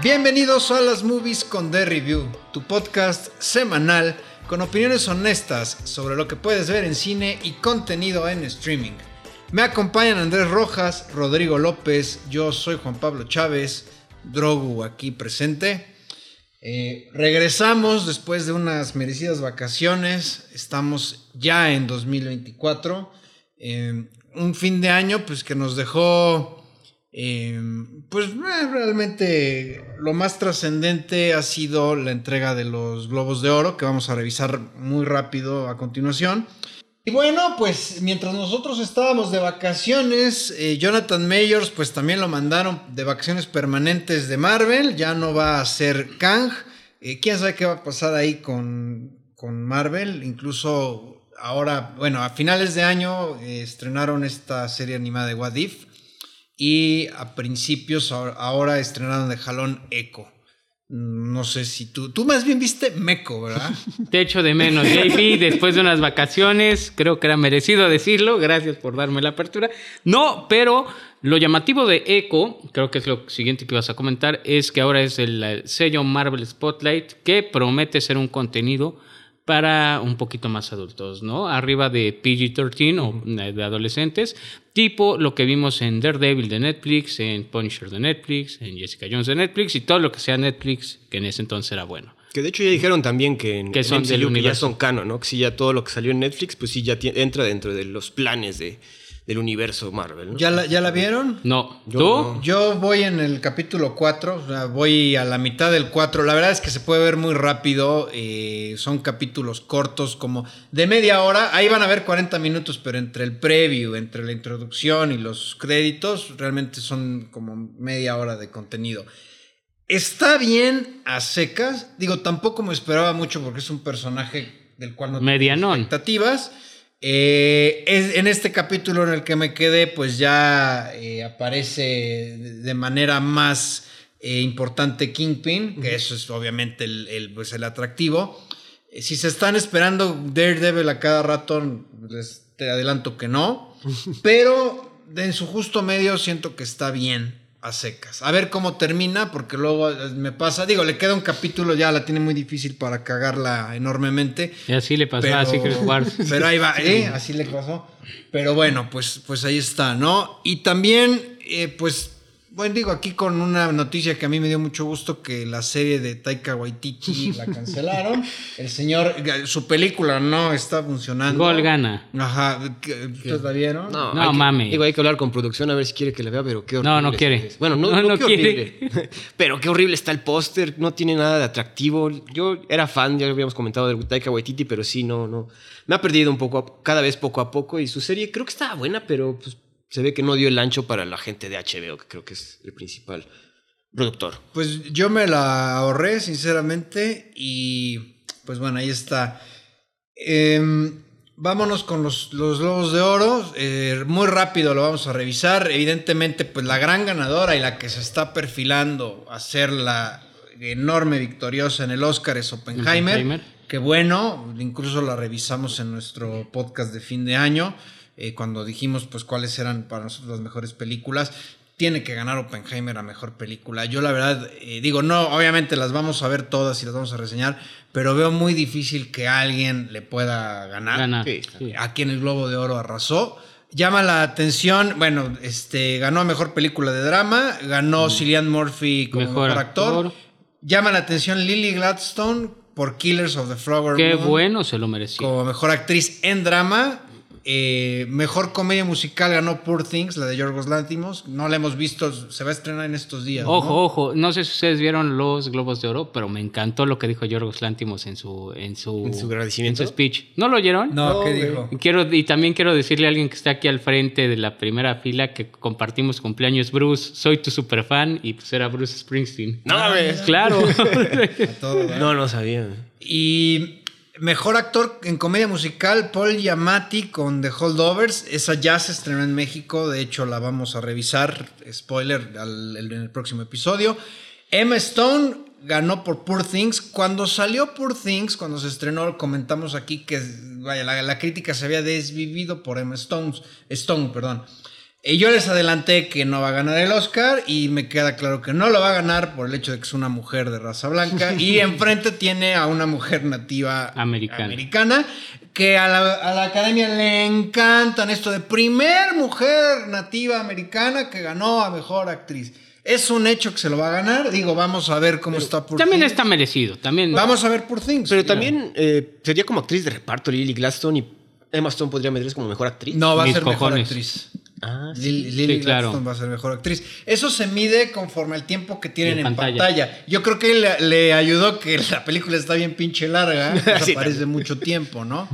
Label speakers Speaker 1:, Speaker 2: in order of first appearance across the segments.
Speaker 1: Bienvenidos a las Movies con The Review, tu podcast semanal con opiniones honestas sobre lo que puedes ver en cine y contenido en streaming. Me acompañan Andrés Rojas, Rodrigo López, yo soy Juan Pablo Chávez, Drogu aquí presente. Eh, regresamos después de unas merecidas vacaciones, estamos ya en 2024, eh, un fin de año pues que nos dejó eh, pues eh, realmente lo más trascendente ha sido la entrega de los Globos de Oro, que vamos a revisar muy rápido a continuación. Y bueno, pues mientras nosotros estábamos de vacaciones, eh, Jonathan Mayors pues también lo mandaron de vacaciones permanentes de Marvel, ya no va a ser Kang. ¿Quién sabe qué va a pasar ahí con, con Marvel? Incluso ahora, bueno, a finales de año estrenaron esta serie animada de What If y a principios ahora estrenaron de jalón Echo. No sé si tú, tú más bien viste Meco, ¿verdad?
Speaker 2: Te echo de menos, JP, después de unas vacaciones, creo que era merecido decirlo, gracias por darme la apertura. No, pero lo llamativo de Echo, creo que es lo siguiente que vas a comentar, es que ahora es el sello Marvel Spotlight que promete ser un contenido para un poquito más adultos, ¿no? Arriba de PG-13 o de adolescentes, tipo lo que vimos en Daredevil de Netflix, en Punisher de Netflix, en Jessica Jones de Netflix y todo lo que sea Netflix, que en ese entonces era bueno.
Speaker 3: Que de hecho ya dijeron también que, en,
Speaker 2: que son
Speaker 3: ya son canon, ¿no? Que si ya todo lo que salió en Netflix, pues sí ya entra dentro de los planes de, del universo Marvel.
Speaker 1: ¿Ya, la, ¿Ya la vieron?
Speaker 2: No.
Speaker 1: Yo
Speaker 2: ¿Tú?
Speaker 1: Yo voy en el capítulo 4, o sea, voy a la mitad del 4. La verdad es que se puede ver muy rápido. Eh, son capítulos cortos, como de media hora. Ahí van a ver 40 minutos, pero entre el preview, entre la introducción y los créditos, realmente son como media hora de contenido. Está bien a secas. Digo, tampoco me esperaba mucho porque es un personaje del cual no
Speaker 2: tengo
Speaker 1: expectativas. Eh, en este capítulo en el que me quedé, pues ya eh, aparece de manera más eh, importante Kingpin, que eso es obviamente el, pues el atractivo. si se están esperando Daredevil a cada rato, te adelanto que no, pero en su justo medio siento que está bien a secas. A ver cómo termina, porque luego eh, me pasa, digo, le queda un capítulo, ya la tiene muy difícil para cagarla enormemente.
Speaker 2: Y así le pasó a Secret Wars.
Speaker 1: Pero ahí va, ¿eh? Así le pasó. Pero bueno, pues, pues ahí está, ¿no? Y también, eh, pues bueno, digo aquí con una noticia que a mí me dio mucho gusto que la serie de Taika Waititi la cancelaron. El señor, su película no está funcionando.
Speaker 2: Gol gana.
Speaker 1: Ajá, ¿ustedes la vieron?
Speaker 2: No, no mami.
Speaker 3: Digo, hay que hablar con producción a ver si quiere que la vea, pero qué horrible.
Speaker 2: No, no quiere.
Speaker 3: Bueno, no, no, no quiere. pero qué horrible está el póster, no tiene nada de atractivo. Yo era fan, ya lo habíamos comentado de Taika Waititi, pero sí, no, no. Me ha perdido un poco, cada vez poco a poco y su serie creo que estaba buena, pero pues se ve que no dio el ancho para la gente de HBO, que creo que es el principal productor.
Speaker 1: Pues yo me la ahorré, sinceramente, y pues bueno, ahí está. Em, vámonos con los, los Lobos de Oro. Eh, muy rápido lo vamos a revisar. Evidentemente, pues la gran ganadora y la que se está perfilando a ser la enorme victoriosa en el Oscar es Oppenheimer. Oppenheimer. Que bueno, incluso la revisamos en nuestro podcast de fin de año. Eh, cuando dijimos pues cuáles eran para nosotros las mejores películas. Tiene que ganar Oppenheimer a mejor película. Yo la verdad eh, digo, no, obviamente las vamos a ver todas y las vamos a reseñar, pero veo muy difícil que alguien le pueda ganar. Aquí en el Globo de Oro arrasó. Llama la atención, bueno, este ganó a mejor película de drama, ganó mm. Cillian Murphy como mejor, actor. Llama la atención Lily Gladstone por Killers of the Flower
Speaker 2: Qué bueno, se lo mereció.
Speaker 1: Como mejor actriz en drama. Eh, mejor comedia musical ganó Poor Things, la de Yorgos Lántimos. No la hemos visto, se va a estrenar en estos días.
Speaker 2: Ojo, ojo. No sé si ustedes vieron los Globos de Oro, pero me encantó lo que dijo Yorgos Lántimos en su, en su,
Speaker 3: ¿En su agradecimiento.
Speaker 2: speech. ¿No lo oyeron?
Speaker 1: No, ¿qué dijo?
Speaker 2: Quiero, y también quiero decirle a alguien que está aquí al frente de la primera fila que compartimos cumpleaños, Bruce. Soy tu super fan y pues era Bruce Springsteen.
Speaker 3: No,
Speaker 2: Claro.
Speaker 3: no, no sabía.
Speaker 1: Y Mejor actor en comedia musical, Paul Yamati con The Holdovers. Esa ya se estrenó en México, de hecho la vamos a revisar, spoiler, en el próximo episodio. Emma Stone ganó por Poor Things. Cuando salió Poor Things, cuando se estrenó, comentamos aquí que vaya, la, crítica se había desvivido por Emma Stone, Stone perdón. Eh, yo les adelanté que no va a ganar el Oscar y me queda claro que no lo va a ganar por el hecho de que es una mujer de raza blanca y enfrente tiene a una mujer nativa
Speaker 2: Americana.
Speaker 1: americana que a la, a la academia le encantan esto de primer mujer nativa americana que ganó a mejor actriz. Es un hecho que se lo va a ganar. Digo, vamos a ver cómo está por
Speaker 2: También
Speaker 1: Things.
Speaker 2: está merecido. También.
Speaker 1: Vamos a ver por Things.
Speaker 3: Pero también eh, sería como actriz de reparto Lily Gladstone y Emma Stone podría meterse como mejor actriz.
Speaker 1: No, va a ser mejor actriz.
Speaker 3: Ah, sí.
Speaker 1: Lily, Lily
Speaker 2: Sí, claro.
Speaker 1: Gladstone va a ser mejor actriz. Eso se mide conforme al tiempo que tienen
Speaker 2: En
Speaker 1: en
Speaker 2: pantalla.
Speaker 1: pantalla. Yo creo que le, le ayudó que la película está bien pinche larga. Eso
Speaker 3: Sí,
Speaker 1: parece mucho tiempo, ¿no?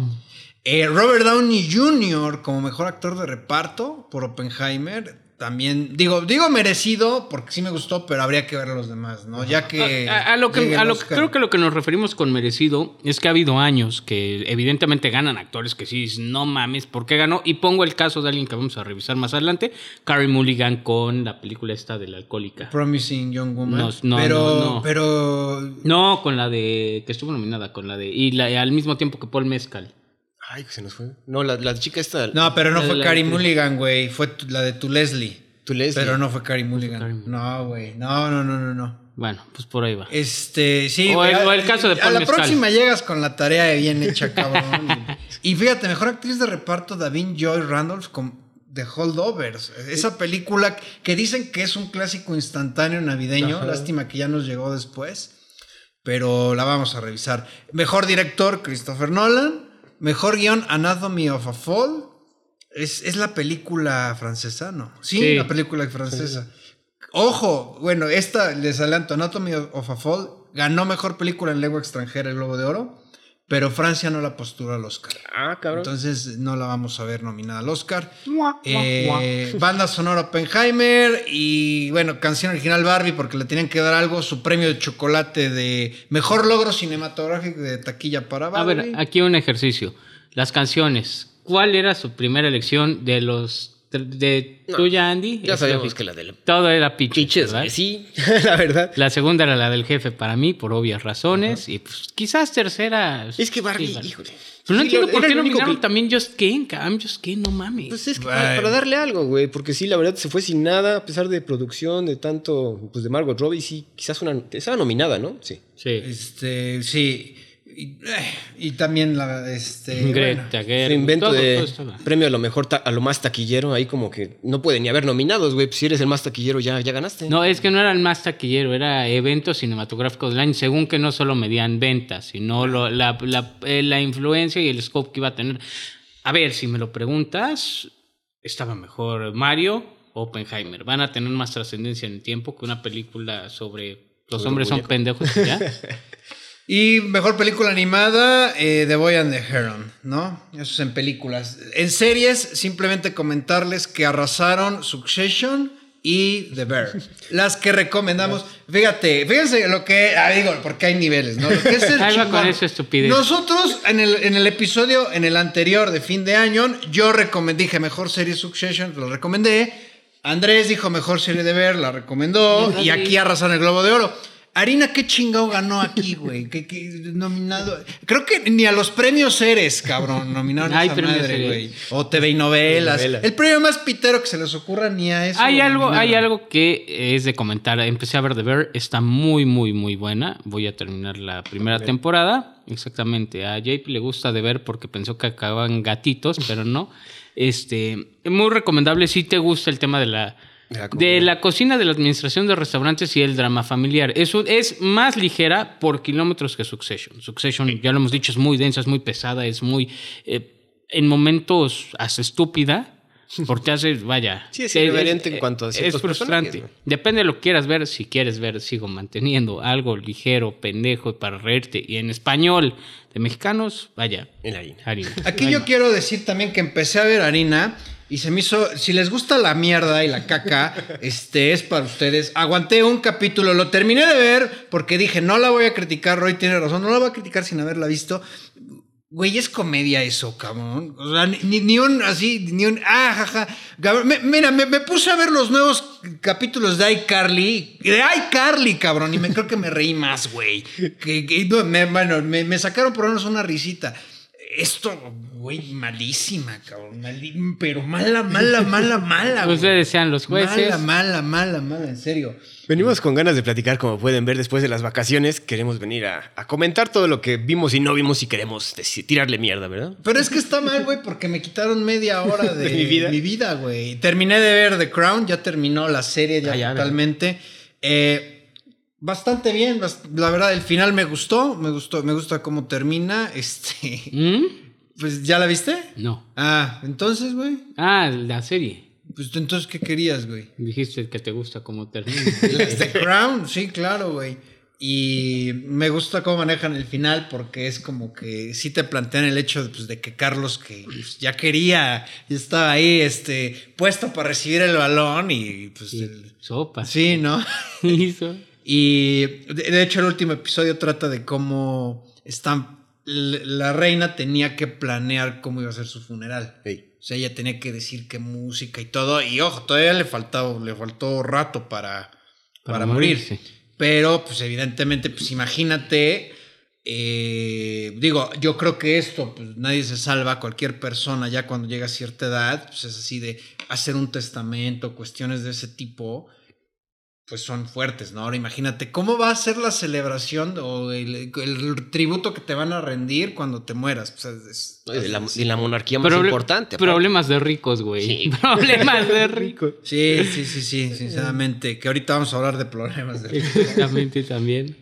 Speaker 1: Eh, Robert Downey Jr. como mejor actor de reparto por Oppenheimer. También, digo, digo merecido porque sí me gustó, pero habría que ver a los demás, ¿no? Ya que.
Speaker 2: A, a lo que, a lo que creo que lo que nos referimos con merecido es que ha habido años que evidentemente ganan actores que sí no mames, ¿por qué ganó? Y pongo el caso de alguien que vamos a revisar más adelante, Carrie Mulligan con la película esta de la alcohólica.
Speaker 1: Promising Young Woman.
Speaker 2: No, no,
Speaker 1: pero,
Speaker 2: no, no.
Speaker 1: pero
Speaker 2: No, con la de que estuvo nominada, con la de y la, al mismo tiempo que Paul Mezcal.
Speaker 3: Ay, se nos fue. No, la, la chica esta.
Speaker 1: No, pero no
Speaker 2: La-
Speaker 1: fue
Speaker 2: la-
Speaker 1: Carrie Mulligan, güey. Fue tu- la de tu Leslie.
Speaker 3: Tu Leslie.
Speaker 1: Pero no fue Carrie Mulligan.
Speaker 2: Carrie
Speaker 1: No, güey. No, no, no, no, no.
Speaker 2: Bueno, pues por ahí va.
Speaker 1: Este, sí.
Speaker 2: O el-
Speaker 1: a-
Speaker 2: o el caso de
Speaker 1: A
Speaker 2: Paul
Speaker 1: la
Speaker 2: Mescal.
Speaker 1: próxima llegas con la tarea bien hecha, cabrón. y fíjate, mejor actriz de reparto, Davin Joy Randolph con The Holdovers. Esa película que dicen que es un clásico instantáneo navideño.
Speaker 3: Ajá.
Speaker 1: Lástima que ya nos llegó después. Pero la vamos a revisar. Mejor director, Christopher Nolan. Mejor guion, Anatomy of a Fall. Es, es la película francesa, ¿no? Sí,
Speaker 2: Sí.
Speaker 1: la película francesa. Ojo, bueno, esta les adelanto, Anatomy of a Fall ganó mejor película en lengua extranjera el Globo de Oro, pero Francia no la postura al Oscar.
Speaker 3: Ah, cabrón.
Speaker 1: Entonces no la vamos a ver nominada al Oscar. Eh, banda sonora Oppenheimer y bueno, canción original Barbie porque le tenían que dar algo, su premio de chocolate de mejor logro cinematográfico de taquilla para
Speaker 2: A
Speaker 1: Barbie.
Speaker 2: ver, aquí un ejercicio. Las canciones. ¿Cuál era su primera elección de los de
Speaker 3: No,
Speaker 2: tuya, Andy?
Speaker 3: ya sabíamos que la de la-
Speaker 2: Todo era Piches,
Speaker 3: Piches, sí, la verdad.
Speaker 2: La segunda era la del jefe para mí, por obvias razones. Y pues quizás tercera.
Speaker 3: Es que Barbie,
Speaker 2: sí, vale.
Speaker 3: híjole.
Speaker 2: Pero no
Speaker 3: Sí,
Speaker 2: entiendo por qué nominaron
Speaker 3: que-
Speaker 2: también Just Ken, cabrón. Just Ken, no mames.
Speaker 3: Pues es que
Speaker 1: Bueno.
Speaker 3: para, para darle algo, güey, porque sí, la verdad se fue sin nada, a pesar de producción, de tanto, pues de Margot Robbie, sí, quizás una, estaba nominada, ¿no? Sí.
Speaker 2: sí.
Speaker 1: Este, sí. Y, eh, y también la, este...
Speaker 2: Greta
Speaker 1: bueno.
Speaker 3: Invento
Speaker 2: todo,
Speaker 3: de
Speaker 2: todo
Speaker 3: premio a lo mejor, ta- a lo más taquillero, ahí como que no puede ni haber nominados, güey, pues si eres el más taquillero ya, ya ganaste.
Speaker 2: No, es que no era el más taquillero, era evento cinematográfico del año, según que no solo medían ventas, sino lo- la, la- eh, la influencia y el scope que iba a tener. A ver, si me lo preguntas, estaba mejor Mario o Oppenheimer. Van a tener más trascendencia en el tiempo que una película sobre los
Speaker 3: Sobre
Speaker 2: hombres son pendejos ya.
Speaker 1: Y mejor película animada, eh, The Boy and the Heron, ¿no? Eso es en películas. En series, simplemente comentarles que arrasaron Succession y The Bear. Las que recomendamos. Fíjate, fíjense lo que. Ah, digo, porque hay niveles, ¿no? Lo que es el chingón.
Speaker 2: con esa estupidez.
Speaker 1: Nosotros, en el, en el episodio, en el anterior de fin de año, yo recomendé, dije mejor serie Succession, lo recomendé. Andrés dijo mejor serie de ver, la recomendó. Y aquí arrasaron el Globo de Oro. Harina, ¿qué chingado ganó aquí, güey? ¿Qué, qué nominado? Creo que ni a los premios Eres, cabrón, nominaron a esa madre, güey. O TV y novelas.
Speaker 3: Novelas.
Speaker 1: El premio más pitero que se les ocurra ni a eso.
Speaker 2: Hay algo, hay algo que es de comentar. Empecé a ver The Bear, está muy, muy, muy buena. Voy a terminar la primera temporada. Exactamente. A JP le gusta The Bear porque pensó que acababan gatitos, pero no. Este, muy recomendable si te gusta el tema de la,
Speaker 3: la
Speaker 2: de la cocina, de la administración de restaurantes y el drama familiar. Eso es más ligera por kilómetros que Succession. Succession, ya lo hemos dicho, es muy densa, es muy pesada, es muy... eh, en momentos hace estúpida. Porque hace, vaya.
Speaker 3: Sí, es irreverente en cuanto a
Speaker 2: Es frustrante. Depende de lo que quieras ver. Si quieres ver, sigo manteniendo algo ligero, pendejo para reírte. Y en español de mexicanos, vaya.
Speaker 3: En harina.
Speaker 2: harina.
Speaker 1: Aquí yo quiero decir también que empecé a ver harina y se me hizo, si les gusta la mierda y la caca, este es para ustedes. Aguanté un capítulo, lo terminé de ver porque dije, no la voy a criticar, Roy tiene razón, no la voy a criticar sin haberla visto. Güey, es comedia eso, cabrón. O sea, ni, ni un así, ni un. Ah, jaja. Me- mira, me, me puse a ver los nuevos capítulos de iCarly. De iCarly, cabrón. Y me creo que me reí más, güey. Que, que- no, me, bueno, me, me sacaron por lo menos una risita. Esto, güey, malísima, cabrón. pero mala, mala, mala, mala. güey.
Speaker 2: Ustedes sean los jueces.
Speaker 1: Mala, mala, mala, mala, en serio.
Speaker 3: Venimos con ganas de platicar, como pueden ver, después de las vacaciones. Queremos venir a, a comentar todo lo que vimos y no vimos y queremos decir- tirarle mierda, ¿verdad?
Speaker 1: Pero es que está mal, güey, porque me quitaron media hora de,
Speaker 3: ¿De mi vida?
Speaker 1: Mi vida, güey. Terminé de ver The Crown, ya terminó la serie ya,
Speaker 3: Ah, ya,
Speaker 1: totalmente. Eh, bastante bien, la verdad, el final me gustó, me gustó, me gusta cómo termina. Este,
Speaker 2: ¿Mm?
Speaker 1: pues, ¿ya la viste?
Speaker 2: No.
Speaker 1: Ah, entonces, güey.
Speaker 2: Ah, la serie.
Speaker 1: Pues entonces, ¿qué querías, güey?
Speaker 2: Dijiste que te gusta cómo termina.
Speaker 1: The Crown, sí, claro, güey. Y me gusta cómo manejan el final porque es como que sí te plantean el hecho de, pues, de que Carlos, que pues, ya quería, ya estaba ahí este, puesto para recibir el balón y pues... el-
Speaker 2: Sopa.
Speaker 1: sí, ¿no?
Speaker 2: Hizo.
Speaker 1: Y de, hecho el último episodio trata de cómo están... La reina tenía que planear cómo iba a ser su funeral. O sea, ella tenía que decir qué música y todo. Y ojo, todavía le faltó, le faltó rato para, para,
Speaker 2: Para
Speaker 1: morir. Pero, pues evidentemente, pues imagínate. eh, digo, yo creo que esto, pues nadie se salva, cualquier persona ya cuando llega a cierta edad, pues es así de hacer un testamento, cuestiones de ese tipo, pues son fuertes, ¿no? Ahora imagínate, ¿cómo va a ser la celebración o el, el tributo que te van a rendir cuando te mueras? Pues, es-
Speaker 3: No, y la, la monarquía más
Speaker 2: Proble-
Speaker 3: importante. aparte.
Speaker 2: Problemas de ricos, güey.
Speaker 3: Sí.
Speaker 2: Problemas de ricos.
Speaker 1: Sí, sí, sí, sí, sinceramente, que ahorita vamos a hablar de problemas de
Speaker 2: Exactamente también.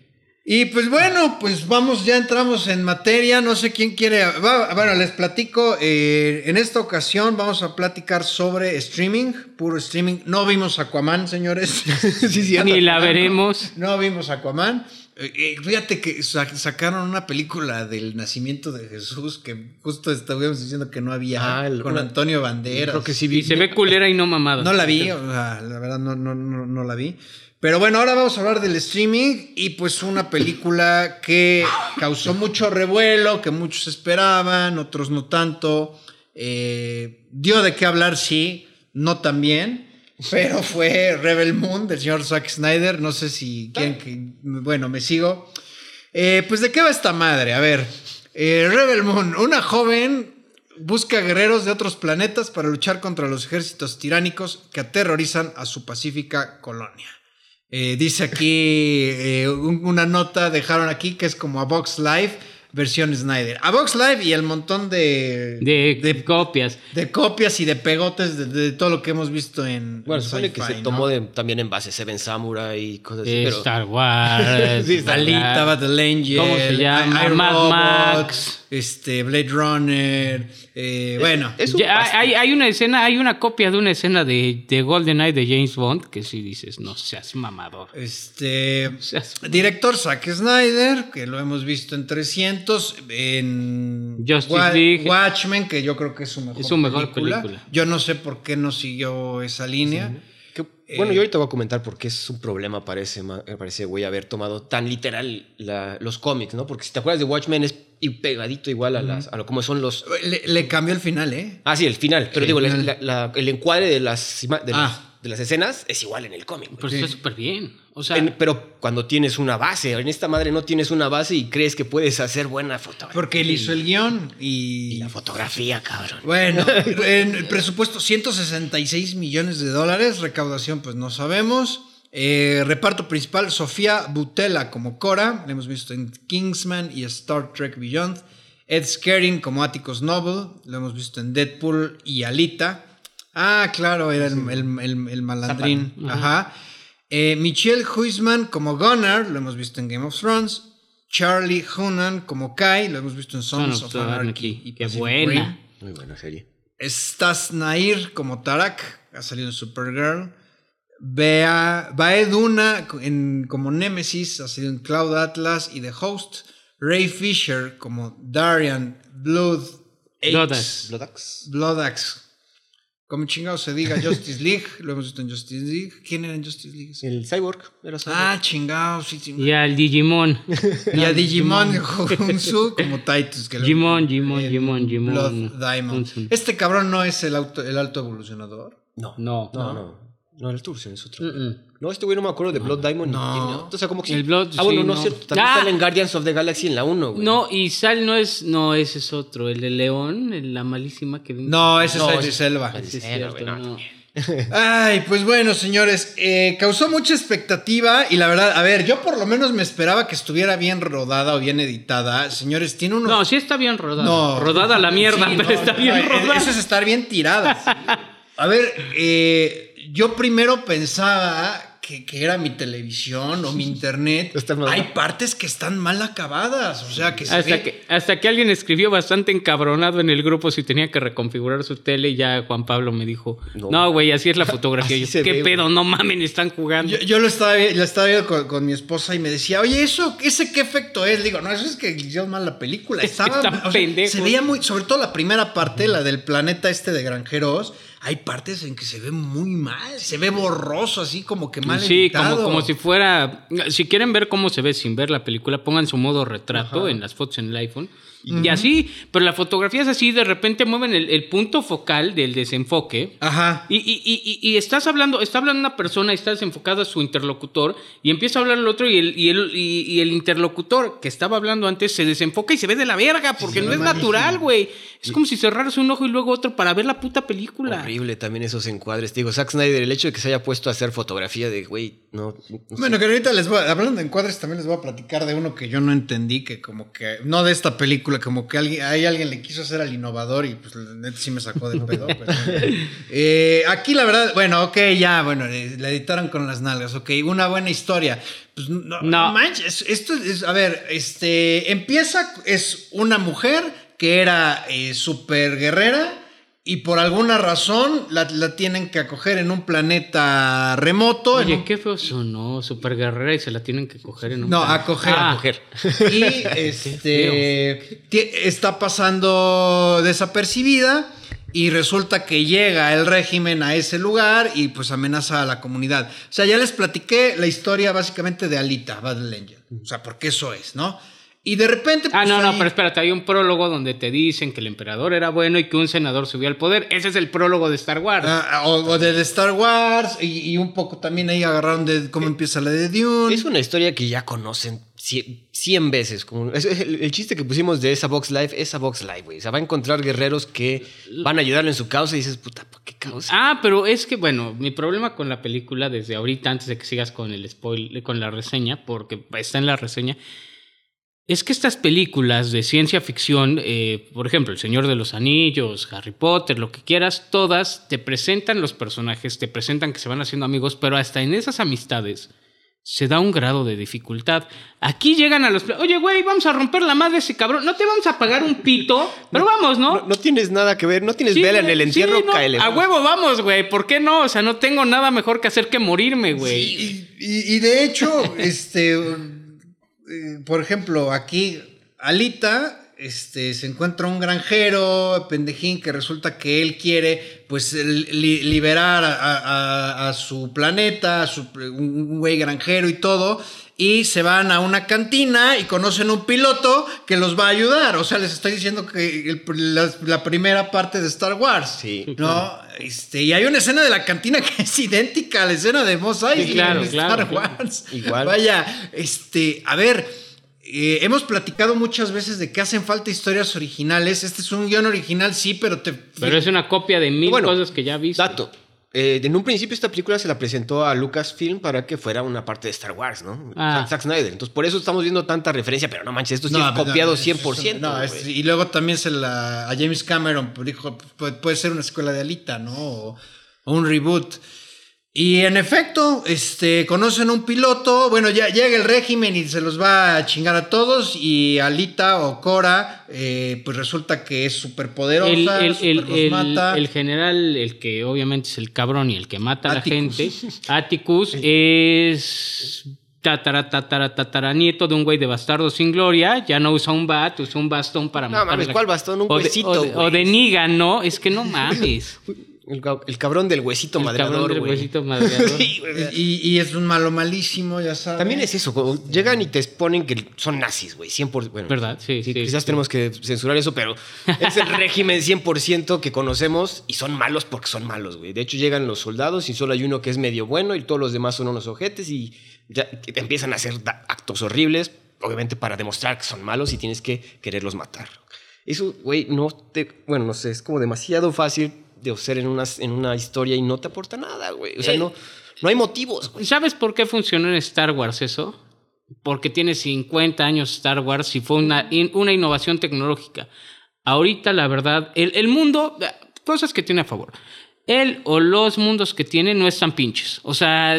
Speaker 1: Y pues bueno, pues vamos, ya entramos en materia. No sé quién quiere. bueno, les platico. eh, en esta ocasión vamos a platicar sobre streaming, puro streaming. No vimos Aquaman, señores.
Speaker 3: sí, sí,
Speaker 2: Ni la veremos.
Speaker 1: No vimos Aquaman. Eh, eh, fíjate que sa- sacaron una película del nacimiento de Jesús que justo estuvimos diciendo que no había
Speaker 3: Ah, el-
Speaker 1: con Antonio Banderas.
Speaker 3: Creo que sí
Speaker 2: Y se ve culera y no mamada.
Speaker 1: No la vi, o sea, la verdad no, no, no, no la vi. Pero bueno, ahora vamos a hablar del streaming y pues una película que causó mucho revuelo, que muchos esperaban, otros no tanto. Eh, dio de qué hablar, sí, no tan bien, pero fue Rebel Moon del señor Zack Snyder. No sé si quieren que... Bueno, me sigo. Eh, pues de qué va esta madre, a ver. eh, Rebel Moon, una joven busca guerreros de otros planetas para luchar contra los ejércitos tiránicos que aterrorizan a su pacífica colonia. Eh, dice aquí eh, un- una nota, dejaron aquí que es como a Box Live versión Snyder. A Box Live y el montón de,
Speaker 2: De,
Speaker 1: de,
Speaker 2: copias.
Speaker 1: de copias y de pegotes de, de todo lo que hemos visto en.
Speaker 3: Bueno,
Speaker 1: en
Speaker 3: supone que se
Speaker 1: ¿no?
Speaker 3: tomó de- también en base Seven Samurai y cosas así. Pero
Speaker 2: Star Wars.
Speaker 3: Sí, Star-
Speaker 1: Alita, Battle Angel,
Speaker 2: ¿Cómo se llama? Mad Max.
Speaker 1: Este, Blade Runner, eh, bueno.
Speaker 3: es
Speaker 2: Ya,
Speaker 3: pastel.
Speaker 2: hay, hay una escena, hay una copia de una escena de, de GoldenEye de James Bond que sí dices, no seas mamador.
Speaker 1: Este.
Speaker 2: No seas-
Speaker 1: Director Zack Snyder, que lo hemos visto en 300, en
Speaker 2: Justice
Speaker 1: Wa-
Speaker 2: League.
Speaker 1: Watchmen, que yo creo que es su mejor,
Speaker 2: Es su mejor película.
Speaker 1: Yo no sé por qué no siguió esa línea.
Speaker 3: Bueno,
Speaker 1: Eh,
Speaker 3: yo ahorita voy a comentar por qué es un problema, parece, me parece, güey, haber tomado tan literal la- los cómics, ¿no? Porque si te acuerdas de Watchmen es pegadito igual a, las, a lo como son los...
Speaker 1: Le, le cambió el final, ¿eh?
Speaker 3: Ah, sí, el final. Pero
Speaker 1: El
Speaker 3: digo, la-
Speaker 1: final.
Speaker 3: la- la- el encuadre de las, de,
Speaker 1: Ah.
Speaker 3: las, de las escenas es igual en el cómic.
Speaker 2: Pero
Speaker 1: Sí.
Speaker 2: está súper bien. O sea,
Speaker 3: En- pero cuando tienes una base, en esta madre no tienes una base y crees que puedes hacer buena fotografía.
Speaker 1: Porque él hizo el guion y.
Speaker 3: Y la fotografía, cabrón.
Speaker 1: Bueno, en el presupuesto 166 millones de dólares, recaudación pues no sabemos. Eh, reparto principal, Sofía Butela como Cora, la hemos visto en Kingsman y Star Trek Beyond. Ed Skering como Atticus Noble, lo hemos visto en Deadpool y Alita. Ah, claro, era el, el- el- el malandrín. Ajá. Eh, Michelle Huisman como Gunnar, lo hemos visto en Game of Thrones. Charlie Hunnam como Kai, lo hemos visto en Sons
Speaker 2: Son
Speaker 1: of
Speaker 2: of
Speaker 1: Anarchy. Y
Speaker 2: Qué
Speaker 1: Pacific
Speaker 2: buena.
Speaker 3: Muy buena serie.
Speaker 1: Stas Nair como Tarak, ha salido en Supergirl. Bea, Baeduna en, como Nemesis, ha salido en Cloud Atlas y The Host. Ray Fisher como Darian Blood
Speaker 2: Bloodaxe.
Speaker 3: Bloodaxe.
Speaker 1: Bloodaxe. Como chingado se diga Justice League, lo hemos visto en Justice League. ¿Quién era en Justice League?
Speaker 3: El Cyborg. Era Cyborg.
Speaker 1: Ah, chingado, sí, sí.
Speaker 2: y al Digimon.
Speaker 1: Y a Digimon Hunsu como Titus. Que
Speaker 2: Digimon, Digimon,
Speaker 1: en
Speaker 2: Digimon, Digimon.
Speaker 1: Blood Diamond. Este cabrón no es el, auto, el alto evolucionador.
Speaker 3: No.
Speaker 2: No.
Speaker 3: No, no. No, el Tursen es otro.
Speaker 2: Mm, mm.
Speaker 3: No, este güey no me acuerdo de Blood Diamond.
Speaker 1: No.
Speaker 3: O sea, como que sí.
Speaker 2: El Blood,
Speaker 3: Ah, bueno,
Speaker 2: sí,
Speaker 3: no, es cierto. También
Speaker 2: Ah.
Speaker 3: sale en Guardians of the Galaxy en la 1, güey.
Speaker 2: No, y Sal no es, no, ese es otro, el de León, el- la malísima que...
Speaker 1: No, ese
Speaker 3: No,
Speaker 1: es
Speaker 3: ese-
Speaker 1: Idris Elba.
Speaker 2: Sí, es
Speaker 3: Bueno,
Speaker 2: cierto,
Speaker 3: güey, no,
Speaker 2: no.
Speaker 1: Ay, pues bueno, señores, eh, causó mucha expectativa y la verdad, a ver, yo por lo menos me esperaba que estuviera bien rodada o bien editada. Señores, tiene unos...
Speaker 2: No, sí está bien rodada.
Speaker 1: No.
Speaker 2: Rodada la mierda,
Speaker 1: Sí,
Speaker 2: pero
Speaker 1: no,
Speaker 2: está
Speaker 1: no,
Speaker 2: bien rodada.
Speaker 1: Eso es estar bien tirada. A ver, eh, yo primero pensaba que, que era mi televisión o mi internet. Hay partes que están mal acabadas, o sea, que se
Speaker 2: Hasta
Speaker 1: ve-
Speaker 2: que, hasta que alguien escribió bastante encabronado en el grupo si tenía que reconfigurar su tele y ya Juan Pablo me dijo,
Speaker 3: No.
Speaker 2: no, güey, así es la fotografía. Yo, ¿Qué
Speaker 3: ve,
Speaker 2: pedo? No mamen, están jugando.
Speaker 1: Yo, yo lo estaba, lo estaba viendo con, con mi esposa y me decía, oye, eso, ¿ese qué efecto es? Digo, no, eso es que hicieron mal la película. Estaba,
Speaker 2: están
Speaker 1: o sea,
Speaker 2: pendejos.
Speaker 1: se veía muy, sobre todo la primera parte, la del planeta este de granjeros, hay partes en que se ve muy mal, se ve borroso, así como que mal
Speaker 2: Sí, como,
Speaker 1: editado.
Speaker 2: como si fuera. Si quieren ver cómo se ve sin ver la película, pongan su modo retrato en las fotos en el iPhone. Y así, pero la fotografía es así, de repente mueven el, el punto focal del desenfoque.
Speaker 1: Ajá.
Speaker 2: Y, y- y- y- estás hablando, está hablando una persona y está desenfocado a su interlocutor y empieza a hablar el otro y el, y el, y- y el interlocutor que estaba hablando antes se desenfoca y se ve de la verga porque no es natural, güey. Es como si cerraras un ojo y luego otro para ver la puta película.
Speaker 3: Horrible también esos encuadres. Te digo, Zack Snyder, el hecho de que se haya puesto a hacer fotografía de, güey, no. no sé.
Speaker 1: Bueno, que ahorita les voy, a- hablando de encuadres, también les voy a platicar de uno que yo no entendí, que como que, no de esta película, como que alguien, ahí alguien le quiso hacer al innovador y pues neta sí me sacó del pedo. pero- Eh, aquí la verdad, bueno, ok, ya, bueno, eh, la editaron con las nalgas, ok, una buena historia. Pues no,
Speaker 2: No.
Speaker 1: no manches, esto es, a ver, este, empieza, es una mujer que era eh, súper guerrera. Y por alguna razón la, la tienen que acoger en un planeta remoto.
Speaker 2: Oye,
Speaker 1: un-
Speaker 2: qué feo sonó, super guerrera y se la tienen que coger en un...
Speaker 1: No,
Speaker 2: plan-
Speaker 1: acoger.
Speaker 2: Ah,
Speaker 3: Mujer.
Speaker 1: Y este está pasando desapercibida y resulta que llega el régimen a ese lugar y pues amenaza a la comunidad. O sea, ya les platiqué la historia básicamente de Alita, Battle Angel. O sea, porque eso es, ¿no? Y de repente...
Speaker 2: Ah,
Speaker 1: pues,
Speaker 2: no, no,
Speaker 1: ahí-
Speaker 2: pero espérate, hay un prólogo donde te dicen que el emperador era bueno y que un senador subió al poder. Ese es el prólogo de Star Wars.
Speaker 1: Ah, o, o de, Star Wars y, y un poco también ahí agarraron de cómo empieza la de Dune.
Speaker 3: Es una historia que ya conocen cien, cien veces. Como, es el, el chiste que pusimos de esa Box Live, esa Box Live, güey. O sea, va a encontrar guerreros que van a ayudarle en su causa y dices, puta, ¿por qué causa?
Speaker 2: Ah, pero es que, bueno, mi problema con la película desde ahorita, antes de que sigas con el spoil, con la reseña, porque está en la reseña, es que estas películas de ciencia ficción, eh, por ejemplo, El Señor de los Anillos, Harry Potter, lo que quieras, todas te presentan los personajes, te presentan que se van haciendo amigos, pero hasta en esas amistades se da un grado de dificultad. Aquí llegan a los... Oye, güey, vamos a romper la madre ese cabrón. No te vamos a pagar un pito, pero vamos, ¿no?
Speaker 3: No, no tienes nada que ver, no tienes
Speaker 2: Sí,
Speaker 3: vela en el entierro,
Speaker 2: sí, no,
Speaker 3: cáele.
Speaker 2: A huevo, vamos, güey. ¿Por qué no? O sea, no tengo nada mejor que hacer que morirme, güey.
Speaker 1: Y, y- y de hecho, este, eh, por ejemplo, aquí Alita, este, se encuentra un granjero, pendejín, que resulta que él quiere, pues, li- liberar a, su planeta, a su, un güey granjero y todo. Y se van a una cantina y conocen un piloto que los va a ayudar. O sea, les estoy diciendo que el- la, la primera parte de Star Wars.
Speaker 3: Sí.
Speaker 1: ¿No? Este, y hay una escena de la cantina que es idéntica a la escena de Mos Eisley
Speaker 2: Sí, claro,
Speaker 1: en Star
Speaker 2: claro.
Speaker 1: Wars.
Speaker 3: Igual.
Speaker 1: Vaya, este, a ver, eh, hemos platicado muchas veces de que hacen falta historias originales. Este es un guion original, sí, pero te.
Speaker 2: Pero es una copia de mil
Speaker 3: Bueno,
Speaker 2: cosas que ya viste.
Speaker 3: Dato. Eh, en un principio esta película se la presentó a Lucasfilm para que fuera una parte de Star Wars, ¿no?
Speaker 2: Ah.
Speaker 3: Zack- Snyder. Entonces por eso estamos viendo tanta referencia, pero no manches, esto sí
Speaker 1: No,
Speaker 3: es copiado
Speaker 1: no,
Speaker 3: 100%.
Speaker 1: No, es- y luego también se la. A James Cameron dijo: puede, puede ser una escuela de Alita, ¿no? O, o un reboot. Y en efecto, este, conocen un piloto, bueno, ya llega el régimen y se los va a chingar a todos y Alita o Cora, eh, pues resulta que es súper poderosa,
Speaker 2: el- el-
Speaker 1: los
Speaker 2: el-
Speaker 1: mata.
Speaker 2: el general, el que obviamente es el cabrón y el que mata a la gente, Atticus, es tatara, tatara, tatara, nieto de un güey de bastardo sin gloria. Ya no usa un bat, usa un bastón para
Speaker 3: No
Speaker 2: matar a
Speaker 3: mames,
Speaker 2: la-
Speaker 3: ¿cuál bastón? Un
Speaker 2: o de,
Speaker 3: huesito,
Speaker 2: o de- o
Speaker 3: güey.
Speaker 2: de Negan, ¿no? Es que no mames.
Speaker 3: El, ca- el cabrón del huesito
Speaker 2: El cabrón
Speaker 3: madreador,
Speaker 2: del
Speaker 3: güey.
Speaker 2: huesito madreador.
Speaker 3: Sí.
Speaker 1: Y, y es un malo malísimo, ya sabes.
Speaker 3: También es eso, llegan y te exponen que son nazis, güey, 100%. Bueno,
Speaker 2: ¿Verdad? Sí, sí.
Speaker 3: quizás
Speaker 2: sí.
Speaker 3: tenemos que censurar eso, pero es el régimen 100% que conocemos y son malos porque son malos, güey. De hecho, llegan los soldados y solo hay uno que es medio bueno y todos los demás son unos ojetes y ya te empiezan a hacer actos horribles, obviamente para demostrar que son malos y tienes que quererlos matar. Eso, güey, no te. Bueno, no sé, es como demasiado fácil de hacer en una, en una historia y no te aporta nada, güey. O sea,
Speaker 2: Eh,
Speaker 3: no, no hay motivos, güey.
Speaker 2: ¿Sabes por qué funcionó en Star Wars eso? Porque tiene 50 años Star Wars y fue una, in- una innovación tecnológica. Ahorita, la verdad, el, el mundo, cosas que tiene a favor. Él o los mundos que tiene no están pinches. O sea,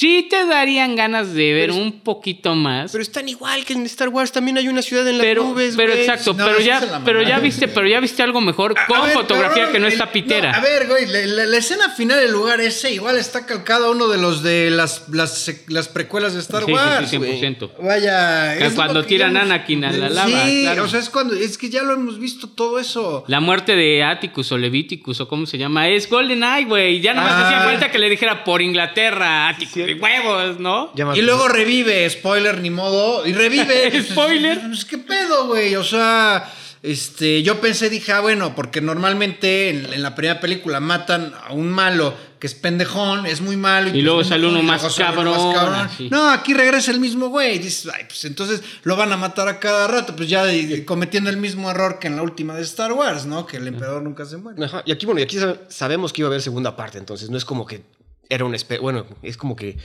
Speaker 2: sí te darían ganas de ver
Speaker 3: Pero
Speaker 2: un poquito más.
Speaker 3: Pero están igual que en Star Wars, también hay una ciudad en las
Speaker 2: Pero,
Speaker 3: nubes,
Speaker 2: pero
Speaker 3: güey.
Speaker 2: exacto,
Speaker 1: No,
Speaker 2: pero ya, pero ya viste, pero ya viste algo mejor
Speaker 1: A- a
Speaker 2: con
Speaker 1: ver,
Speaker 2: fotografía
Speaker 1: pero
Speaker 2: que no
Speaker 1: el-
Speaker 2: está pitera.
Speaker 1: no, a ver, güey, la, la- la escena final del lugar ese igual está calcada a uno de los de las, las, las precuelas de Star
Speaker 2: Sí,
Speaker 1: Wars.
Speaker 2: sí,
Speaker 1: güey.
Speaker 2: 100%.
Speaker 1: Vaya.
Speaker 2: Que
Speaker 1: es
Speaker 2: cuando tiran
Speaker 1: hemos-
Speaker 2: Anakin a la lava,
Speaker 1: Sí,
Speaker 2: claro.
Speaker 1: o sea, es cuando. Es que ya lo hemos visto todo eso.
Speaker 2: La muerte de Atticus o Leviticus o cómo se llama es Golden Eye, güey. Ya nomás
Speaker 1: Ah.
Speaker 2: hacía falta que le dijera por Inglaterra, Atticus, huevos, ¿no?
Speaker 3: Ya
Speaker 1: Y luego revive, spoiler, ni modo. Y revive. pues,
Speaker 2: Spoiler.
Speaker 1: Pues, ¿Qué pedo, güey? O sea, este, yo pensé, dije, ah, bueno, porque normalmente en, en la primera película matan a un malo que es pendejón, es muy malo.
Speaker 2: Y luego
Speaker 1: pues,
Speaker 2: sale uno más cabrón.
Speaker 1: No, aquí regresa el mismo güey. Dices, ay, pues entonces lo van a matar a cada rato. Pues ya cometiendo el mismo error que en la última de Star Wars, ¿no? Que el emperador nunca se muere.
Speaker 3: Ajá, Y aquí, bueno, y aquí sab- sabemos que iba a haber segunda parte, entonces no es como que era un... Bueno, es como que...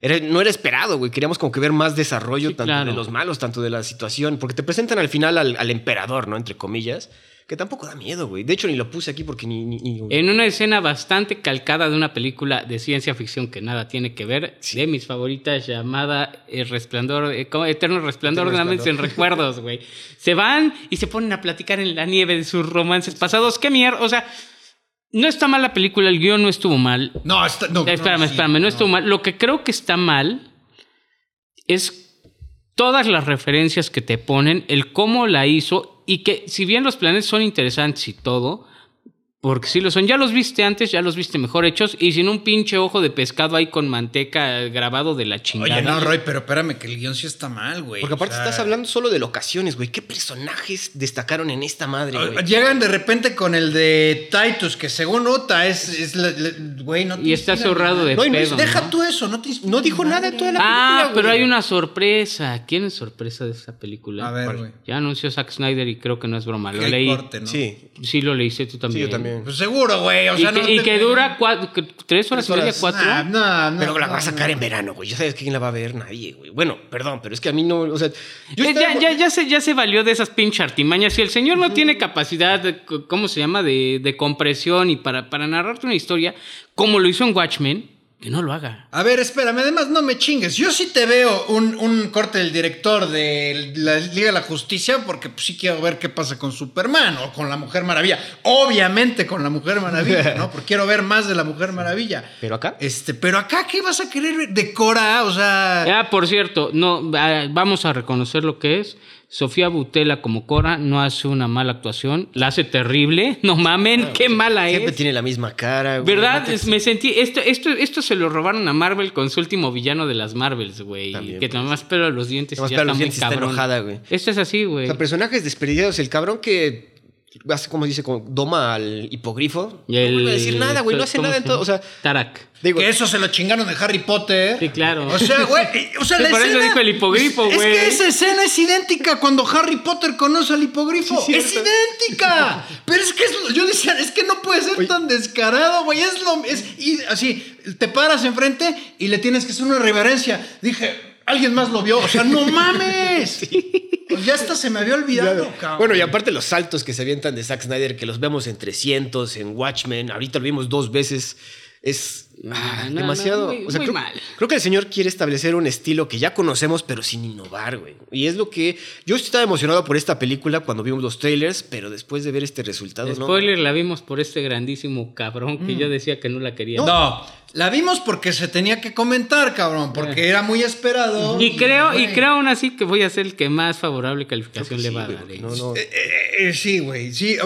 Speaker 3: Era, no era esperado, güey. Queríamos como que ver más desarrollo
Speaker 2: Sí,
Speaker 3: tanto
Speaker 2: claro.
Speaker 3: de los malos, tanto de la situación. Porque te presentan al final al, al emperador, ¿no? Entre comillas. Que tampoco da miedo, güey. De hecho, ni lo puse aquí porque ni... ni- ni-
Speaker 2: En una escena bastante calcada de una película de ciencia ficción que nada tiene que ver, de mis favoritas, llamada El Resplandor, eh, ¿cómo? Eterno Resplandor de una mente en recuerdos, güey. Se van y se ponen a platicar en la nieve de sus romances pasados. ¡Qué mierda! O sea, no está mal la película, el guion no estuvo mal.
Speaker 1: No, está, no,
Speaker 2: espérame,
Speaker 1: no, sí,
Speaker 2: espérame, no, estuvo mal. Lo que creo que está mal es todas las referencias que te ponen, el cómo la hizo y que si bien los planes son interesantes y todo, porque sí lo son, ya los viste antes, ya los viste mejor hechos y sin un pinche ojo de pescado ahí con manteca grabado de la chingada.
Speaker 1: Oye, no, Roy, pero espérame que el guion sí está mal, güey.
Speaker 3: Porque aparte
Speaker 1: O sea,
Speaker 3: estás hablando solo de locaciones, güey. ¿Qué personajes destacaron en esta madre, güey?
Speaker 1: Llegan de repente con el de Titus, que según Uta es, es la- la- güey, no te
Speaker 2: Y está
Speaker 1: nada.
Speaker 2: de
Speaker 1: No, y no-
Speaker 2: pedo,
Speaker 1: Deja
Speaker 2: ¿no?
Speaker 1: tú eso, no te
Speaker 3: No dijo nada en toda la
Speaker 2: Ah,
Speaker 3: película,
Speaker 2: pero
Speaker 3: güey.
Speaker 2: hay una sorpresa. ¿Quién es sorpresa de esta película?
Speaker 1: A ver, güey.
Speaker 2: Ya anunció Zack Snyder y creo que no es broma. Lo leí.
Speaker 1: corte, ¿no?
Speaker 3: Sí,
Speaker 2: Sí, lo leíste tú
Speaker 3: sí,
Speaker 2: también.
Speaker 3: yo también.
Speaker 1: Pues seguro, güey. O
Speaker 2: y
Speaker 1: sea,
Speaker 2: que,
Speaker 1: no
Speaker 2: y
Speaker 1: te-
Speaker 2: que dura cuatro, tres horas y media, cuatro.
Speaker 1: Nah, no, no,
Speaker 3: pero la va a sacar en verano, güey. Ya sabes quién la va a ver, nadie, güey. Bueno, perdón, pero es que a mí no, o sea, yo
Speaker 2: Eh, ya, ya, se, ya se valió de esas pinches artimañas. Si el señor no tiene capacidad, de, ¿cómo se llama?, de, de compresión y para, para narrarte una historia, como lo hizo en Watchmen, que no lo haga.
Speaker 1: A ver, espérame, además no me chingues. Yo sí te veo un, un corte del director de la Liga de la Justicia porque pues, sí quiero ver qué pasa con Superman o con la Mujer Maravilla. Obviamente con la Mujer Maravilla, ¿no? Porque quiero ver más de la Mujer Maravilla.
Speaker 3: Pero acá.
Speaker 1: Este, pero acá, ¿qué vas a querer ver? De Cora, o sea...
Speaker 2: Ah, por cierto, no, ah, vamos a reconocer lo que es. Sofía Butela como Cora no hace una mala actuación, la hace terrible. No mamen, qué mala
Speaker 3: Siempre
Speaker 2: es.
Speaker 3: tiene la misma cara, güey.
Speaker 2: ¿Verdad?
Speaker 3: No te-
Speaker 2: Es- me sentí. Esto, esto, esto se lo robaron a Marvel con su último villano de las Marvels, güey.
Speaker 3: También,
Speaker 2: Que
Speaker 3: pues.
Speaker 2: nomás pelo los dientes ya
Speaker 3: pela
Speaker 2: está
Speaker 3: enojada, güey.
Speaker 2: Esto es así,
Speaker 3: O
Speaker 2: güey.
Speaker 3: sea, personajes desperdiciados. El cabrón que hace, como dice, como doma al hipogrifo.
Speaker 2: Y el-
Speaker 3: No vuelve a decir nada, güey. No hace
Speaker 2: ¿cómo
Speaker 3: nada en todo. O sea,
Speaker 2: Tarak.
Speaker 3: digo,
Speaker 1: Que eso se lo chingaron de Harry Potter.
Speaker 2: Sí, claro.
Speaker 1: O sea, güey. O sea,
Speaker 2: Sí,
Speaker 1: la
Speaker 2: por eso
Speaker 1: escena-
Speaker 2: dijo el hipogrifo,
Speaker 1: Es
Speaker 2: güey.
Speaker 1: que esa escena es idéntica cuando Harry Potter conoce al hipogrifo.
Speaker 3: Sí,
Speaker 1: es idéntica. Pero es que es- yo decía, es que no puede ser tan descarado, güey. Es lo. Es, y así, te paras enfrente y le tienes que hacer una reverencia. Dije, alguien más lo vio. O sea, no mames. Pues ya hasta se me había olvidado, cabrón.
Speaker 3: Bueno, y aparte los saltos que se avientan de Zack Snyder, que los vemos en 300, en Watchmen, ahorita lo vimos dos veces, es ah,
Speaker 2: No, no,
Speaker 3: demasiado.
Speaker 2: muy-
Speaker 3: o sea,
Speaker 2: muy
Speaker 3: creo,
Speaker 2: mal.
Speaker 3: creo que el señor quiere establecer un estilo que ya conocemos, pero sin innovar, güey. Y es lo que. Yo estaba emocionado por esta película cuando vimos los trailers, pero después de ver este resultado, no.
Speaker 2: Spoiler, la vimos por este grandísimo cabrón que yo decía que no la quería.
Speaker 1: No, la vimos porque se tenía que comentar, cabrón, porque era muy esperado.
Speaker 2: Y creo, y creo aún así que voy a ser el que más favorable calificación le va a dar. ¿eh?
Speaker 3: no, no.
Speaker 1: Eh, eh, sí, güey, sí.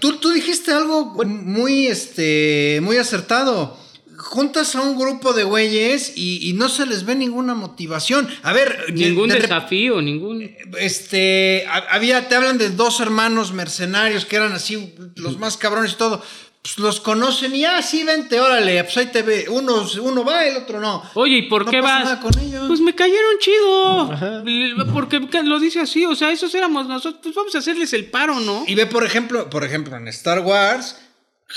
Speaker 1: Tú, tú dijiste algo muy, este, muy acertado. Juntas a un grupo de güeyes y, y no se les ve ninguna motivación. A ver, de-
Speaker 2: Ningún
Speaker 1: de rep-
Speaker 2: desafío, ningún.
Speaker 1: este, ha- había, te hablan de dos hermanos mercenarios que eran así los más cabrones y todo. Pues los conocen y ah, sí, vente, órale, pues ahí te ve. Uno, uno va, el otro no.
Speaker 2: Oye, ¿y por
Speaker 1: No
Speaker 2: qué
Speaker 1: pasa
Speaker 2: vas?
Speaker 1: nada con ellos.
Speaker 2: Pues me cayeron chido. Porque lo dice así, o sea, esos éramos nosotros. Pues vamos a hacerles el paro, ¿no?
Speaker 1: Y ve, por ejemplo, por ejemplo, en Star Wars,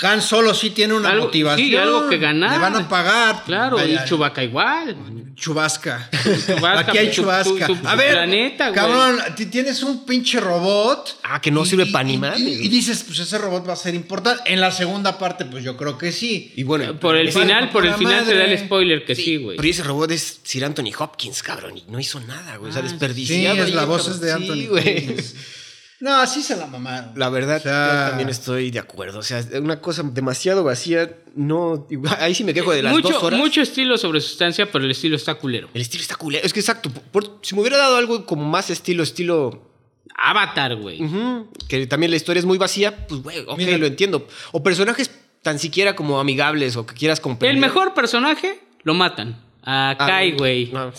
Speaker 1: Han Solo sí tiene una
Speaker 2: Algo-
Speaker 1: motivación.
Speaker 2: sí, algo que ganar.
Speaker 1: Le van a pagar.
Speaker 2: Claro,
Speaker 1: Vaya,
Speaker 2: y Chubaca igual.
Speaker 1: Chubasca.
Speaker 2: Chubasca,
Speaker 1: Aquí hay
Speaker 2: tu-
Speaker 1: chubasca.
Speaker 2: tu- tu
Speaker 1: a ver,
Speaker 2: planeta, güey.
Speaker 1: cabrón, ti- tienes un pinche robot.
Speaker 3: Ah, que no sirve pa' ni
Speaker 1: y-
Speaker 3: madre,
Speaker 1: Y,
Speaker 3: güey.
Speaker 1: y dices, pues ese robot va a ser importante. En la segunda parte, pues yo creo que sí.
Speaker 3: Y bueno,
Speaker 2: Por el final, por el final te da el
Speaker 1: madre.
Speaker 2: spoiler que sí, güey.
Speaker 3: Pero ese robot es Sir Anthony Hopkins, cabrón, y no hizo nada, güey. o sea,
Speaker 2: Ah,
Speaker 1: Sí,
Speaker 3: desperdiciado.
Speaker 1: es
Speaker 3: ahí,
Speaker 1: la voz es de Anthony.
Speaker 3: Sí, güey.
Speaker 1: Hopkins. No, sí se la mamaron.
Speaker 3: La verdad,
Speaker 1: O sea,
Speaker 3: yo también estoy de acuerdo. O sea, una cosa demasiado vacía. No, ahí sí me quejo de las
Speaker 2: mucho,
Speaker 3: dos horas.
Speaker 2: mucho estilo sobre sustancia, pero el estilo está culero.
Speaker 3: El estilo está culero. Es que exacto. por- si me hubiera dado algo como más estilo, estilo.
Speaker 2: Avatar, güey.
Speaker 3: que también la historia es muy vacía, pues, güey, ok,
Speaker 1: Mira.
Speaker 3: lo entiendo. O personajes tan siquiera como amigables o que quieras comprender.
Speaker 2: El mejor personaje lo matan. A
Speaker 3: Ah,
Speaker 2: Kai, güey.
Speaker 3: no.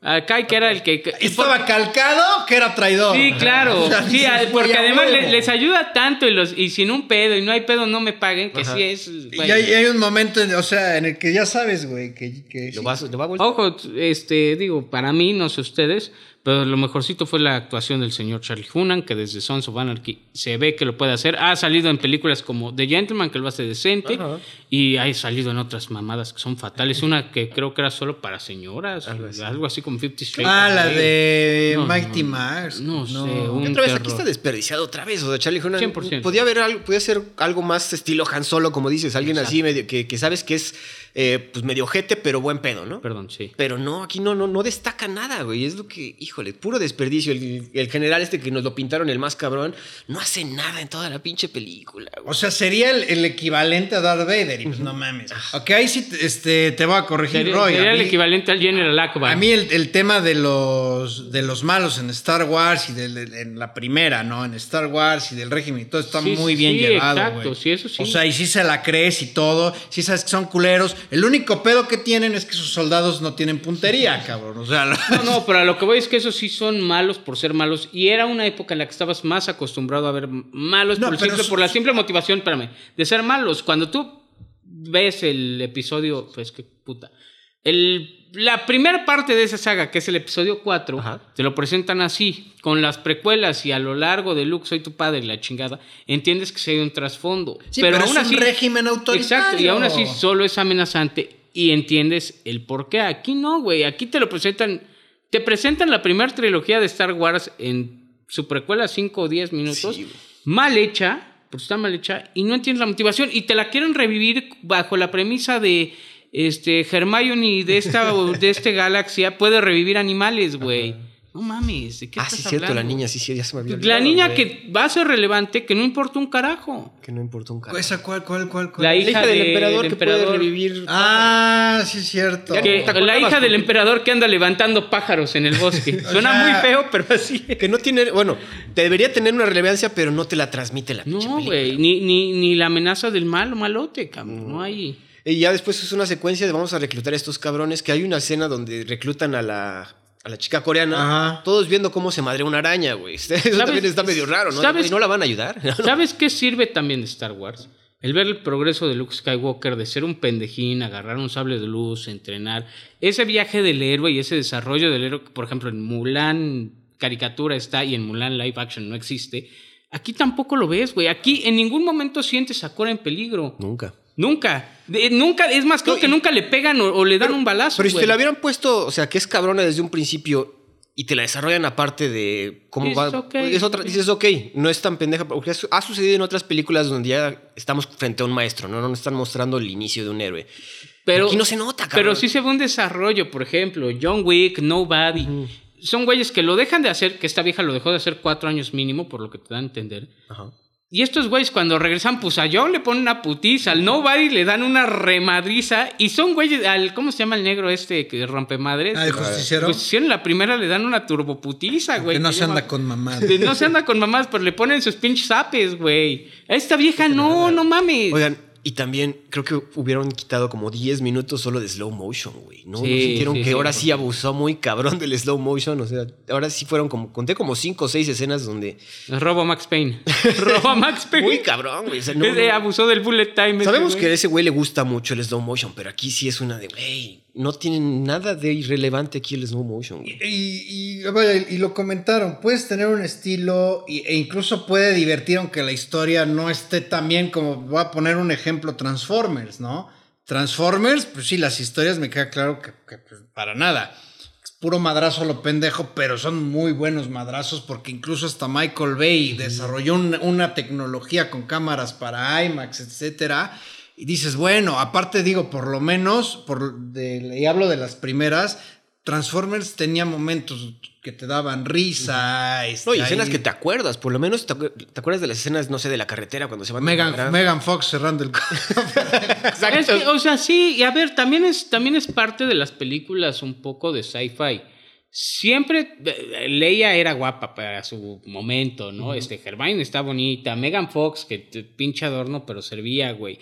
Speaker 2: A Kai, que era el que.
Speaker 1: Estaba calcado que era traidor.
Speaker 2: Sí, claro.
Speaker 1: O sea,
Speaker 2: Sí, porque además les ayuda tanto y, los, y sin un pedo y no hay pedo, no me paguen, que
Speaker 3: Ajá.
Speaker 2: sí es.
Speaker 1: Y hay, hay un momento, en- o sea, en el que ya sabes, güey, que, que
Speaker 3: Lo
Speaker 1: sí.
Speaker 3: vas, lo va a.
Speaker 2: Ojo, este, digo, para mí, no sé ustedes, pero lo mejorcito fue la actuación del señor Charlie Hunnam, que desde Sons of Anarchy se ve que lo puede hacer. Ha salido en películas como The Gentleman, que lo hace decente,
Speaker 3: Ajá.
Speaker 2: y ha salido en otras mamadas que son fatales. Una que creo que era solo para señoras,
Speaker 3: Algo
Speaker 2: algo
Speaker 3: así.
Speaker 2: como Fifty Shades.
Speaker 1: Ah, la de
Speaker 2: No,
Speaker 1: Mighty
Speaker 2: no,
Speaker 1: Mars.
Speaker 2: no sé,
Speaker 3: Y
Speaker 2: un
Speaker 3: otra vez, aquí está desperdiciado otra vez. O sea, Charlie Hunnam
Speaker 2: 100%.
Speaker 3: podía haber algo, podía ser algo más estilo Han Solo, como dices, alguien así medio que, que sabes que es eh, pues medio jete, pero buen pedo, ¿no?
Speaker 2: Perdón, sí.
Speaker 3: Pero no, aquí no, no, no destaca nada, güey. Es lo que, híjole, puro desperdicio. El, el general este que nos lo pintaron el más cabrón, no hace nada en toda la pinche película, güey.
Speaker 1: O sea, sería el, el equivalente a Darth Vader. Y pues no mames. Ok, ahí sí te- este, te voy a corregir,
Speaker 2: Sería,
Speaker 1: Roy.
Speaker 2: sería el equivalente al General Akbar.
Speaker 1: A mí el, el tema de los, de los malos en Star Wars y de, de- en la primera, ¿no? En Star Wars y del régimen y todo está
Speaker 2: Sí,
Speaker 1: muy bien
Speaker 2: sí,
Speaker 1: llevado,
Speaker 2: exacto,
Speaker 1: güey.
Speaker 2: sí, eso sí.
Speaker 1: O sea, y sí se la crees y todo, sí sabes que son culeros. El único pedo que tienen es que sus soldados no tienen puntería, cabrón. O sea,
Speaker 2: No, no, pero a lo que voy es que esos sí son malos por ser malos. Y era una época en la que estabas más acostumbrado a ver malos
Speaker 1: No,
Speaker 2: por, simple-
Speaker 1: su-
Speaker 2: por la simple motivación, espérame, de ser malos. Cuando tú ves el episodio, pues que puta. El, la primera parte de esa saga, que es el episodio 4,
Speaker 3: Ajá.
Speaker 2: te lo presentan así, con las precuelas y a lo largo de Luke, soy tu padre, la chingada. Entiendes que sí hay un trasfondo.
Speaker 1: Sí, pero es un régimen autoritario.
Speaker 2: Exacto, y aún así solo es amenazante y entiendes el por qué. Aquí no, güey. Aquí te lo presentan. Te presentan la primera trilogía de Star Wars en su precuela 5 o 10 minutos.
Speaker 3: Sí,
Speaker 2: mal hecha, porque está mal hecha, y no entiendes la motivación. Y te la quieren revivir bajo la premisa de. Este, Hermione de esta, de este galaxia puede revivir animales, güey. No mames, ¿de qué
Speaker 3: Ah,
Speaker 2: estás
Speaker 3: sí, cierto, la
Speaker 2: hablando?
Speaker 3: niña, sí, sí, ya se me había
Speaker 2: La niña
Speaker 3: güey.
Speaker 2: que va a ser relevante, que no importa un carajo.
Speaker 3: Que no importa un carajo.
Speaker 1: ¿Esa cuál, cuál, cuál? cuál?
Speaker 2: La
Speaker 3: La
Speaker 2: hija
Speaker 3: hija del
Speaker 2: de-
Speaker 3: emperador que puede revivir.
Speaker 1: Ah, sí es cierto.
Speaker 2: Que
Speaker 3: ¿Te acordabas,
Speaker 2: la hija del emperador que anda levantando pájaros en el bosque. Suena
Speaker 1: sea,
Speaker 2: muy feo, pero así.
Speaker 3: Que no tiene, bueno, te debería tener una relevancia, pero no te la transmite la
Speaker 2: No, güey. Ni, ni, ni la amenaza del malo, malote, cabrón. No hay.
Speaker 3: Y ya después es una secuencia de vamos a reclutar a estos cabrones, que hay una escena donde reclutan a la, a la chica coreana,
Speaker 1: Ajá.
Speaker 3: todos viendo cómo se madre una araña, güey. Eso también está medio raro, ¿no?
Speaker 2: sabes-
Speaker 3: ¿Y no la van a ayudar?
Speaker 2: ¿Sabes qué sirve también de Star Wars? El ver el progreso de Luke Skywalker, de ser un pendejín, agarrar un sable de luz, entrenar. Ese viaje del héroe y ese desarrollo del héroe, que, por ejemplo, en Mulan caricatura está y en Mulan live action no existe. Aquí tampoco lo ves, güey. Aquí en ningún momento sientes a Cora en peligro.
Speaker 3: Nunca.
Speaker 2: Nunca. De- nunca, es más, creo
Speaker 3: No,
Speaker 2: que nunca le pegan o, o le dan un balazo.
Speaker 3: Pero si
Speaker 2: güey.
Speaker 3: te la hubieran puesto, o sea, que es cabrona desde un principio y te la desarrollan aparte de cómo
Speaker 2: Dices,
Speaker 3: va. Es otra, dices, ok, no es tan pendeja, porque ha sucedido en otras películas donde ya estamos frente a un maestro, ¿no? No nos están mostrando el inicio de un héroe.
Speaker 2: Pero,
Speaker 3: Aquí no se nota, cabrón.
Speaker 2: Pero sí se ve un desarrollo, por ejemplo, John Wick, Nobody. Son güeyes que lo dejan de hacer, que esta vieja lo dejó de hacer cuatro años mínimo, por lo que te dan a entender.
Speaker 3: Ajá.
Speaker 2: Y estos güeyes cuando regresan, pues a John le ponen una putiza, al Nobody le dan una remadriza. Y son güeyes, al, ¿cómo se llama el negro este que rompe madres?
Speaker 1: Ah, el justiciero.
Speaker 2: Pues si en la primera le dan una turboputiza, güey.
Speaker 1: que no
Speaker 2: que
Speaker 1: se anda con mamadas.
Speaker 2: de- No se anda con mamás, pero le ponen sus pinches apes, güey. A esta vieja no, no mames.
Speaker 3: Oigan, y también creo que hubieron quitado como 10 minutos solo de slow motion, güey. ¿No, ¿No
Speaker 2: Sí,
Speaker 3: sintieron
Speaker 2: sí,
Speaker 3: que
Speaker 2: sí,
Speaker 3: ahora sí abusó muy cabrón del slow motion? O sea, ahora sí fueron como, conté como 5 o 6 escenas donde...
Speaker 2: Robo a Max Payne. Robo a Max Payne.
Speaker 3: Muy cabrón, güey. O sea, no-
Speaker 2: Ese
Speaker 3: no-
Speaker 2: abusó del bullet time.
Speaker 3: Sabemos que a ese güey le gusta mucho el slow motion, pero aquí sí es una de, güey, no tiene nada de irrelevante aquí el slow motion, güey.
Speaker 1: Y, y, vaya, y lo comentaron, puedes tener un estilo y- e incluso puede divertir aunque la historia no esté tan bien como, voy a poner un ejemplo, Transformers, ¿no? Transformers, pues sí, las historias me queda claro que, que, pues, para nada. Es puro madrazo lo pendejo, pero son muy buenos madrazos porque incluso hasta Michael Bay desarrolló un- una tecnología con cámaras para IMAX, etcétera. Y dices, bueno, aparte digo, por lo menos, por de, y hablo de las primeras, Transformers tenía momentos que te daban risa. este,
Speaker 3: No, y escenas
Speaker 1: ahí-
Speaker 3: que te acuerdas, por lo menos te, acu- te acuerdas de las escenas, no sé, de la carretera cuando se van a
Speaker 1: Megan,
Speaker 3: encontrar.
Speaker 1: Megan Fox cerrando el...
Speaker 2: Es que, o sea, sí, y a ver, también es, también es parte de las películas un poco de sci-fi. Siempre eh, Leia era guapa para su momento, ¿no? Este Hermione está bonita, Megan Fox, que pinche adorno, pero servía, güey.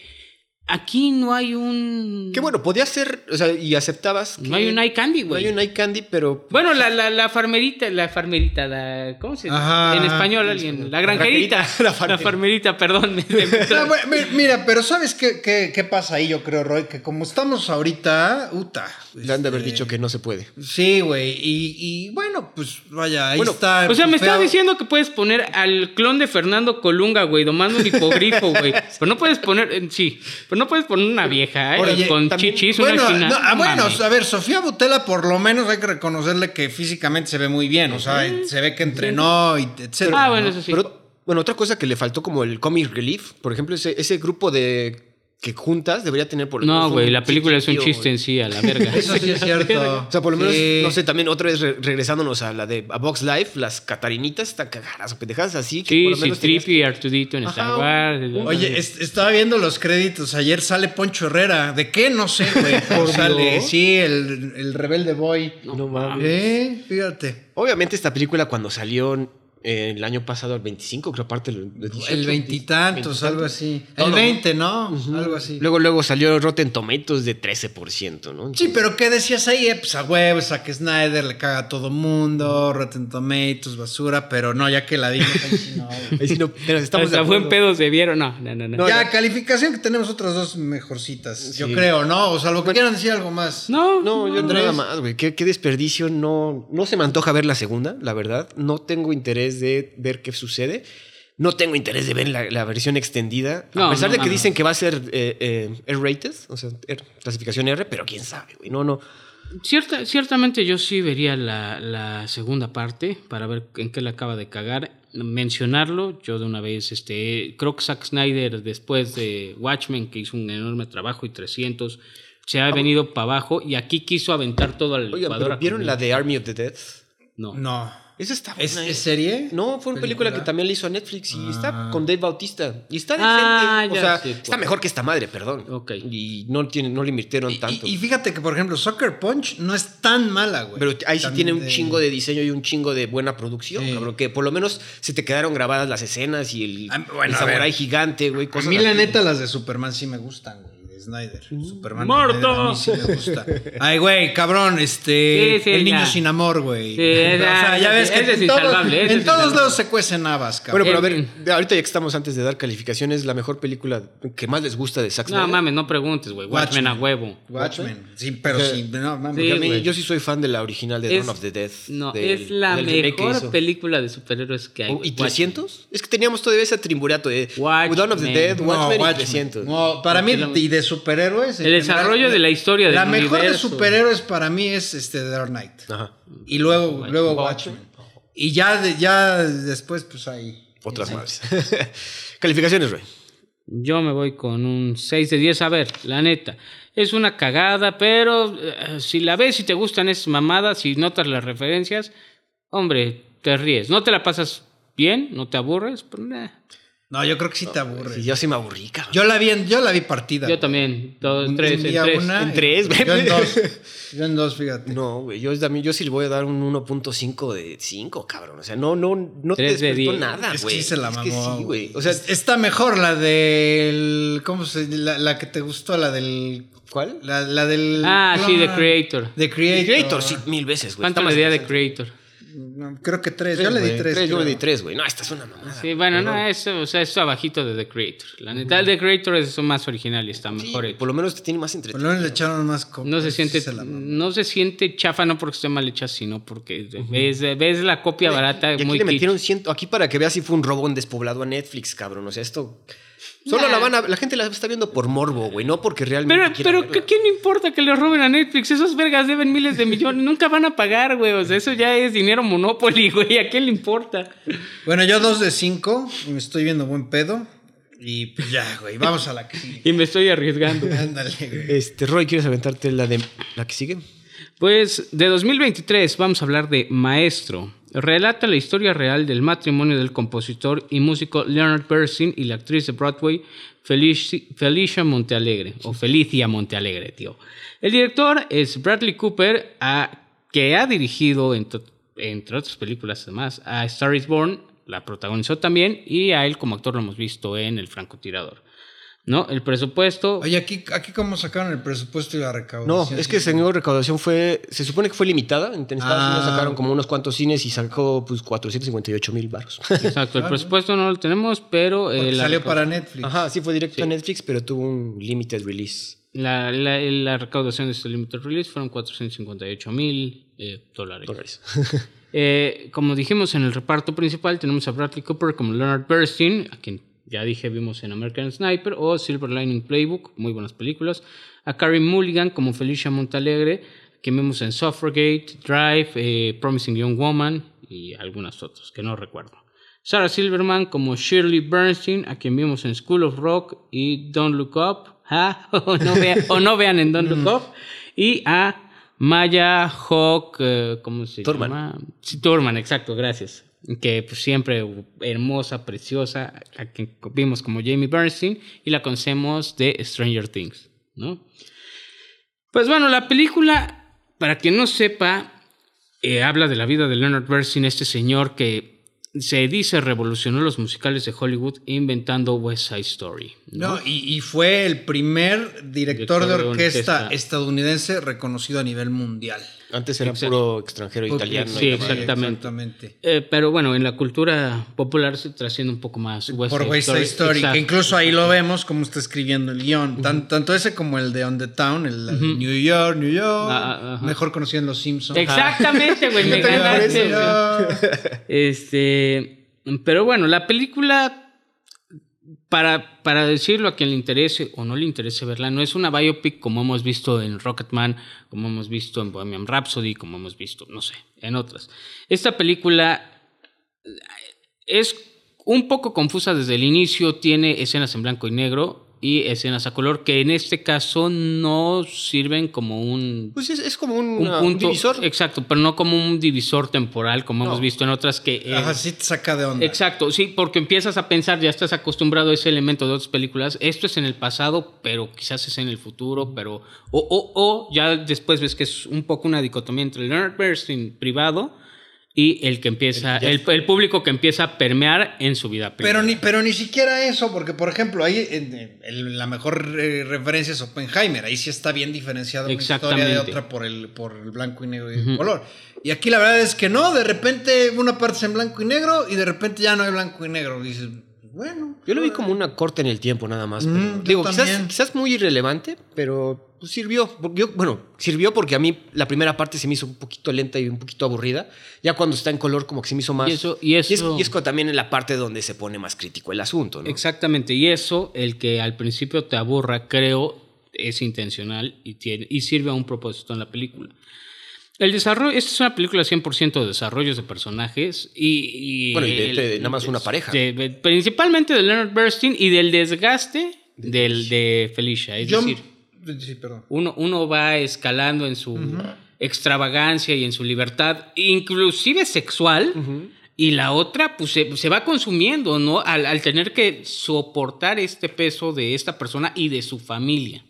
Speaker 2: Aquí no hay un.
Speaker 3: Que bueno, podía ser, o sea, y aceptabas. que-
Speaker 2: No hay un eye candy,
Speaker 3: No
Speaker 2: güey.
Speaker 3: hay un eye candy, pero.
Speaker 2: Bueno, la, la, la farmerita, la farmerita, la, ¿cómo se?
Speaker 1: Ajá.
Speaker 2: En español alguien, la granjerita,
Speaker 3: la
Speaker 2: la
Speaker 3: farmerita.
Speaker 2: perdón.
Speaker 1: No, bueno, Mira, pero ¿sabes qué, qué, qué pasa ahí, yo creo, Roy? Que como estamos ahorita, uta.
Speaker 3: Le han de haber
Speaker 1: este,
Speaker 3: dicho que no se puede.
Speaker 1: Sí, güey. Y, y bueno, pues vaya, ahí
Speaker 3: Bueno,
Speaker 1: está.
Speaker 2: O sea, me
Speaker 1: feo.
Speaker 2: estás diciendo que puedes poner al clon de Fernando Colunga, güey, domando un hipogrifo, güey. Pero no puedes poner, eh, sí, pero no puedes poner una vieja, ¿eh?
Speaker 1: Oye,
Speaker 2: con
Speaker 3: también-
Speaker 2: chichis,
Speaker 1: Bueno,
Speaker 2: una china.
Speaker 1: no, ah,
Speaker 2: No
Speaker 1: bueno, a ver, Sofía Butela por lo menos hay que reconocerle que físicamente se ve muy bien, o sea, se ve que entrenó y etcétera.
Speaker 2: Ah, bueno,
Speaker 1: ¿no?
Speaker 2: eso sí.
Speaker 3: Pero, bueno, otra cosa que le faltó como el comic relief, por ejemplo, ese, ese grupo de que juntas debería tener por lo menos
Speaker 2: No, güey, la película es un chiste en sí, a la verga.
Speaker 1: Eso sí es cierto.
Speaker 3: O sea, por lo menos,
Speaker 1: Sí.
Speaker 3: no sé, también otra vez re- regresándonos a la de a Box Life, las catarinitas están cagadas o pendejadas así. Que
Speaker 2: Sí,
Speaker 3: por lo
Speaker 2: sí,
Speaker 3: menos tenías-
Speaker 2: Trippy y Artudito en Star Wars.
Speaker 1: Oye, es- estaba viendo los créditos. Ayer sale Poncho Herrera. ¿De qué? No sé, güey. sale, sí, el, el rebelde boy.
Speaker 3: No mames.
Speaker 1: Eh, fíjate.
Speaker 3: Obviamente esta película cuando salió eh, el año pasado, el 25, creo aparte el, el 18,
Speaker 1: El veintitantos, algo así. El
Speaker 3: Todo.
Speaker 1: 20, ¿no? Algo así.
Speaker 3: Luego, luego salió Rotten Tomatoes de 13%, ¿no?
Speaker 1: Sí, pero ¿qué decías ahí? Eh, Pues a huevo, Zack Snyder le caga a todo mundo, Rotten Tomatoes, basura, pero no, ya que la vimos ahí sí no, güey.
Speaker 3: Ahí sí no, pero estamos de
Speaker 2: Hasta buen pedo se vieron. No, no, no.
Speaker 1: Ya,
Speaker 3: ya.
Speaker 1: calificación que tenemos otras dos mejorcitas, yo creo, ¿no? O salvo que quieran decir algo más.
Speaker 2: no,
Speaker 3: No, yo
Speaker 1: Andrés.
Speaker 3: nada más, güey. Qué, qué desperdicio. No, no se me antoja ver la segunda, la verdad. No tengo interés de ver qué sucede. No tengo interés de ver la, la versión extendida.
Speaker 2: No,
Speaker 3: a pesar
Speaker 2: no,
Speaker 3: de que
Speaker 2: no,
Speaker 3: dicen que va a ser eh, eh, R-rated, o sea, R- clasificación R, pero quién sabe, güey. No, no.
Speaker 2: Cierta, ciertamente yo sí vería la, la segunda parte para ver en qué la acaba de cagar. Mencionarlo, yo de una vez, este, creo que Zack Snyder, después de Watchmen, que hizo un enorme trabajo y 300, se ha venido para abajo y aquí quiso aventar todo al licuadora
Speaker 3: pero ¿vieron la de Army of the Dead?
Speaker 2: No.
Speaker 1: No.
Speaker 3: Esa está
Speaker 1: ¿Es,
Speaker 3: buena,
Speaker 1: es
Speaker 3: ¿eh?
Speaker 1: serie?
Speaker 3: No, fue una película,
Speaker 1: ¿Película?
Speaker 3: que también le hizo a Netflix y
Speaker 1: Ah.
Speaker 3: está con Dave Bautista. Y está decente.
Speaker 2: Ah,
Speaker 3: o sea, está mejor que esta madre, perdón.
Speaker 2: Ok.
Speaker 3: Y no, tiene, no le invirtieron
Speaker 1: Y,
Speaker 3: tanto.
Speaker 1: y- y fíjate que, por ejemplo, Soccer Punch no es tan mala, güey.
Speaker 3: Pero ahí sí tiene un chingo de diseño y un chingo de buena producción,
Speaker 1: Sí.
Speaker 3: cabrón. Que por lo menos se te quedaron grabadas las escenas y el,
Speaker 1: Ah, bueno,
Speaker 3: el samurái gigante, güey.
Speaker 1: A mí, la neta, las de Superman sí me gustan, güey. De Snyder. Superman.
Speaker 2: ¡Muerto!
Speaker 1: Snyder, A mí sí me gusta. Ay, güey, cabrón, este.
Speaker 2: Sí, sí,
Speaker 1: el niño
Speaker 2: ya.
Speaker 1: sin amor, güey.
Speaker 2: Sí,
Speaker 1: o sea, ya ves
Speaker 2: ese
Speaker 1: que
Speaker 2: es
Speaker 1: en
Speaker 2: insalvable, ese
Speaker 1: en todos lados se cuecen habas,
Speaker 3: Bueno,
Speaker 1: cabrón.
Speaker 3: pero a ver, ahorita ya que estamos antes de dar calificaciones, la mejor película que más les gusta de Zack
Speaker 2: No
Speaker 3: Snyder.
Speaker 2: mames, no preguntes, güey. Watchmen a huevo.
Speaker 1: Watchmen. Sí, pero sí, no, mames.
Speaker 2: Sí,
Speaker 3: Porque a mí-
Speaker 2: güey.
Speaker 3: yo sí soy fan de la original de
Speaker 2: Es-
Speaker 3: Dawn of the Dead.
Speaker 2: No,
Speaker 3: del-
Speaker 2: es la mejor película de superhéroes que hay.
Speaker 3: Oh, ¿Y
Speaker 2: Watchmen.
Speaker 3: 300? Es que teníamos todavía ese trimburato de
Speaker 2: Watchmen.
Speaker 3: Dawn of the Dead,
Speaker 1: No,
Speaker 3: Watchmen, y
Speaker 1: Watchmen.
Speaker 3: 300.
Speaker 1: No, para mí, y de superhéroes. en
Speaker 2: El desarrollo de la historia del
Speaker 1: La mejor de superhéroes para mí es este The Dark Knight.
Speaker 3: Ajá.
Speaker 1: Y luego,
Speaker 2: Watchmen.
Speaker 1: luego Watchmen. Y ya, de- ya después, pues ahí.
Speaker 3: Otras más. Calificaciones, Roy.
Speaker 2: Yo me voy con un 6 de 10. A ver, la neta. Es una cagada, pero eh, si la ves y te gustan esas mamadas, si notas las referencias, hombre, te ríes. No te la pasas bien, no te aburres, pero eh.
Speaker 1: No, yo creo que sí te aburre.
Speaker 3: Sí, yo sí me aburrí, cabrón.
Speaker 1: Yo la vi, en- yo la vi partida.
Speaker 2: Yo también. Dos,
Speaker 1: Un-
Speaker 2: tres,
Speaker 1: un
Speaker 2: en tres.
Speaker 1: una
Speaker 3: En tres,
Speaker 1: Yo en
Speaker 3: güey.
Speaker 1: dos. Yo en dos, fíjate.
Speaker 3: No, güey, yo también, yo sí le voy a dar un 1.5 de 5, cabrón. O sea, no, no, no te
Speaker 2: Tres de
Speaker 3: despertó nada,
Speaker 1: Es
Speaker 3: güey.
Speaker 1: que sí se la
Speaker 3: Es
Speaker 1: mamó.
Speaker 3: que sí, güey. O sea,
Speaker 1: Es- está mejor la del. ¿Cómo se la, la que te gustó? La del.
Speaker 3: ¿cuál?
Speaker 1: La, la del.
Speaker 2: Ah, sí, The
Speaker 1: clon.
Speaker 2: Creator.
Speaker 1: The Creator.
Speaker 3: Creator, sí, mil veces, güey.
Speaker 2: ¿Cuánto le
Speaker 3: interesante.
Speaker 2: Creator?
Speaker 1: No, creo que tres.
Speaker 3: Tres,
Speaker 1: yo le di tres.
Speaker 3: Yo le di tres, güey. No, esta es una mamada.
Speaker 2: Sí, bueno, no, eso, o sea, eso abajito de The Creator. La neta, el The Creator es más original y está
Speaker 3: Sí,
Speaker 2: mejor hecho.
Speaker 3: por lo menos te tiene más
Speaker 1: Por
Speaker 3: entretenido.
Speaker 1: lo menos le echaron más copas.
Speaker 2: No se siente, no se siente chafa, no porque esté mal hecha, sino porque ves, ves la copia barata
Speaker 3: Y aquí
Speaker 2: muy
Speaker 3: le metieron ciento. Aquí para que veas si fue un robo en despoblado a Netflix, cabrón. O sea, esto. Solo
Speaker 2: Nah.
Speaker 3: la van a. La gente la está viendo por morbo, güey. No porque realmente.
Speaker 2: Pero, pero. ¿qué, ¿quién le importa que le roben a Netflix? Esos vergas deben miles de millones. Nunca van a pagar, güey. O sea, eso ya es dinero Monopoly, güey. ¿A quién le importa?
Speaker 1: Bueno, yo dos de cinco. y Me estoy viendo buen pedo. Y pues ya, güey. Vamos a la que sigue.
Speaker 2: Y me estoy arriesgando.
Speaker 1: Ándale, güey.
Speaker 3: Este, Roy, ¿quieres aventarte la de la que sigue?
Speaker 2: Pues de 2023 vamos a hablar de Maestro. Relata la historia real del matrimonio del compositor y músico Leonard Bernstein y la actriz de Broadway Felici- Felicia Montealegre, o Felicia Montealegre, tío. El director es Bradley Cooper, a- que ha dirigido, ent- entre otras películas además, a Star is Born, la protagonizó también, y a él como actor lo hemos visto en El francotirador. ¿No? El presupuesto...
Speaker 1: Oye, aquí, aquí cómo sacaron el presupuesto y la
Speaker 3: No,
Speaker 1: recaudación.
Speaker 3: es que según recaudación fue. Se supone que fue limitada. En Estados
Speaker 1: Ah.
Speaker 3: Unidos sacaron como unos cuantos cines y sacó pues 458 mil baros.
Speaker 2: Exacto, el presupuesto no lo tenemos, pero... eh,
Speaker 1: salió para Netflix.
Speaker 3: Ajá, sí fue directo a Netflix, pero tuvo un limited release.
Speaker 2: La, la- la recaudación de este limited release fueron 458 mil eh, dólares.
Speaker 3: Dólares.
Speaker 2: Eh, como dijimos en el reparto principal, tenemos a Bradley Cooper como Leonard Bernstein, a quien ya dije vimos en American Sniper, o Silver Lining Playbook, muy buenas películas. A Carrie Mulligan como Felicia Montalegre, que vimos en Suffragate, Drive, eh, Promising Young Woman y algunas otras que no recuerdo. Sarah Silverman como Shirley Bernstein, a quien vimos en School of Rock y Don't Look Up, ¿ah? o, no vean, o no vean en Don't Look Up, y a Maya Hawk, eh, ¿cómo se
Speaker 3: Thurman.
Speaker 2: llama? Sí, Thurman, exacto, gracias. Que pues, siempre hermosa, preciosa, a quien vimos como Jamie Bernstein y la conocemos de Stranger Things, ¿no? Pues bueno, la película, para quien no sepa, eh, habla de la vida de Leonard Bernstein, este señor que se dice revolucionó los musicales de Hollywood inventando West Side Story. ¿no?
Speaker 1: No, y, y fue el primer director,
Speaker 2: Director
Speaker 1: de orquesta. estadounidense reconocido a nivel mundial.
Speaker 3: Antes era
Speaker 2: Exacto.
Speaker 3: puro extranjero italiano.
Speaker 2: Sí,
Speaker 3: y-
Speaker 2: exactamente.
Speaker 1: Exactamente.
Speaker 2: Eh, pero bueno, en la cultura popular se trasciende un poco más West
Speaker 1: Por West Side Story,
Speaker 2: Exacto.
Speaker 1: que incluso ahí lo vemos como está escribiendo el guion. Tan- tanto ese como el de On the Town, el de New York, New York,
Speaker 2: Ah, ah,
Speaker 1: mejor conocido en Los Simpsons.
Speaker 2: Exactamente, güey, me ganaste.
Speaker 1: New
Speaker 2: güey.
Speaker 1: York.
Speaker 2: Este, pero bueno, la película, para, para decirlo a quien le interese o no le interese verla, no es una biopic como hemos visto en Rocketman, como hemos visto en Bohemian Rhapsody, como hemos visto, no sé, en otras. Esta película es un poco confusa desde el inicio, tiene escenas en blanco y negro y escenas a color que en este caso no sirven como un
Speaker 3: Pues es, es como un,
Speaker 2: un
Speaker 3: uh,
Speaker 2: punto
Speaker 3: divisor.
Speaker 2: exacto, pero no como un divisor temporal como hemos visto en otras que
Speaker 1: Ajá, sí te saca de onda.
Speaker 2: Exacto, sí, porque empiezas a pensar, ya estás acostumbrado a ese elemento de otras películas. Esto es en el pasado, pero quizás es en el futuro, pero. O, o, o ya después ves que es un poco una dicotomía entre Leonard Bernstein privado y el que empieza, el, el público que empieza a permear en su vida
Speaker 1: Pero ni, pero ni siquiera eso, porque por ejemplo, ahí en- en la mejor eh, referencia es Oppenheimer, ahí sí está bien diferenciada una historia de otra por el, por el blanco y negro y el color. Y aquí la verdad es que no, de repente una parte es en blanco y negro y de repente ya no hay blanco y negro. Dices, bueno.
Speaker 3: Yo lo vi como una corte en el tiempo nada más.
Speaker 1: Mm,
Speaker 3: digo, quizás, quizás muy irrelevante, pero pues, sirvió. Yo- bueno, sirvió porque a mí la primera parte se me hizo un poquito lenta y un poquito aburrida. Ya cuando está en color como que se me hizo más...
Speaker 2: Y eso- y
Speaker 3: es,
Speaker 2: eso-
Speaker 3: y es también en la parte donde se pone más crítico el asunto, ¿no?
Speaker 2: Exactamente, y eso, el que al principio te aburra, creo, es intencional y, tiene, y sirve a un propósito en la película. El desarrollo, esta es una película 100% de desarrollos de personajes y... y
Speaker 3: Bueno, y de-
Speaker 2: el-
Speaker 3: de nada más una pareja.
Speaker 2: principalmente de Leonard Bernstein y del desgaste del, de Felicia. Es
Speaker 1: Yo-
Speaker 2: decir,
Speaker 1: Sí, perdón.
Speaker 2: uno, uno va escalando en su extravagancia y en su libertad, inclusive sexual, y la otra pues se, se va consumiendo, ¿no? Al, al tener que soportar este peso de esta persona y de su familia.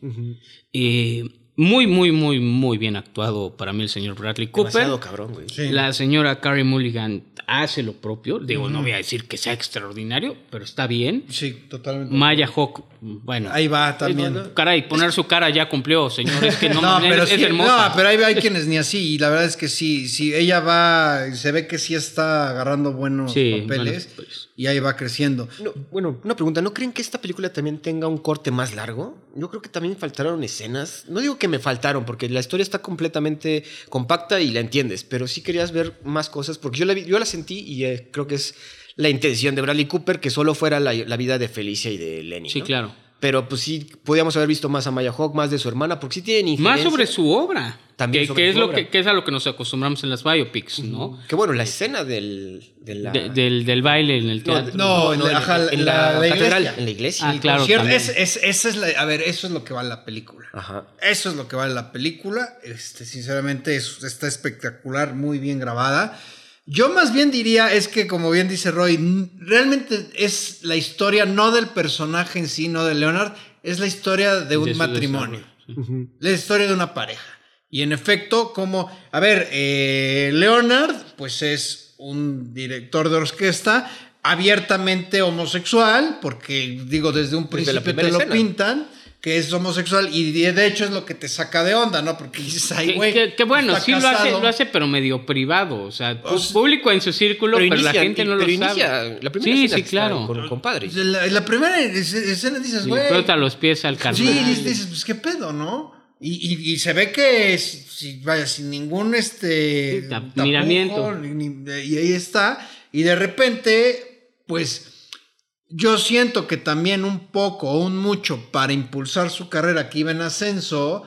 Speaker 2: Eh, muy, muy, muy, muy bien actuado para mí el señor Bradley Cooper.
Speaker 3: Demasiado cabrón, güey.
Speaker 1: Sí.
Speaker 2: La señora Carrie Mulligan hace lo propio. Digo, no voy a decir que sea extraordinario, pero está bien.
Speaker 1: Sí, totalmente.
Speaker 2: Maya Hawk, bueno.
Speaker 1: Ahí va también.
Speaker 2: Caray, poner su cara ya cumplió, señor. Es que no,
Speaker 1: pero
Speaker 2: es,
Speaker 1: sí,
Speaker 2: hermosa.
Speaker 1: no, pero hay, hay quienes ni así, y la verdad es que sí, sí, ella va, se ve que sí está agarrando buenos
Speaker 2: Sí,
Speaker 1: papeles,
Speaker 2: papeles.
Speaker 1: y ahí va creciendo.
Speaker 3: No, bueno, una pregunta. ¿No creen que esta película también tenga un corte más largo? Yo creo que también faltaron escenas. No digo que me faltaron, porque la historia está completamente compacta y la entiendes, pero sí querías ver más cosas, porque yo la, vi- yo la sentí y eh, creo que es la intención de Bradley Cooper que solo fuera la, la vida de Felicia y de Lenny.
Speaker 2: Sí,
Speaker 3: ¿no?
Speaker 2: claro.
Speaker 3: Pero pues sí, podíamos haber visto más a Maya Hawk, más de su hermana, porque sí tienen
Speaker 2: Más
Speaker 3: injerencia.
Speaker 2: sobre su obra.
Speaker 3: También
Speaker 2: que,
Speaker 3: sobre
Speaker 2: que es lo que, que es a lo que nos acostumbramos en las biopics, ¿no?
Speaker 3: Que bueno, la escena del, de la...
Speaker 2: De- del, del baile en el
Speaker 3: No,
Speaker 2: teatro.
Speaker 1: No, en la- ajá,
Speaker 3: en
Speaker 1: la-
Speaker 3: la,
Speaker 1: la
Speaker 3: catedral,
Speaker 1: iglesia.
Speaker 3: en la iglesia.
Speaker 2: Ah, claro.
Speaker 1: Es, es- esa es la- a ver, eso es lo que vale la película.
Speaker 3: Ajá.
Speaker 1: Eso es lo que vale la película. Este, sinceramente, es- está espectacular, muy bien grabada. Yo más bien diría es que, como bien dice Roy, realmente es la historia no del personaje en sí, no de Leonard, es la historia de un
Speaker 2: De
Speaker 1: matrimonio. La historia de una pareja. Y en efecto, como, a ver, eh, Leonard, pues es un director de orquesta abiertamente homosexual, porque digo, desde un
Speaker 3: Desde
Speaker 1: principio te lo
Speaker 3: escena.
Speaker 1: pintan, que es homosexual, y de hecho es lo que te saca de onda, ¿no? Porque dices, ay, güey.
Speaker 2: que- que bueno,
Speaker 1: está
Speaker 2: sí lo hace,
Speaker 1: casado".
Speaker 2: lo hace, pero medio privado. O sea,
Speaker 1: O sea,
Speaker 2: público en su círculo, pero, la
Speaker 3: inicia-
Speaker 2: gente no
Speaker 3: pero
Speaker 2: lo
Speaker 3: inicia
Speaker 2: sabe.
Speaker 3: La primera
Speaker 2: sí,
Speaker 3: escena
Speaker 2: sí, claro.
Speaker 3: Con el compadre.
Speaker 1: Pues la, la primera es- escena dices, güey.
Speaker 2: frota los pies al carnal.
Speaker 1: Sí, dices, pues qué pedo, ¿no? Y, y- y se ve que, vaya, sin ningún este.
Speaker 2: Sí, tap-
Speaker 1: tapujo,
Speaker 2: miramiento.
Speaker 1: ni- ni- y ahí está. Y de repente, pues. Yo siento que también un poco o un mucho para impulsar su carrera que iba en ascenso,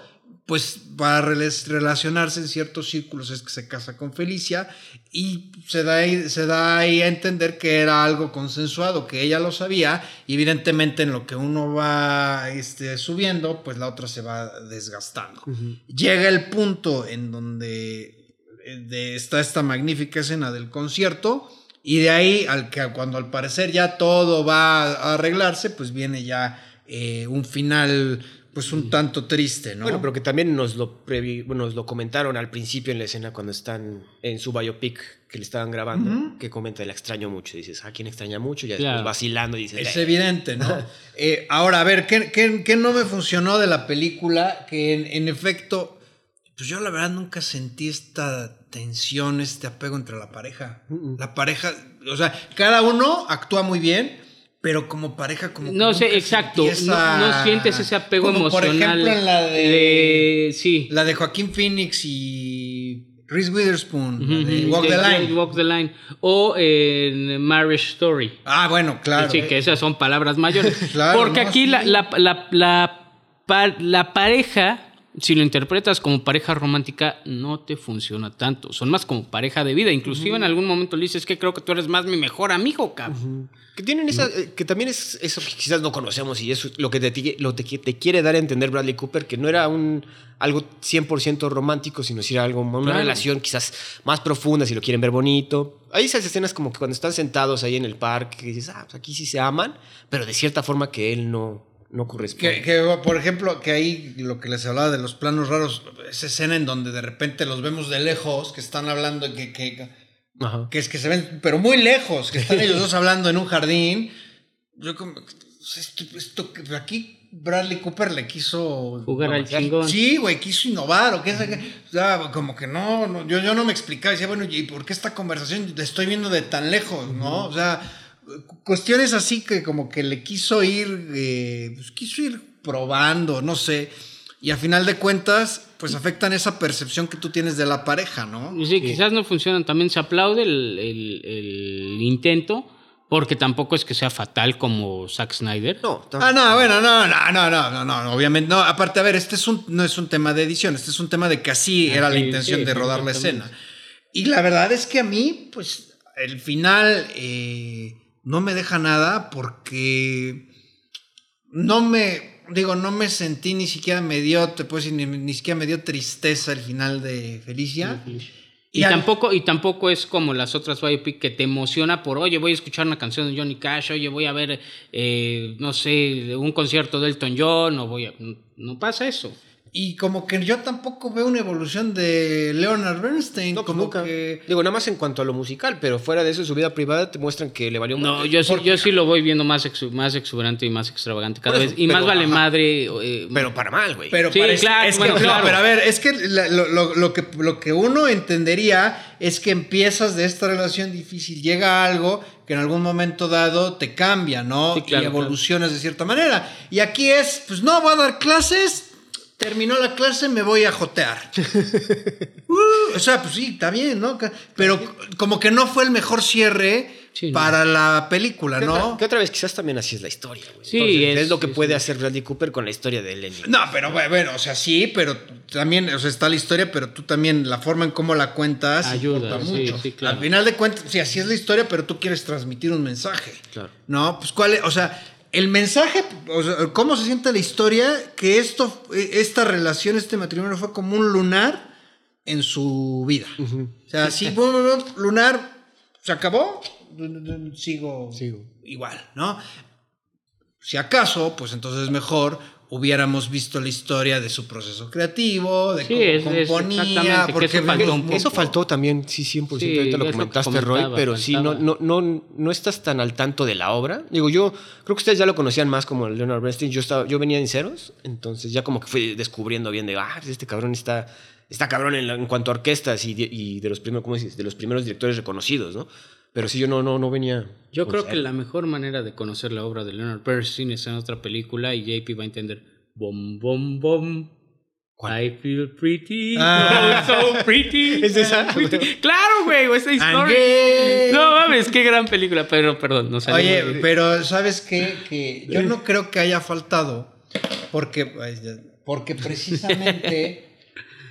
Speaker 1: pues para rela- relacionarse en ciertos círculos es que se casa con Felicia y se da, ahí, se da ahí a entender que era algo consensuado, que ella lo sabía y evidentemente en lo que uno va este, subiendo, pues la otra se va desgastando. Llega el punto en donde eh, de- está esta magnífica escena del concierto y de ahí al que cuando al parecer ya todo va a arreglarse, pues viene ya eh, un final pues un tanto triste, ¿no?
Speaker 3: Bueno, pero que también nos lo, previ- bueno, nos lo comentaron al principio en la escena cuando están en su biopic que le estaban grabando, que comenta el extraño mucho. Dices, ¿a quién extraña mucho? Y ya
Speaker 2: Claro.
Speaker 3: después vacilando y dices,
Speaker 1: Es
Speaker 3: "Eh".
Speaker 1: evidente, ¿no? Eh, ahora, a ver, ¿qué, qué, qué no me funcionó de la película? Que en, en efecto, pues yo la verdad nunca sentí esta tensión, este apego entre la pareja. La pareja, o sea, cada uno actúa muy bien, pero como pareja, como.
Speaker 2: No sé, exacto. No, no sientes ese apego
Speaker 1: como
Speaker 2: emocional.
Speaker 1: Por ejemplo, en la de.
Speaker 2: Sí.
Speaker 1: La de Joaquín Phoenix y Reese Witherspoon, de
Speaker 2: ujú,
Speaker 1: Walk
Speaker 2: de-
Speaker 1: the
Speaker 2: de
Speaker 1: Line.
Speaker 2: Walk the Line. O en Marriage Story.
Speaker 1: Ah, bueno, claro.
Speaker 2: Sí, que esas son palabras mayores.
Speaker 1: Claro,
Speaker 2: Porque
Speaker 1: no,
Speaker 2: aquí
Speaker 1: sí.
Speaker 2: la, la, la, la pareja, si lo interpretas como pareja romántica, no te funciona tanto. Son más como pareja de vida. Inclusive en algún momento le dices que creo que tú eres más mi mejor amigo, cabrón.
Speaker 3: Que tienen esa, eh, que también es eso que quizás no conocemos y eso es lo que te, lo te, te quiere dar a entender Bradley Cooper, que no era un algo 100% romántico, sino si era algo, una
Speaker 2: Claro.
Speaker 3: relación quizás más profunda, si lo quieren ver bonito. Hay esas escenas como que cuando están sentados ahí en el parque, que dices, ah, pues aquí sí se aman, pero de cierta forma que él no, no corresponde.
Speaker 1: Que, que, por ejemplo, que ahí lo que les hablaba de los planos raros, esa escena en donde de repente los vemos de lejos, que están hablando, que, que,
Speaker 3: Ajá.
Speaker 1: que es que se ven, pero muy lejos, que están ellos dos hablando en un jardín. Yo como, esto, esto aquí Bradley Cooper le quiso
Speaker 2: Jugar al chingón.
Speaker 1: Sí, güey, quiso innovar o qué sé qué. O sea, como que no, no, yo, yo no me explicaba. Decía, bueno, ¿y por qué esta conversación la estoy viendo de tan lejos, no? O sea, cuestiones así que como que le quiso ir, eh, pues quiso ir probando, no sé. Y a final de cuentas, pues afectan esa percepción que tú tienes de la pareja, ¿no?
Speaker 2: Y Sí, quizás no funcionan. También se aplaude el, el- el intento, Porque tampoco es que sea fatal como Zack Snyder.
Speaker 3: No,
Speaker 1: Ah, no, bueno, no, no, no, no, no, no, obviamente. No, aparte, a ver, este es un, no es un tema de edición, este es un tema de que así era la
Speaker 2: sí,
Speaker 1: intención
Speaker 2: sí,
Speaker 1: de rodar la escena. Y la verdad es que a mí, pues, el final eh, no me deja nada porque no me, digo, no me sentí ni siquiera me dio, te puedo decir, ni, ni siquiera me dio tristeza el final de Felicia.
Speaker 2: Y,
Speaker 1: al-
Speaker 2: tampoco, y tampoco es como las otras biopic que te emociona por, oye, voy a escuchar una canción de Johnny Cash, oye, voy a ver, eh, no sé, un concierto de Elton John, o voy a... No pasa eso.
Speaker 1: Y como que yo tampoco veo una evolución de Leonard Bernstein.
Speaker 3: no, pues
Speaker 1: como
Speaker 3: nunca.
Speaker 1: que...
Speaker 3: Digo, nada más en cuanto a lo musical, pero fuera de eso, su vida privada te muestran que le valió
Speaker 2: No,
Speaker 3: madre.
Speaker 2: yo sí, yo sí lo voy viendo más, exu- más exuberante y más extravagante cada
Speaker 3: eso,
Speaker 2: vez. Y
Speaker 3: pero,
Speaker 2: más vale
Speaker 3: ajá.
Speaker 2: madre. eh,
Speaker 3: Pero para mal, güey.
Speaker 1: Pero
Speaker 2: Sí,
Speaker 1: parece-
Speaker 2: claro,
Speaker 1: es que,
Speaker 2: bueno,
Speaker 1: no,
Speaker 2: claro.
Speaker 1: pero a ver, es que la- lo, lo- lo que lo que uno entendería es que empiezas de esta relación difícil, llega algo que en algún momento dado te cambia, ¿no?
Speaker 2: Sí, claro,
Speaker 1: y evolucionas de cierta manera. Y aquí es, pues no, voy a dar clases, terminó la clase, me voy a jotear. Uh, o sea, pues sí, está bien, ¿no? Pero como que no fue el mejor cierre
Speaker 2: Sí, no.
Speaker 1: para la película,
Speaker 3: ¿Qué otra-
Speaker 1: ¿no?
Speaker 3: Que otra vez quizás también así es la historia, güey.
Speaker 2: Sí,
Speaker 3: Entonces,
Speaker 2: es-
Speaker 3: es, lo que
Speaker 2: sí,
Speaker 3: puede
Speaker 2: sí.
Speaker 3: hacer Bradley Cooper con la historia de Lenny.
Speaker 1: No, pero bueno, o sea, sí, pero también, o sea, está la historia, pero tú también, la forma en cómo la cuentas
Speaker 2: Ayuda, sí,
Speaker 1: mucho.
Speaker 2: sí, claro.
Speaker 1: Al final de cuentas, sí, así es la historia, pero tú quieres transmitir un mensaje.
Speaker 3: Claro.
Speaker 1: No, pues cuál es, o sea, el mensaje, o sea, cómo se siente la historia, que esto, esta relación, este matrimonio fue como un lunar en su vida. O sea, sí, bum, lunar, se acabó, sigo,
Speaker 3: Sigo.
Speaker 1: igual, ¿no? Si acaso, pues entonces mejor hubiéramos visto la historia de su proceso creativo, de
Speaker 2: Sí,
Speaker 1: cómo
Speaker 2: es- es
Speaker 1: componía, porque
Speaker 2: eso faltó un poco.
Speaker 3: Eso faltó también, sí, 100%.
Speaker 2: Sí,
Speaker 3: ahorita lo comentaste, Roy,
Speaker 2: comentaba,
Speaker 3: pero sí, no, no, no, no estás tan al tanto de la obra. Digo, yo creo que ustedes ya lo conocían más como el Leonard Bernstein. Yo, estaba, yo venía en ceros, entonces ya como que fui descubriendo bien de, ah, pues este cabrón está, está cabrón en, la- en cuanto a orquestas y de, y de los primeros, ¿cómo dices? De los primeros directores reconocidos, ¿no? Pero sí, yo no, no, no venía.
Speaker 2: Yo creo que la mejor manera de conocer la obra de Leonard Bernstein es en otra película y JP va a entender. Bom, bom, bom. I feel pretty.
Speaker 1: Ah.
Speaker 2: Oh, so pretty.
Speaker 3: ¿Es esa?
Speaker 2: Pretty. Claro, güey, esa historia. No mames, qué gran película. Pero, perdón, no sé.
Speaker 1: Oye, pero ¿sabes qué? Que yo no creo que haya faltado, porque, ya- porque precisamente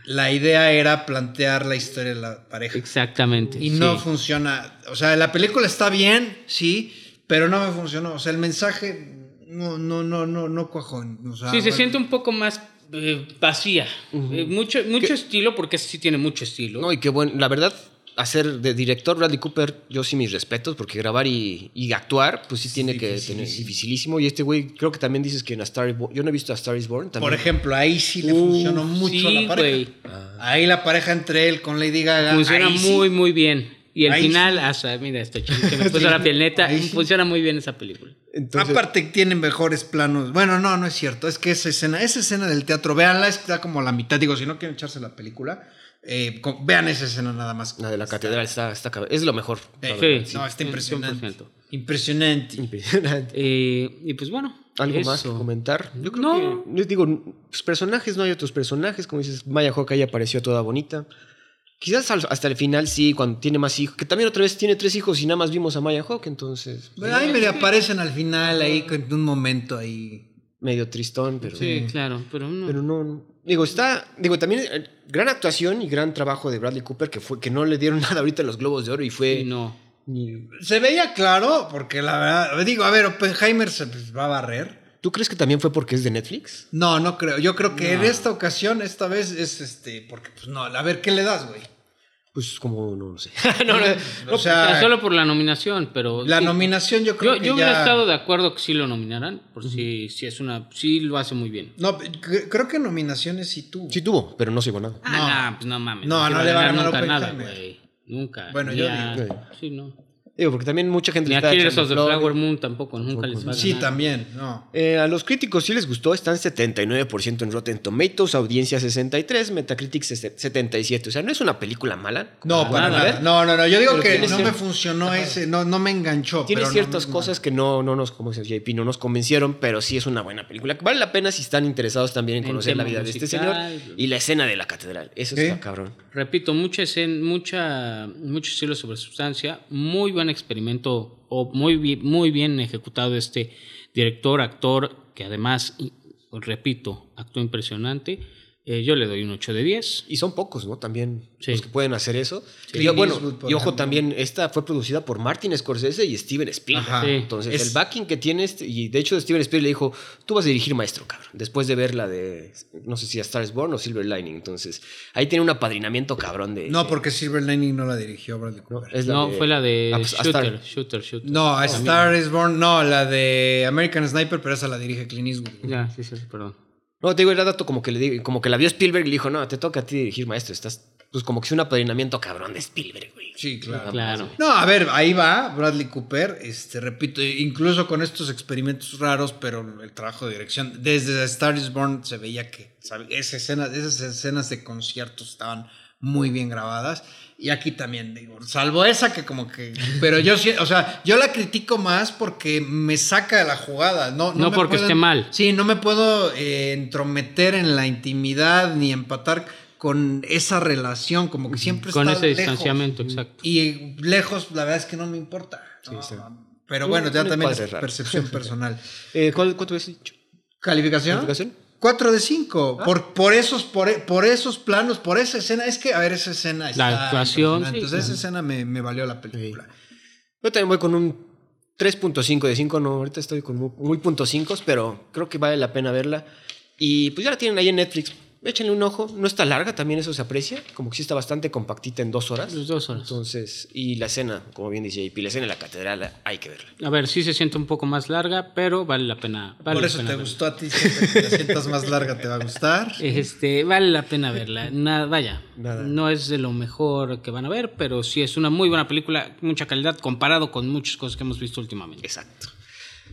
Speaker 1: la idea era plantear la historia de la pareja.
Speaker 2: Exactamente.
Speaker 1: Y no
Speaker 2: sí.
Speaker 1: funciona. O sea, la película está bien, sí, pero no me funcionó. O sea, el mensaje no, no, no, no, no cuajó. O sea,
Speaker 2: Sí, se
Speaker 1: bueno.
Speaker 2: siente un poco más eh, vacía. Eh, mucho mucho estilo, porque ese sí tiene mucho estilo.
Speaker 3: No, y qué bueno, la verdad, hacer de director Bradley Cooper, yo sí mis respetos, porque grabar y, y actuar, pues sí tiene que tener dificilísimo. Y este güey, creo que también dices que en A Star is Born, yo no he visto A Star is Born también.
Speaker 1: Por ejemplo, ahí sí le funcionó mucho
Speaker 2: sí,
Speaker 1: la pareja.
Speaker 2: güey.
Speaker 1: Ahí la pareja entre él con Lady Gaga.
Speaker 2: Funciona
Speaker 1: ahí sí.
Speaker 2: muy, muy bien. Y el
Speaker 1: Ahí
Speaker 2: final,
Speaker 1: sí.
Speaker 2: hasta, mira, esto que me puso
Speaker 1: Sí,
Speaker 2: la piel neta,
Speaker 1: ahí sí.
Speaker 2: funciona muy bien esa película.
Speaker 3: Entonces,
Speaker 1: Aparte tienen mejores planos. Bueno, no, no es cierto. Es que esa escena, esa escena del teatro, véanla, está como la mitad. Digo, si no quieren echarse la película, eh, con- vean esa escena nada más.
Speaker 3: la de la catedral está, está es lo mejor.
Speaker 1: Eh,
Speaker 2: Sí,
Speaker 1: no, está impresionante.
Speaker 2: 100%.
Speaker 1: Impresionante.
Speaker 3: Impresionante.
Speaker 2: Eh, y pues bueno.
Speaker 3: ¿Algo más que
Speaker 2: eso.
Speaker 3: comentar? Yo creo
Speaker 2: No.
Speaker 3: que, les digo, pues, personajes, no hay otros personajes. Como dices, Maya Hawke ahí apareció toda bonita. Quizás hasta el final sí, cuando tiene más hijos. Que también otra vez tiene tres hijos y nada más vimos a Maya Hawke, entonces.
Speaker 1: Pero ahí medio aparecen al final, ahí con un momento ahí.
Speaker 3: Medio tristón, pero.
Speaker 2: Sí, claro, pero no.
Speaker 3: Pero no. Digo, está. Digo, también eh, gran actuación y gran trabajo de Bradley Cooper, que fue que no le dieron nada ahorita en los Globos de Oro y fue.
Speaker 2: No.
Speaker 3: ni-
Speaker 1: Se veía claro, porque la verdad, digo, a ver, Oppenheimer se va a barrer.
Speaker 3: ¿Tú crees que también fue porque es de Netflix?
Speaker 1: No, no creo. Yo creo que en esta ocasión, esta vez es este, porque pues no, a ver, ¿qué le das, güey?
Speaker 3: Pues como no lo sé. no, no,
Speaker 1: O sea,
Speaker 2: solo por la nominación, pero.
Speaker 1: la
Speaker 2: sí.
Speaker 1: nominación yo creo
Speaker 2: Yo,
Speaker 1: que
Speaker 2: yo hubiera
Speaker 1: ya-
Speaker 2: estado de acuerdo que sí lo nominaran, por si, si es una. Sí lo hace muy bien.
Speaker 1: No, cre- creo que nominaciones sí tuvo.
Speaker 3: Sí tuvo, pero no se ganó nada.
Speaker 2: Ah, no, pues no mames.
Speaker 1: No, no le va a ganar
Speaker 2: nunca nada, güey. Nunca.
Speaker 1: Bueno, yo
Speaker 3: digo.
Speaker 2: Sí, no.
Speaker 3: Digo, porque también mucha gente
Speaker 2: Ni a
Speaker 3: está
Speaker 2: Killers of the. Flower Moon tampoco, nunca les va a
Speaker 1: Sí,
Speaker 2: ganar.
Speaker 1: también, no.
Speaker 3: Eh, a los críticos sí les gustó, están 79% en Rotten Tomatoes, audiencia 63, Metacritic 77. O sea, no es una película mala.
Speaker 1: No, para
Speaker 2: nada.
Speaker 1: nada. No, no, no. Yo digo
Speaker 3: Pero
Speaker 1: que no me funcionó ese, no, no me enganchó.
Speaker 3: Tiene
Speaker 1: pero
Speaker 3: ciertas
Speaker 1: no-
Speaker 3: cosas que no, no nos, como dice JP, no nos convencieron, pero sí es una buena película. Vale la pena si están interesados también en
Speaker 2: En
Speaker 3: conocer la vida de este señor y la escena de la catedral. Eso
Speaker 1: Sí.
Speaker 3: está cabrón.
Speaker 2: Repito, mucha escena, mucha, mucho estilo sobre sustancia, muy buena experimento o muy, muy bien ejecutado este director, actor, que además, repito, actúa impresionante. Eh, yo le doy un 8 de 10.
Speaker 3: Y son pocos, ¿no? También
Speaker 2: Sí.
Speaker 3: los que pueden hacer eso.
Speaker 1: Sí.
Speaker 3: Y, bueno, y ojo, también esta fue producida por Martin Scorsese y Steven Spielberg.
Speaker 1: Ajá.
Speaker 2: Sí.
Speaker 3: Entonces,
Speaker 1: Es-
Speaker 3: el backing que tiene, este- y de hecho Steven Spielberg le dijo, tú vas a dirigir Maestro, cabrón, después de ver la de, no sé si a Star is Born o Silver Lining. Entonces, ahí tiene un apadrinamiento cabrón de...
Speaker 1: No, porque Silver Lining no la dirigió Bradley
Speaker 3: No,
Speaker 1: Cooper.
Speaker 3: es la
Speaker 2: no,
Speaker 3: de-
Speaker 2: fue la de
Speaker 3: a- a
Speaker 2: Shooter,
Speaker 3: Star.
Speaker 2: Shooter, Shooter.
Speaker 1: No, a Star is Born, no, la de American Sniper, pero esa la dirige Clint Eastwood.
Speaker 2: Ya, sí, sí, perdón.
Speaker 3: No, te digo, era dato como que le digo, como que la vio Spielberg y le dijo, no, te toca a ti dirigir Maestro. Estás, pues como que es un apadrinamiento cabrón de Spielberg, güey.
Speaker 1: Sí, claro.
Speaker 2: Claro.
Speaker 1: No, a ver, ahí va Bradley Cooper, este, repito, incluso con estos experimentos raros, pero el trabajo de dirección, desde Star is Born se veía que ¿sabe? Esa escena- esas escenas de conciertos estaban muy bien grabadas. Y aquí también, digo, salvo esa que como que... Pero yo sí, o sea, yo la critico más porque me saca de la jugada. No,
Speaker 2: No
Speaker 1: me
Speaker 2: porque esté mal.
Speaker 1: Sí, no me puedo eh, entrometer en la intimidad ni empatar con esa relación, como que siempre
Speaker 2: Con
Speaker 1: está
Speaker 2: ese
Speaker 1: lejos.
Speaker 2: distanciamiento, exacto.
Speaker 1: Y lejos, la verdad es que no me importa. No,
Speaker 3: sí.
Speaker 1: Pero bueno, ya también es
Speaker 3: raro.
Speaker 1: percepción personal.
Speaker 3: Eh, ¿cuál- ¿Cuánto has dicho?
Speaker 1: ¿Calificación?
Speaker 3: ¿Calificación?
Speaker 1: 4 de 5.
Speaker 3: Ah.
Speaker 1: Por, por, esos, por, por esos planos, por esa escena. Es que, a ver, esa escena está
Speaker 2: actuación, sí,
Speaker 1: Entonces, esa escena me, me valió la película.
Speaker 3: Yo también voy con un 3.5 de 5, no, ahorita estoy con muy, muy punto 5, pero creo que vale la pena verla. Y pues ya la tienen ahí en Netflix. Échenle un ojo. No está larga, también eso se aprecia. Como que sí está bastante compactita en dos horas.
Speaker 2: Dos horas.
Speaker 3: Entonces, y la escena, como bien dice JP, la escena en la catedral hay que verla.
Speaker 2: A ver, sí se siente un poco más larga, pero vale la pena. vale
Speaker 1: por
Speaker 2: la
Speaker 1: eso
Speaker 2: pena
Speaker 1: te
Speaker 2: verla.
Speaker 1: gustó a ti. Que la sientas más larga, te va a gustar.
Speaker 2: Este, vale la pena verla. Nada, vaya,
Speaker 3: Nada.
Speaker 2: no es de lo mejor que van a ver, pero sí es una muy buena película, mucha calidad comparado con muchas cosas que hemos visto últimamente.
Speaker 3: Exacto.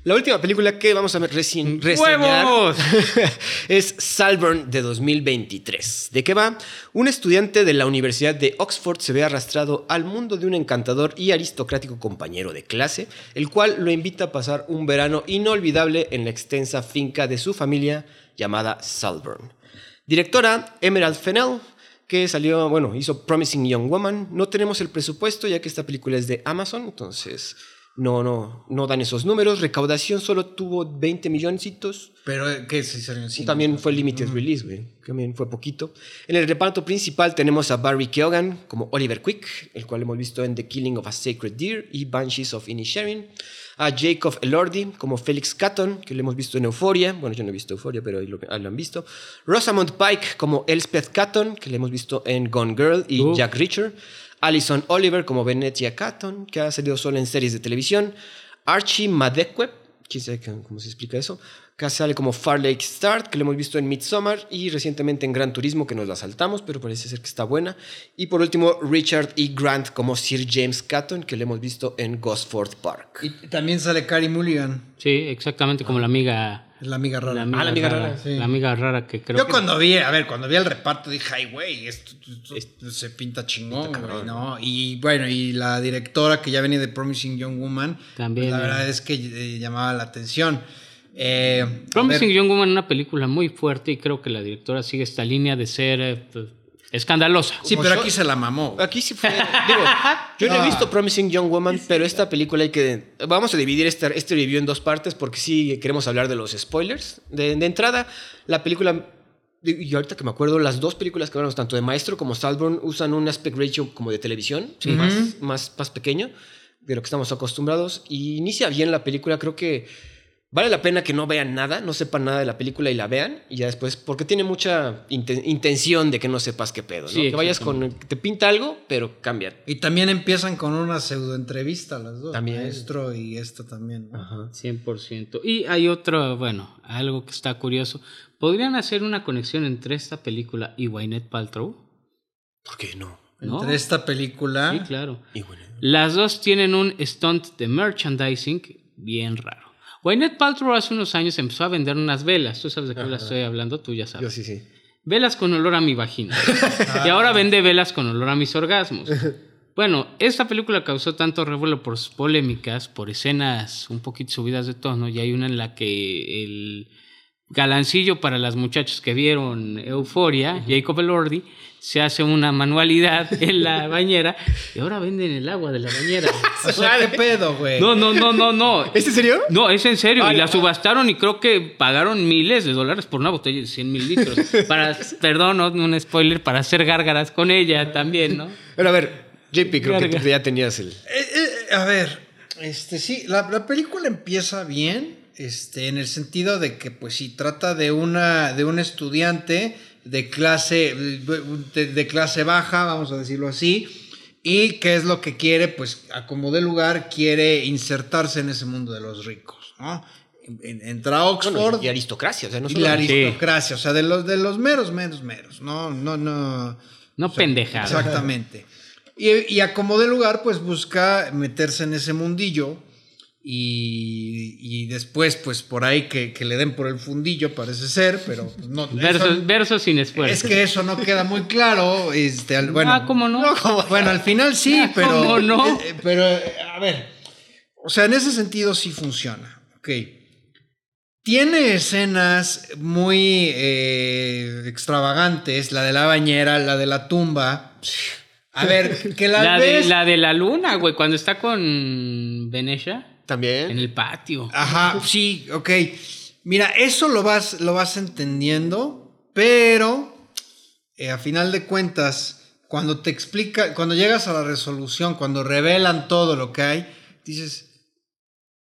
Speaker 3: La última película que vamos a ver reci- reseñar
Speaker 2: ¡Huevos!
Speaker 3: es Salburn de 2023. ¿De qué va? Un estudiante de la Universidad de Oxford se ve arrastrado al mundo de un encantador y aristocrático compañero de clase, el cual lo invita a pasar un verano inolvidable en la extensa finca de su familia llamada Salburn. Directora Emerald Fennell, que salió, bueno, hizo Promising Young Woman. No tenemos el presupuesto ya que esta película es de Amazon, entonces no, no, no dan esos números. Recaudación solo tuvo 20 milloncitos.
Speaker 1: Pero, ¿qué se hicieron?
Speaker 3: También fue limited release, güey. También fue poquito. En el reparto principal tenemos a Barry Keoghan como Oliver Quick, el cual hemos visto en The Killing of a Sacred Deer y Banshees of Inisherin. A Jacob Elordi como Felix Catton, que lo hemos visto en Euphoria. Bueno, yo no he visto Euphoria, pero ahí lo, ahí lo han visto. Rosamund Pike como Elspeth Catton, que le hemos visto en Gone Girl y
Speaker 2: Uh.
Speaker 3: Jack Reacher. Alison Oliver como Venetia Catton, que ha salido solo en series de televisión. Archie Madekwe, quién sabe cómo se explica eso, que sale como Far Lake Start, que lo hemos visto en Midsommar y recientemente en Gran Turismo, que nos la saltamos, pero parece ser que está buena. Y por último, Richard E. Grant como Sir James Catton, que lo hemos visto en Gosford Park.
Speaker 1: Y también sale Carrie Mulligan,
Speaker 2: Sí, exactamente como la amiga.
Speaker 1: Es la amiga rara.
Speaker 2: La amiga,
Speaker 3: la amiga
Speaker 2: rara,
Speaker 3: rara,
Speaker 1: sí.
Speaker 2: La amiga rara que creo
Speaker 1: Yo
Speaker 2: que-
Speaker 1: cuando vi, a ver, cuando vi el reparto dije, ay, güey, esto, esto se pinta chingón, güey,
Speaker 3: cabrón,
Speaker 1: ¿no? Y bueno, y la directora que ya venía de Promising Young Woman,
Speaker 2: También,
Speaker 1: pues, la
Speaker 2: eh.
Speaker 1: verdad es que eh, llamaba la atención. Eh,
Speaker 2: Promising Young Woman es una película muy fuerte y creo que la directora sigue esta línea de ser pues, escandalosa.
Speaker 1: Sí, pero
Speaker 3: yo-
Speaker 1: aquí se la mamó.
Speaker 3: Aquí sí fue. Digo, yo no he visto Promising Young Woman, pero esta película hay que. Vamos a dividir este, este review en dos partes porque sí queremos hablar de los spoilers. De, de entrada, la película. Y ahorita que me acuerdo, las dos películas que hablamos, tanto de Maestro como Salborn, usan un aspect ratio como de televisión, más, más, más pequeño de lo que estamos acostumbrados. Y inicia bien la película, creo que vale la pena que no vean nada, no sepan nada de la película y la vean, y ya después, porque tiene mucha inten- intención de que no sepas qué pedo, ¿no?
Speaker 2: Sí,
Speaker 3: que vayas con, te pinta algo, pero cambian.
Speaker 1: Y también empiezan con una pseudo entrevista las dos.
Speaker 3: También.
Speaker 1: Maestro y esta también. ¿no?
Speaker 3: Ajá.
Speaker 2: 100%. Y hay otro, bueno, algo que está curioso. ¿Podrían hacer una conexión entre esta película y Wynette Paltrow?
Speaker 3: ¿Por qué no?
Speaker 2: ¿No?
Speaker 1: Entre esta película.
Speaker 2: Sí, claro.
Speaker 3: Y bueno,
Speaker 2: Las dos tienen un stunt de merchandising bien raro. Wynette Paltrow hace unos años empezó a vender unas velas. Tú sabes de qué velas estoy hablando, tú ya
Speaker 3: yo
Speaker 2: sabes.
Speaker 3: sí, sí.
Speaker 2: Velas con olor a mi vagina. y ahora vende velas con olor a mis orgasmos. Bueno, esta película causó tanto revuelo por sus polémicas, por escenas un poquito subidas de tono, y hay una en la que el galancillo para las muchachas que vieron Euforia, Jacob Elordi, se hace una manualidad en la bañera y ahora venden el agua de la bañera.
Speaker 1: O sea, ¿qué pedo, güey?
Speaker 2: No, no, no, no, no.
Speaker 3: ¿Es en serio?
Speaker 2: No, es en serio. Y la subastaron y creo que pagaron miles de dólares por una botella de 100 mil litros. Para, perdón, no, un spoiler, para hacer gárgaras con ella también, ¿no?
Speaker 3: Pero a ver, JP, creo que ya tenías el...
Speaker 1: Eh, eh, a ver, este sí, la, la película empieza bien, este, en el sentido de que, pues sí, trata de una, de un estudiante de clase, de, de clase baja, vamos a decirlo así, y qué es lo que quiere, pues, a como de lugar, quiere insertarse en ese mundo de los ricos, ¿no? En- en- Entra a Oxford.
Speaker 3: Bueno, y aristocracia, o sea, no
Speaker 1: y la
Speaker 2: Sí.
Speaker 1: aristocracia, o sea, de los, de los meros, meros, meros, no, no, no.
Speaker 2: No pendejada.
Speaker 1: Exactamente. Y, y a como de lugar, pues busca meterse en ese mundillo y, y después, pues por ahí que, que le den por el fundillo, parece ser, pero pues, no.
Speaker 2: Versos,
Speaker 1: eso-
Speaker 2: versos sin esfuerzo.
Speaker 1: es que eso no queda muy claro. Este, al- bueno,
Speaker 2: ah, ¿cómo no?
Speaker 1: bueno, al final sí,
Speaker 2: Ah,
Speaker 1: pero.
Speaker 2: ¿cómo no?
Speaker 1: eh, eh, pero, eh, a ver. O sea, en ese sentido sí funciona. Ok. Tiene escenas muy eh, extravagantes, la de la bañera, la de la tumba. A ver, que la,
Speaker 2: La de,
Speaker 1: ves.
Speaker 2: la de la luna, güey, cuando está con Venetia
Speaker 3: También.
Speaker 2: en el patio.
Speaker 1: Ajá, sí, ok. Mira, eso lo vas, lo vas entendiendo, pero eh, a final de cuentas, cuando te explica, cuando llegas a la resolución, cuando revelan todo lo que hay, dices,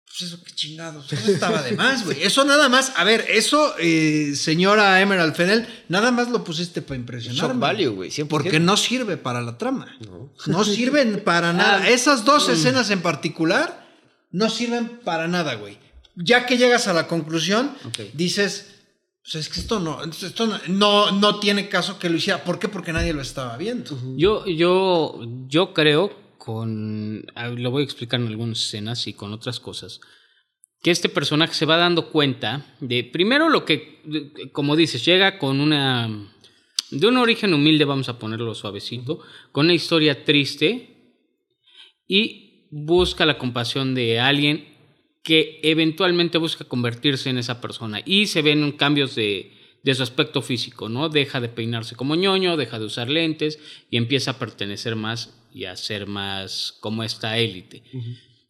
Speaker 1: pues eso qué chingados, eso estaba de más, güey. Eso nada más, a ver, eso, eh, señora Emerald Fennel, nada más lo pusiste para impresionar.
Speaker 3: Shock value, güey, 100%.
Speaker 1: Porque no sirve para la trama.
Speaker 3: No.
Speaker 1: No sirven para nada.
Speaker 2: Ah,
Speaker 1: Esas dos escenas en particular no sirven para nada, güey. Ya que llegas a la conclusión, dices, pues es que esto no, esto no, no, no tiene caso que lo hiciera. ¿Por qué? Porque nadie lo estaba viendo.
Speaker 2: Yo, yo, yo creo, con. Lo voy a explicar en algunas escenas y con otras cosas. Que este personaje se va dando cuenta de. Primero, lo que. Como dices, llega con una. De un origen humilde, vamos a ponerlo suavecito. Con una historia triste. Y busca la compasión de alguien que eventualmente busca convertirse en esa persona. Y se ven cambios de, de su aspecto físico, ¿no? Deja de peinarse como ñoño, deja de usar lentes y empieza a pertenecer más y a ser más como esta élite.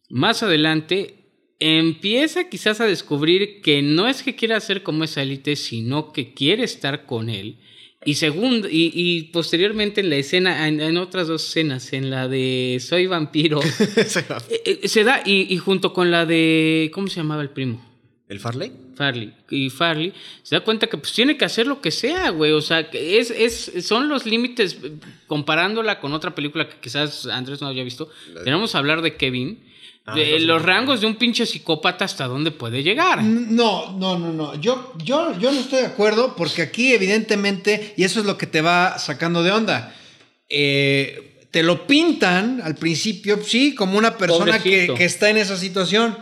Speaker 2: Más adelante empieza quizás a descubrir que no es que quiera ser como esa élite, sino que quiere estar con él. Y, segundo, y, y posteriormente en la escena, en, en otras dos escenas, en la de Soy vampiro, eh, eh, se da, y, y junto con la de, ¿cómo se llamaba el primo?
Speaker 3: ¿El Farley?
Speaker 2: Farley. Y Farley se da cuenta que pues tiene que hacer lo que sea, güey. O sea, que es, es, son los límites, eh, comparándola con otra película que quizás Andrés no había visto. Tenemos que hablar de Kevin.
Speaker 3: Ah,
Speaker 2: de
Speaker 3: no, sí.
Speaker 2: los rangos de un pinche psicópata hasta dónde puede llegar.
Speaker 1: No, no, no, no. Yo, yo, yo no estoy de acuerdo porque aquí evidentemente, y eso es lo que te va sacando de onda, eh, te lo pintan al principio, sí, como una persona que, está en esa situación,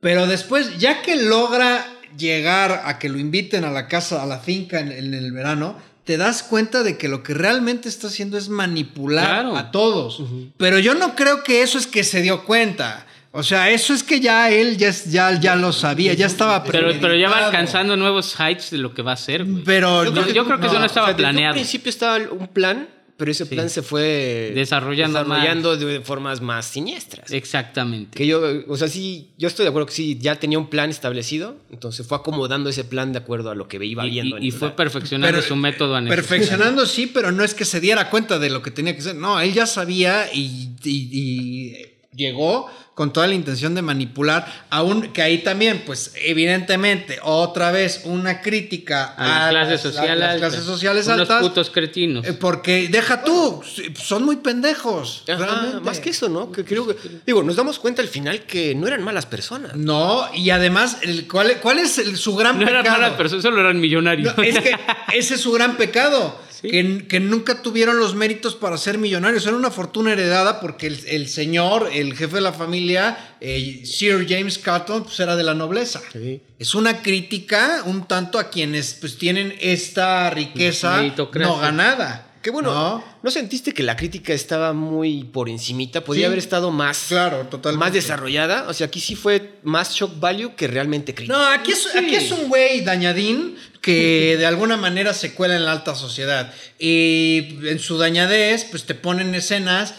Speaker 1: pero después, ya que logra llegar a que lo inviten a la casa, a la finca en, en el verano, te das cuenta de que lo que realmente está haciendo es manipular
Speaker 2: Claro.
Speaker 1: a todos. Pero yo no creo que eso es que se dio cuenta. O sea, eso es que ya él ya, ya, ya lo sabía, ya estaba
Speaker 2: Pero, pero ya va alcanzando nuevos heights de lo que va a hacer, güey.
Speaker 1: Pero
Speaker 2: Yo creo- yo creo que eso no estaba planeado.
Speaker 3: principio estaba un plan, pero ese plan se fue
Speaker 2: Desarrollando
Speaker 3: desarrollando de formas más siniestras.
Speaker 2: Exactamente.
Speaker 3: Que yo, o sea, sí, yo estoy de acuerdo que sí, ya tenía un plan establecido, entonces fue acomodando ese plan de acuerdo a lo que iba viendo. en
Speaker 2: y- fue perfeccionando
Speaker 1: Pero-
Speaker 2: su método.
Speaker 1: Perfeccionando sí, pero no es que se diera cuenta de lo que tenía que ser. No, él ya sabía y, y- y llegó con toda la intención de manipular, aún que ahí también, pues evidentemente, otra vez una crítica
Speaker 2: A
Speaker 1: las- las clases sociales
Speaker 2: Unos
Speaker 1: altas.
Speaker 2: putos cretinos.
Speaker 1: eh, Porque deja tú, son muy pendejos.
Speaker 3: Ajá, más que eso, ¿no? Que creo que, digo, nos damos cuenta al final que no eran malas personas.
Speaker 1: No, y además, el, ¿cuál, cuál es el- su gran
Speaker 2: No eran
Speaker 1: pecado?
Speaker 2: malas personas, solo eran millonarios.
Speaker 1: No, es que ese es su gran pecado.
Speaker 2: Sí.
Speaker 1: Que, que nunca tuvieron los méritos para ser millonarios. Era una fortuna heredada porque el, el señor, el jefe de la familia, eh, Sir James Carton, pues era de la nobleza.
Speaker 3: Sí.
Speaker 1: Es una crítica un tanto a quienes pues tienen esta riqueza no ganada.
Speaker 3: Qué bueno.
Speaker 1: ¿No?
Speaker 3: ¿No? sentiste que la crítica estaba muy por encimita? Podría
Speaker 1: Sí.
Speaker 3: haber estado más,
Speaker 1: Claro, totalmente.
Speaker 3: más desarrollada. O sea, aquí sí fue más shock value que realmente crítica.
Speaker 1: No, aquí es, aquí es un güey dañadín que de alguna manera se cuela en la alta sociedad. Y en su dañadez, pues te ponen escenas.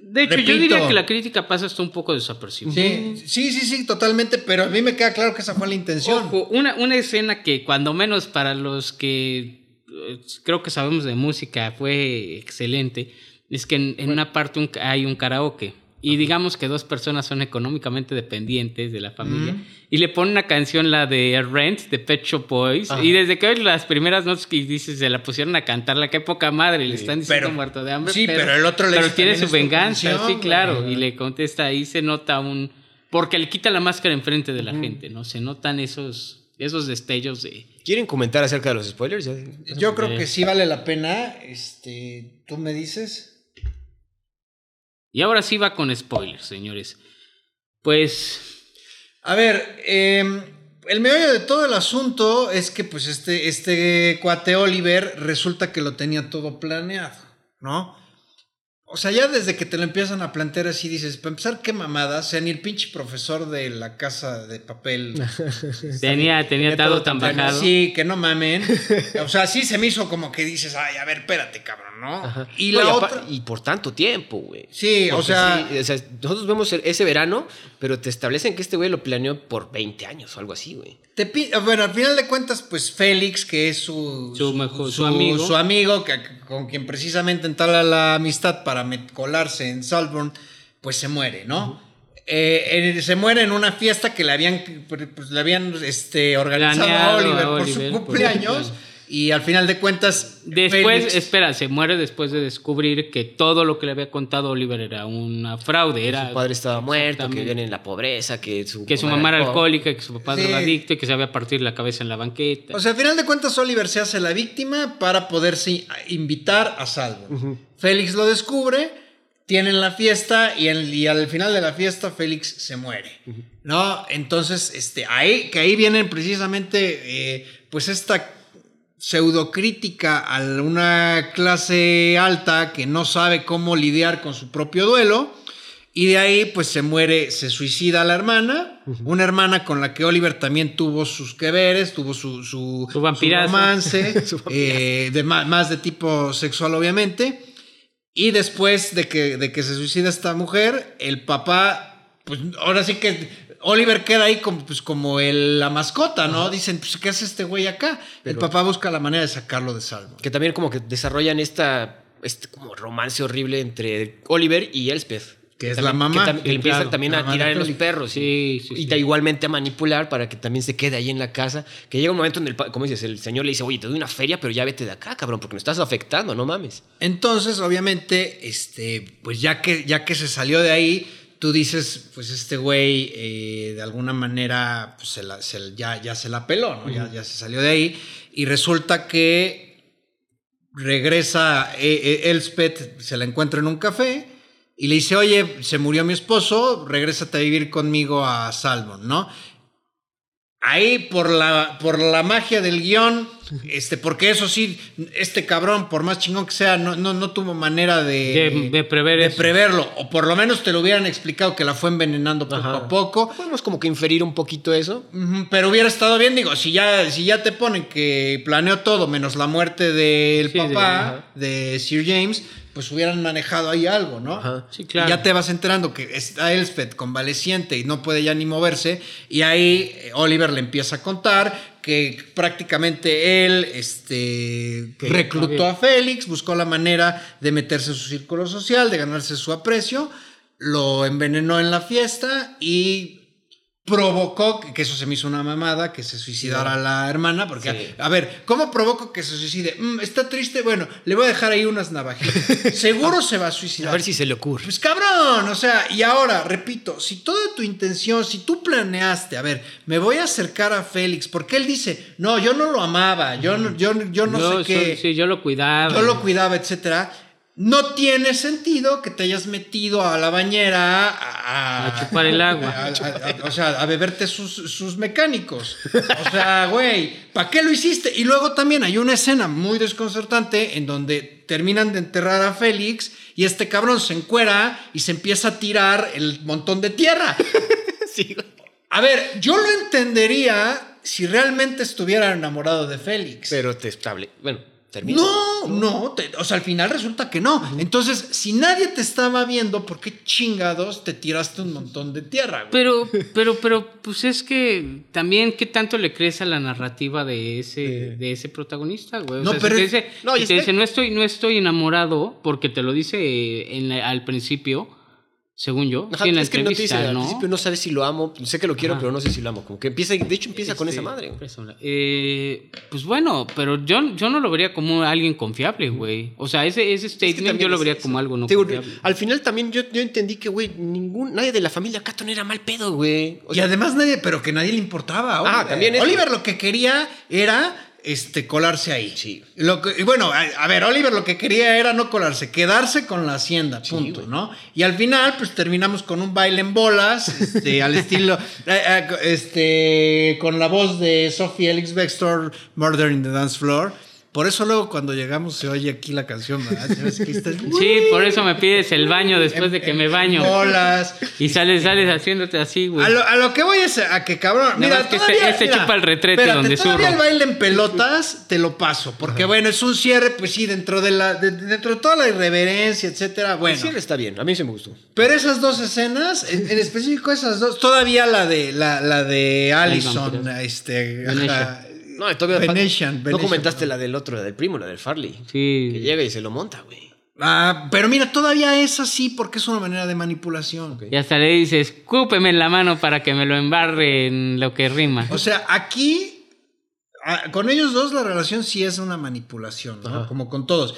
Speaker 2: De hecho, yo
Speaker 1: Repito.
Speaker 2: diría que la crítica pasa hasta un poco desapercibida.
Speaker 1: Sí, sí, sí, sí, totalmente, pero a mí me queda claro que esa fue la intención.
Speaker 2: Ojo, una, una escena que cuando menos para los que creo que sabemos de música fue excelente, es que en, en una parte un- hay un karaoke. Y digamos que dos personas son económicamente dependientes de la familia. Y le ponen una canción, la de Rent, de Pet Shop Boys. Y desde que oyes las primeras notas que dices, se la pusieron a cantar, la que poca madre, le están diciendo
Speaker 1: pero-
Speaker 2: muerto de hambre.
Speaker 1: sí, pero el otro le
Speaker 2: Pero tiene
Speaker 1: "También
Speaker 2: su venganza,
Speaker 1: canción,
Speaker 2: sí, claro.
Speaker 1: güey".
Speaker 2: Y le contesta, ahí se nota un... Porque le quita la máscara enfrente de la gente, ¿no? Se notan esos, esos destellos de...
Speaker 3: ¿Quieren comentar acerca de los spoilers? Ya-
Speaker 1: Yo creo que sí vale la pena. Este, ¿Tú me dices?
Speaker 2: Y ahora sí va con spoilers, señores. Pues
Speaker 1: A ver, eh, el meollo de todo el asunto es que pues este, este cuate Oliver resulta que lo tenía todo planeado, ¿no? O sea, ya desde que te lo empiezan a plantear así, dices, para empezar, qué mamada, o sea, ni el pinche profesor de la casa de papel.
Speaker 2: tenía, tenía todo
Speaker 3: todo
Speaker 2: tan bajado.
Speaker 1: Sí, que no mamen. O sea, sí se me hizo como que dices, ay, a ver, espérate, cabrón, ¿no?
Speaker 3: Ajá.
Speaker 1: Y
Speaker 3: No,
Speaker 1: la otra...
Speaker 3: y por tanto tiempo, güey.
Speaker 1: Sí, o sea...
Speaker 3: sí, o sea, nosotros vemos el- ese verano, pero te establecen que este güey lo planeó por 20 años o algo así, güey.
Speaker 1: Te pi- bueno, al final de cuentas, pues Félix, que es su,
Speaker 2: Su mejor- su amigo.
Speaker 1: su amigo, que, con quien precisamente entabla la amistad para colarse en Salborn, pues se muere, ¿no? Eh, eh, se muere en una fiesta que le habían, pues, le habían este, organizado
Speaker 2: Planeado
Speaker 1: a Oliver
Speaker 2: a
Speaker 1: por su
Speaker 2: por
Speaker 1: cumpleaños.
Speaker 2: cumpleaños.
Speaker 1: Y al final de cuentas.
Speaker 2: Después,
Speaker 1: Félix-
Speaker 2: espera, se muere después de descubrir que todo lo que le había contado Oliver era una fraude. Era
Speaker 3: Su padre estaba muerto, que viene en la pobreza, que su,
Speaker 2: que su mamá era alcohólica, que su papá
Speaker 1: Sí.
Speaker 2: era adicto y que se había partido la cabeza en la banqueta.
Speaker 1: O sea, al final de cuentas, Oliver se hace la víctima para poderse invitar a salvo. Félix lo descubre, tienen la fiesta y, el- y al final de la fiesta Félix se muere. ¿No? Entonces, este, ahí, que ahí vienen precisamente, eh, pues esta pseudocrítica a una clase alta que no sabe cómo lidiar con su propio duelo. Y de ahí, pues se muere, se suicida la hermana, una hermana con la que Oliver también tuvo sus que veres, tuvo su, su,
Speaker 2: Su
Speaker 1: romance,
Speaker 3: Su
Speaker 1: eh, de más, de tipo sexual, obviamente. Y después de que, de que se suicida esta mujer, el papá, pues ahora sí que Oliver queda ahí como, pues, como el- la mascota, ¿no? Dicen, pues, ¿qué hace este güey acá? el papá busca la manera de sacarlo de salvo.
Speaker 3: Que también como que desarrollan esta, este como romance horrible entre Oliver y Elspeth.
Speaker 1: Que es
Speaker 3: también-
Speaker 1: la mamá.
Speaker 3: Que, tam- que
Speaker 2: Sí,
Speaker 3: empiezan
Speaker 2: claro,
Speaker 3: también a tirar en los perros.
Speaker 2: Sí, sí,
Speaker 3: y
Speaker 2: sí.
Speaker 3: ta- igualmente a manipular para que también se quede ahí en la casa. Que llega un momento en el, como dices, el señor le dice, oye, te doy una feria, pero ya vete de acá, cabrón, porque me estás afectando, no mames.
Speaker 1: Entonces, obviamente, este, pues ya que, ya que se salió de ahí, tú dices, pues este güey eh, de alguna manera pues, se la- se- ya, ya se la peló, ¿no? ya, ya se salió de ahí. Y resulta que regresa eh, eh, Elspeth, se la encuentra en un café y le dice, oye, se murió mi esposo, regrésate a vivir conmigo a Salmon, ¿no? Ahí por la, por la magia del guion, este, porque eso sí, este cabrón, por más chingón que sea, no, no, no tuvo manera de,
Speaker 2: De- de prever
Speaker 1: de
Speaker 2: eso.
Speaker 1: preverlo. O por lo menos te lo hubieran explicado que la fue envenenando poco
Speaker 3: Ajá.
Speaker 1: a poco.
Speaker 3: Podemos como que inferir un poquito eso.
Speaker 1: Pero hubiera estado bien, digo, si ya, si ya te ponen que planeó todo menos la muerte del
Speaker 2: Sí,
Speaker 1: papá, de, Sir James, pues hubieran manejado ahí algo, ¿no?
Speaker 3: Ajá.
Speaker 2: Sí, claro.
Speaker 1: Y ya te vas enterando que está Elspeth convaleciente y no puede ya ni moverse. Y ahí eh, Oliver le empieza a contar que prácticamente él este, reclutó a Félix, buscó la manera de meterse en su círculo social, de ganarse su aprecio, lo envenenó en la fiesta y provocó, que eso se me hizo una mamada, que se suicidara la hermana, porque,
Speaker 3: Sí.
Speaker 1: a ver, ¿cómo provoco que se suicide? Mm, está triste, bueno, le voy a dejar ahí unas navajitas. Seguro se va a suicidar.
Speaker 3: A ver si se le ocurre.
Speaker 1: Pues cabrón, o sea, y ahora, repito, si toda tu intención, si tú planeaste, a ver, me voy a acercar a Félix, porque él dice, no, yo no lo amaba, yo no, yo, yo no
Speaker 2: Yo
Speaker 1: sé qué,
Speaker 2: sí, yo lo cuidaba.
Speaker 1: yo lo cuidaba, etcétera. No tiene sentido que te hayas metido a la bañera a,
Speaker 2: A chupar el agua.
Speaker 1: a- a- a- o sea, a beberte sus, sus mecánicos. O sea, güey, ¿para qué lo hiciste? Y luego también hay una escena muy desconcertante en donde terminan de enterrar a Félix y este cabrón se encuera y se empieza a tirar el montón de tierra.
Speaker 3: Sí.
Speaker 1: A ver, yo lo entendería si realmente estuviera enamorado de Félix.
Speaker 3: Pero te estable. Bueno, termina.
Speaker 1: No, no, te- o sea, al final resulta que no. Entonces, si nadie te estaba viendo, ¿por qué chingados te tiraste un montón de tierra? güey?
Speaker 2: Pero, pero, pero, pues es que también, ¿qué tanto le crees a la narrativa de ese, de ese protagonista, güey? O
Speaker 1: No,
Speaker 2: sea,
Speaker 1: pero
Speaker 2: si te dice,
Speaker 3: no,
Speaker 2: si te dice, no estoy, no estoy enamorado, porque te lo dice eh, en la- al principio, según yo,
Speaker 3: Ajá,
Speaker 2: en la
Speaker 3: es que no te dice, al
Speaker 2: ¿no?
Speaker 3: principio no sabes si lo amo. Sé que lo quiero,
Speaker 2: Ajá.
Speaker 3: pero no sé si lo amo. Como que empieza, de hecho empieza con
Speaker 2: Este,
Speaker 3: esa
Speaker 2: esa madre. Eh, pues bueno, pero yo, yo no lo vería como alguien confiable, güey. O sea, ese, ese
Speaker 3: Es que
Speaker 2: statement
Speaker 3: también
Speaker 2: yo lo
Speaker 3: es
Speaker 2: vería como algo no
Speaker 3: Te digo,
Speaker 2: confiable.
Speaker 3: al final también yo, yo entendí que, güey, ningún, nadie de la familia Catton era mal pedo, güey. O
Speaker 1: y además nadie, pero que nadie le importaba.
Speaker 3: Ah, también.
Speaker 1: Oliver lo que quería era este, colarse ahí.
Speaker 3: Sí.
Speaker 1: Lo que- bueno, a, a ver, Oliver lo que quería era no colarse, quedarse con la hacienda, punto. ¿no? Y al final, pues terminamos con un baile en bolas, este, al estilo, eh, eh, este, con la voz de Sophie Elix Bextor, Murder in the Dance Floor. Por eso luego cuando llegamos se oye aquí la canción, ¿verdad? ¿Sabes que estás-
Speaker 2: Sí, por eso me pides el baño después de que me baño.
Speaker 1: Bolas.
Speaker 2: Y sales, sales haciéndote así, güey.
Speaker 1: A lo, a lo que voy es a que cabrón. Mira,
Speaker 2: más que
Speaker 1: todavía,
Speaker 2: este- este
Speaker 1: mira,
Speaker 2: chupa el retrete
Speaker 1: espérate,
Speaker 2: donde
Speaker 1: todavía
Speaker 2: zurro.
Speaker 1: el baile en pelotas te lo paso. Porque bueno, es un cierre, pues sí, dentro de la, de- dentro de toda la irreverencia, etcétera.
Speaker 3: el
Speaker 1: Bueno.
Speaker 3: cierre está bien. A mí sí me gustó.
Speaker 1: Pero esas dos escenas, en, en específico esas dos, todavía la de la, la de Allison, este, ajá,
Speaker 3: No, todavía
Speaker 1: Venetian,
Speaker 3: No
Speaker 1: Venetian.
Speaker 3: comentaste la del otro, la del primo, la del Farley. Que
Speaker 2: Sí.
Speaker 3: llega y se lo monta, güey.
Speaker 1: Ah, pero mira, todavía es así porque es una manera de manipulación.
Speaker 2: Y hasta le dices, cúpeme en la mano para que me lo embarre en lo que rima.
Speaker 1: O sea, aquí, con ellos dos, la relación sí es una manipulación, ¿no?
Speaker 3: Ajá.
Speaker 1: Como con todos.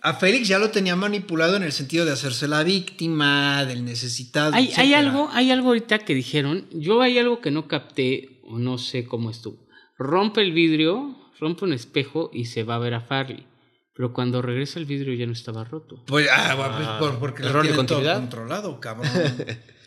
Speaker 1: A Félix ya lo tenía manipulado en el sentido de hacerse la víctima, del necesitado.
Speaker 2: Hay, hay algo, hay algo ahorita que dijeron. Yo hay algo que no capté o no sé cómo estuvo. Rompe el vidrio, rompe un espejo y se va a ver a Farley. Pero cuando regresa el vidrio ya no estaba roto.
Speaker 1: Pues, ah, bueno, pues, por- porque lo tienen todo controlado, cabrón.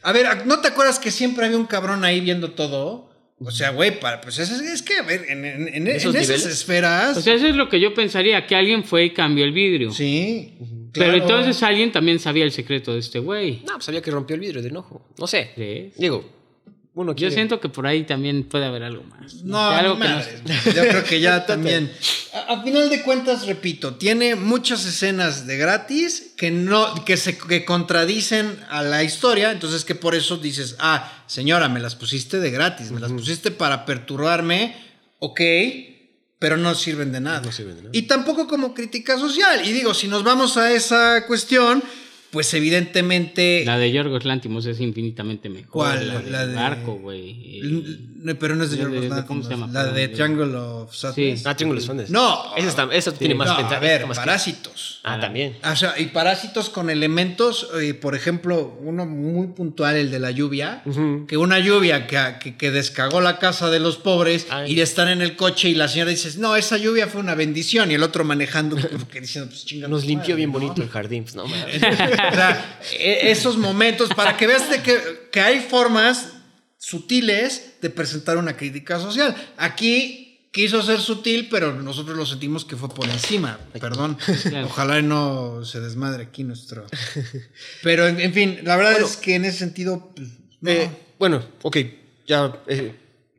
Speaker 1: A ver, ¿no te acuerdas que siempre había un cabrón ahí viendo todo? O sea, güey, pues es, es que, a ver, en, en- en- en
Speaker 3: ¿Esos
Speaker 1: esas
Speaker 3: niveles?
Speaker 1: esferas.
Speaker 2: O sea, eso es lo que yo pensaría, que alguien fue y cambió el vidrio.
Speaker 1: sí.
Speaker 2: Pero
Speaker 1: claro.
Speaker 2: entonces alguien también sabía el secreto de este güey.
Speaker 3: No, pues sabía que rompió el vidrio de enojo. No sé.
Speaker 2: ¿Crees?
Speaker 3: Diego, uno
Speaker 2: Yo
Speaker 3: quiere...
Speaker 2: siento que por ahí también puede haber algo más.
Speaker 1: No,
Speaker 2: algo
Speaker 1: ni
Speaker 2: que.
Speaker 1: Yo creo que ya también. A, a final de cuentas, repito, tiene muchas escenas de gratis que no, que se que contradicen a la historia. Entonces que por eso dices, ah, señora, me las pusiste de gratis, me las pusiste para perturbarme, ok, pero no sirven de nada.
Speaker 3: No sirven de nada.
Speaker 1: Y tampoco como crítica social. Y digo, si nos vamos a esa cuestión, pues evidentemente.
Speaker 2: La de Yorgos Lantimos es infinitamente mejor.
Speaker 1: ¿Cuál?
Speaker 2: La,
Speaker 1: de-
Speaker 2: barco, güey. El-
Speaker 1: Pero no es de
Speaker 2: La de-
Speaker 1: Yorgos Lanthimos,
Speaker 2: ¿cómo se llama?
Speaker 1: La de Triangle of Sadness.
Speaker 2: Sí.
Speaker 3: Ah, Triángulo de los Fandes.
Speaker 1: No.
Speaker 3: Eso, está, eso tiene más
Speaker 1: No, a ver,
Speaker 3: más que-
Speaker 1: parásitos.
Speaker 3: Ah, también.
Speaker 1: O sea, y parásitos con elementos, eh, por ejemplo, uno muy puntual, el de la lluvia, que una lluvia que, que, que descagó la casa de los pobres
Speaker 3: Ay.
Speaker 1: y de estar en el coche y la señora dice, no, esa lluvia fue una bendición y el otro manejando, porque diciendo, pues chinga.
Speaker 3: Nos limpió
Speaker 1: madre,
Speaker 3: bien
Speaker 1: ¿no?
Speaker 3: bonito el jardín. Pues, no, mames.
Speaker 1: o sea, e- esos momentos, para que veas de que, que hay formas sutiles de presentar una crítica social. Aquí quiso ser sutil, pero nosotros lo sentimos que fue por encima. Perdón.
Speaker 2: Claro.
Speaker 1: Ojalá no se desmadre aquí nuestro. Pero en, en fin, la verdad
Speaker 3: Bueno.
Speaker 1: es que en ese sentido. pues, no.
Speaker 3: Eh, bueno, ok. Ya. eh,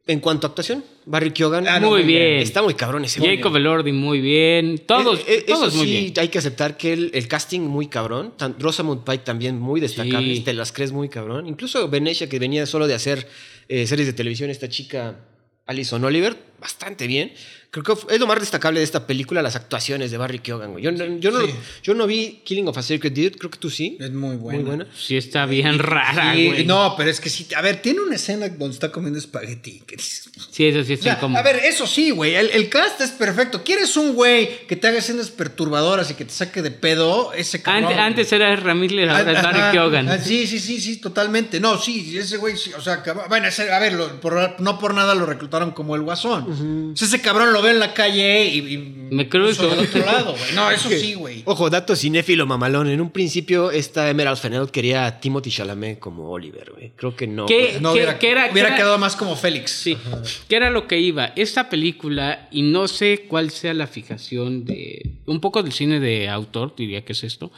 Speaker 3: en cuanto a actuación, Barry Keoghan.
Speaker 1: Ah, no,
Speaker 2: muy bien.
Speaker 3: Está muy cabrón ese güey.
Speaker 2: Jacob Elordi, muy bien. Todos,
Speaker 3: Eh, eh,
Speaker 2: todos
Speaker 3: eso
Speaker 2: muy
Speaker 3: sí,
Speaker 2: bien.
Speaker 3: hay que aceptar que el, el casting muy cabrón. Tan- Rosamund Pike también muy destacable.
Speaker 2: Sí.
Speaker 3: Te las crees muy cabrón. Incluso Venetia, que venía solo de hacer eh, series de televisión, esta chica Alison Oliver, bastante bien. Creo que es lo más destacable de esta película, las actuaciones de Barry Keoghan. güey. Yo, no- yo, no,
Speaker 1: Sí.
Speaker 3: yo no vi Killing of a Sacred Deer, creo que tú sí.
Speaker 1: Es muy buena.
Speaker 3: Muy buena.
Speaker 2: Sí, está bien rara,
Speaker 1: Sí,
Speaker 2: güey.
Speaker 1: no, pero es que sí. A ver, tiene una escena donde está comiendo espagueti. que
Speaker 2: Sí, eso sí
Speaker 1: O
Speaker 2: está
Speaker 1: sea,
Speaker 2: incómodo.
Speaker 1: a ver, eso sí, güey. El, el cast es perfecto. ¿Quieres un güey que te haga escenas perturbadoras y que te saque de pedo? Ese cabrón.
Speaker 2: Antes, antes era Ramírez, ahora. Barry Keoghan.
Speaker 1: Ah, Sí, sí, sí, sí, totalmente. No, sí, ese güey, sí, o sea, cabrón, bueno, ese- a ver, lo- por- no por nada lo reclutaron como el guasón. O sea, ese cabrón lo ve en la calle y, y
Speaker 2: Me cruzo.
Speaker 1: del otro lado, güey. No, eso sí, güey.
Speaker 3: Ojo, dato cinéfilo mamalón. En un principio, esta Emerald Fennell quería a Timothy Chalamet como Oliver, güey. Creo que no.
Speaker 2: ¿Qué?
Speaker 1: No
Speaker 2: que-
Speaker 1: hubiera,
Speaker 2: que era-
Speaker 1: hubiera
Speaker 2: que era-
Speaker 1: quedado más como Félix.
Speaker 2: Sí, que era lo que iba. Esta película, y no sé cuál sea la fijación de. Un poco del cine de autor, diría que es esto.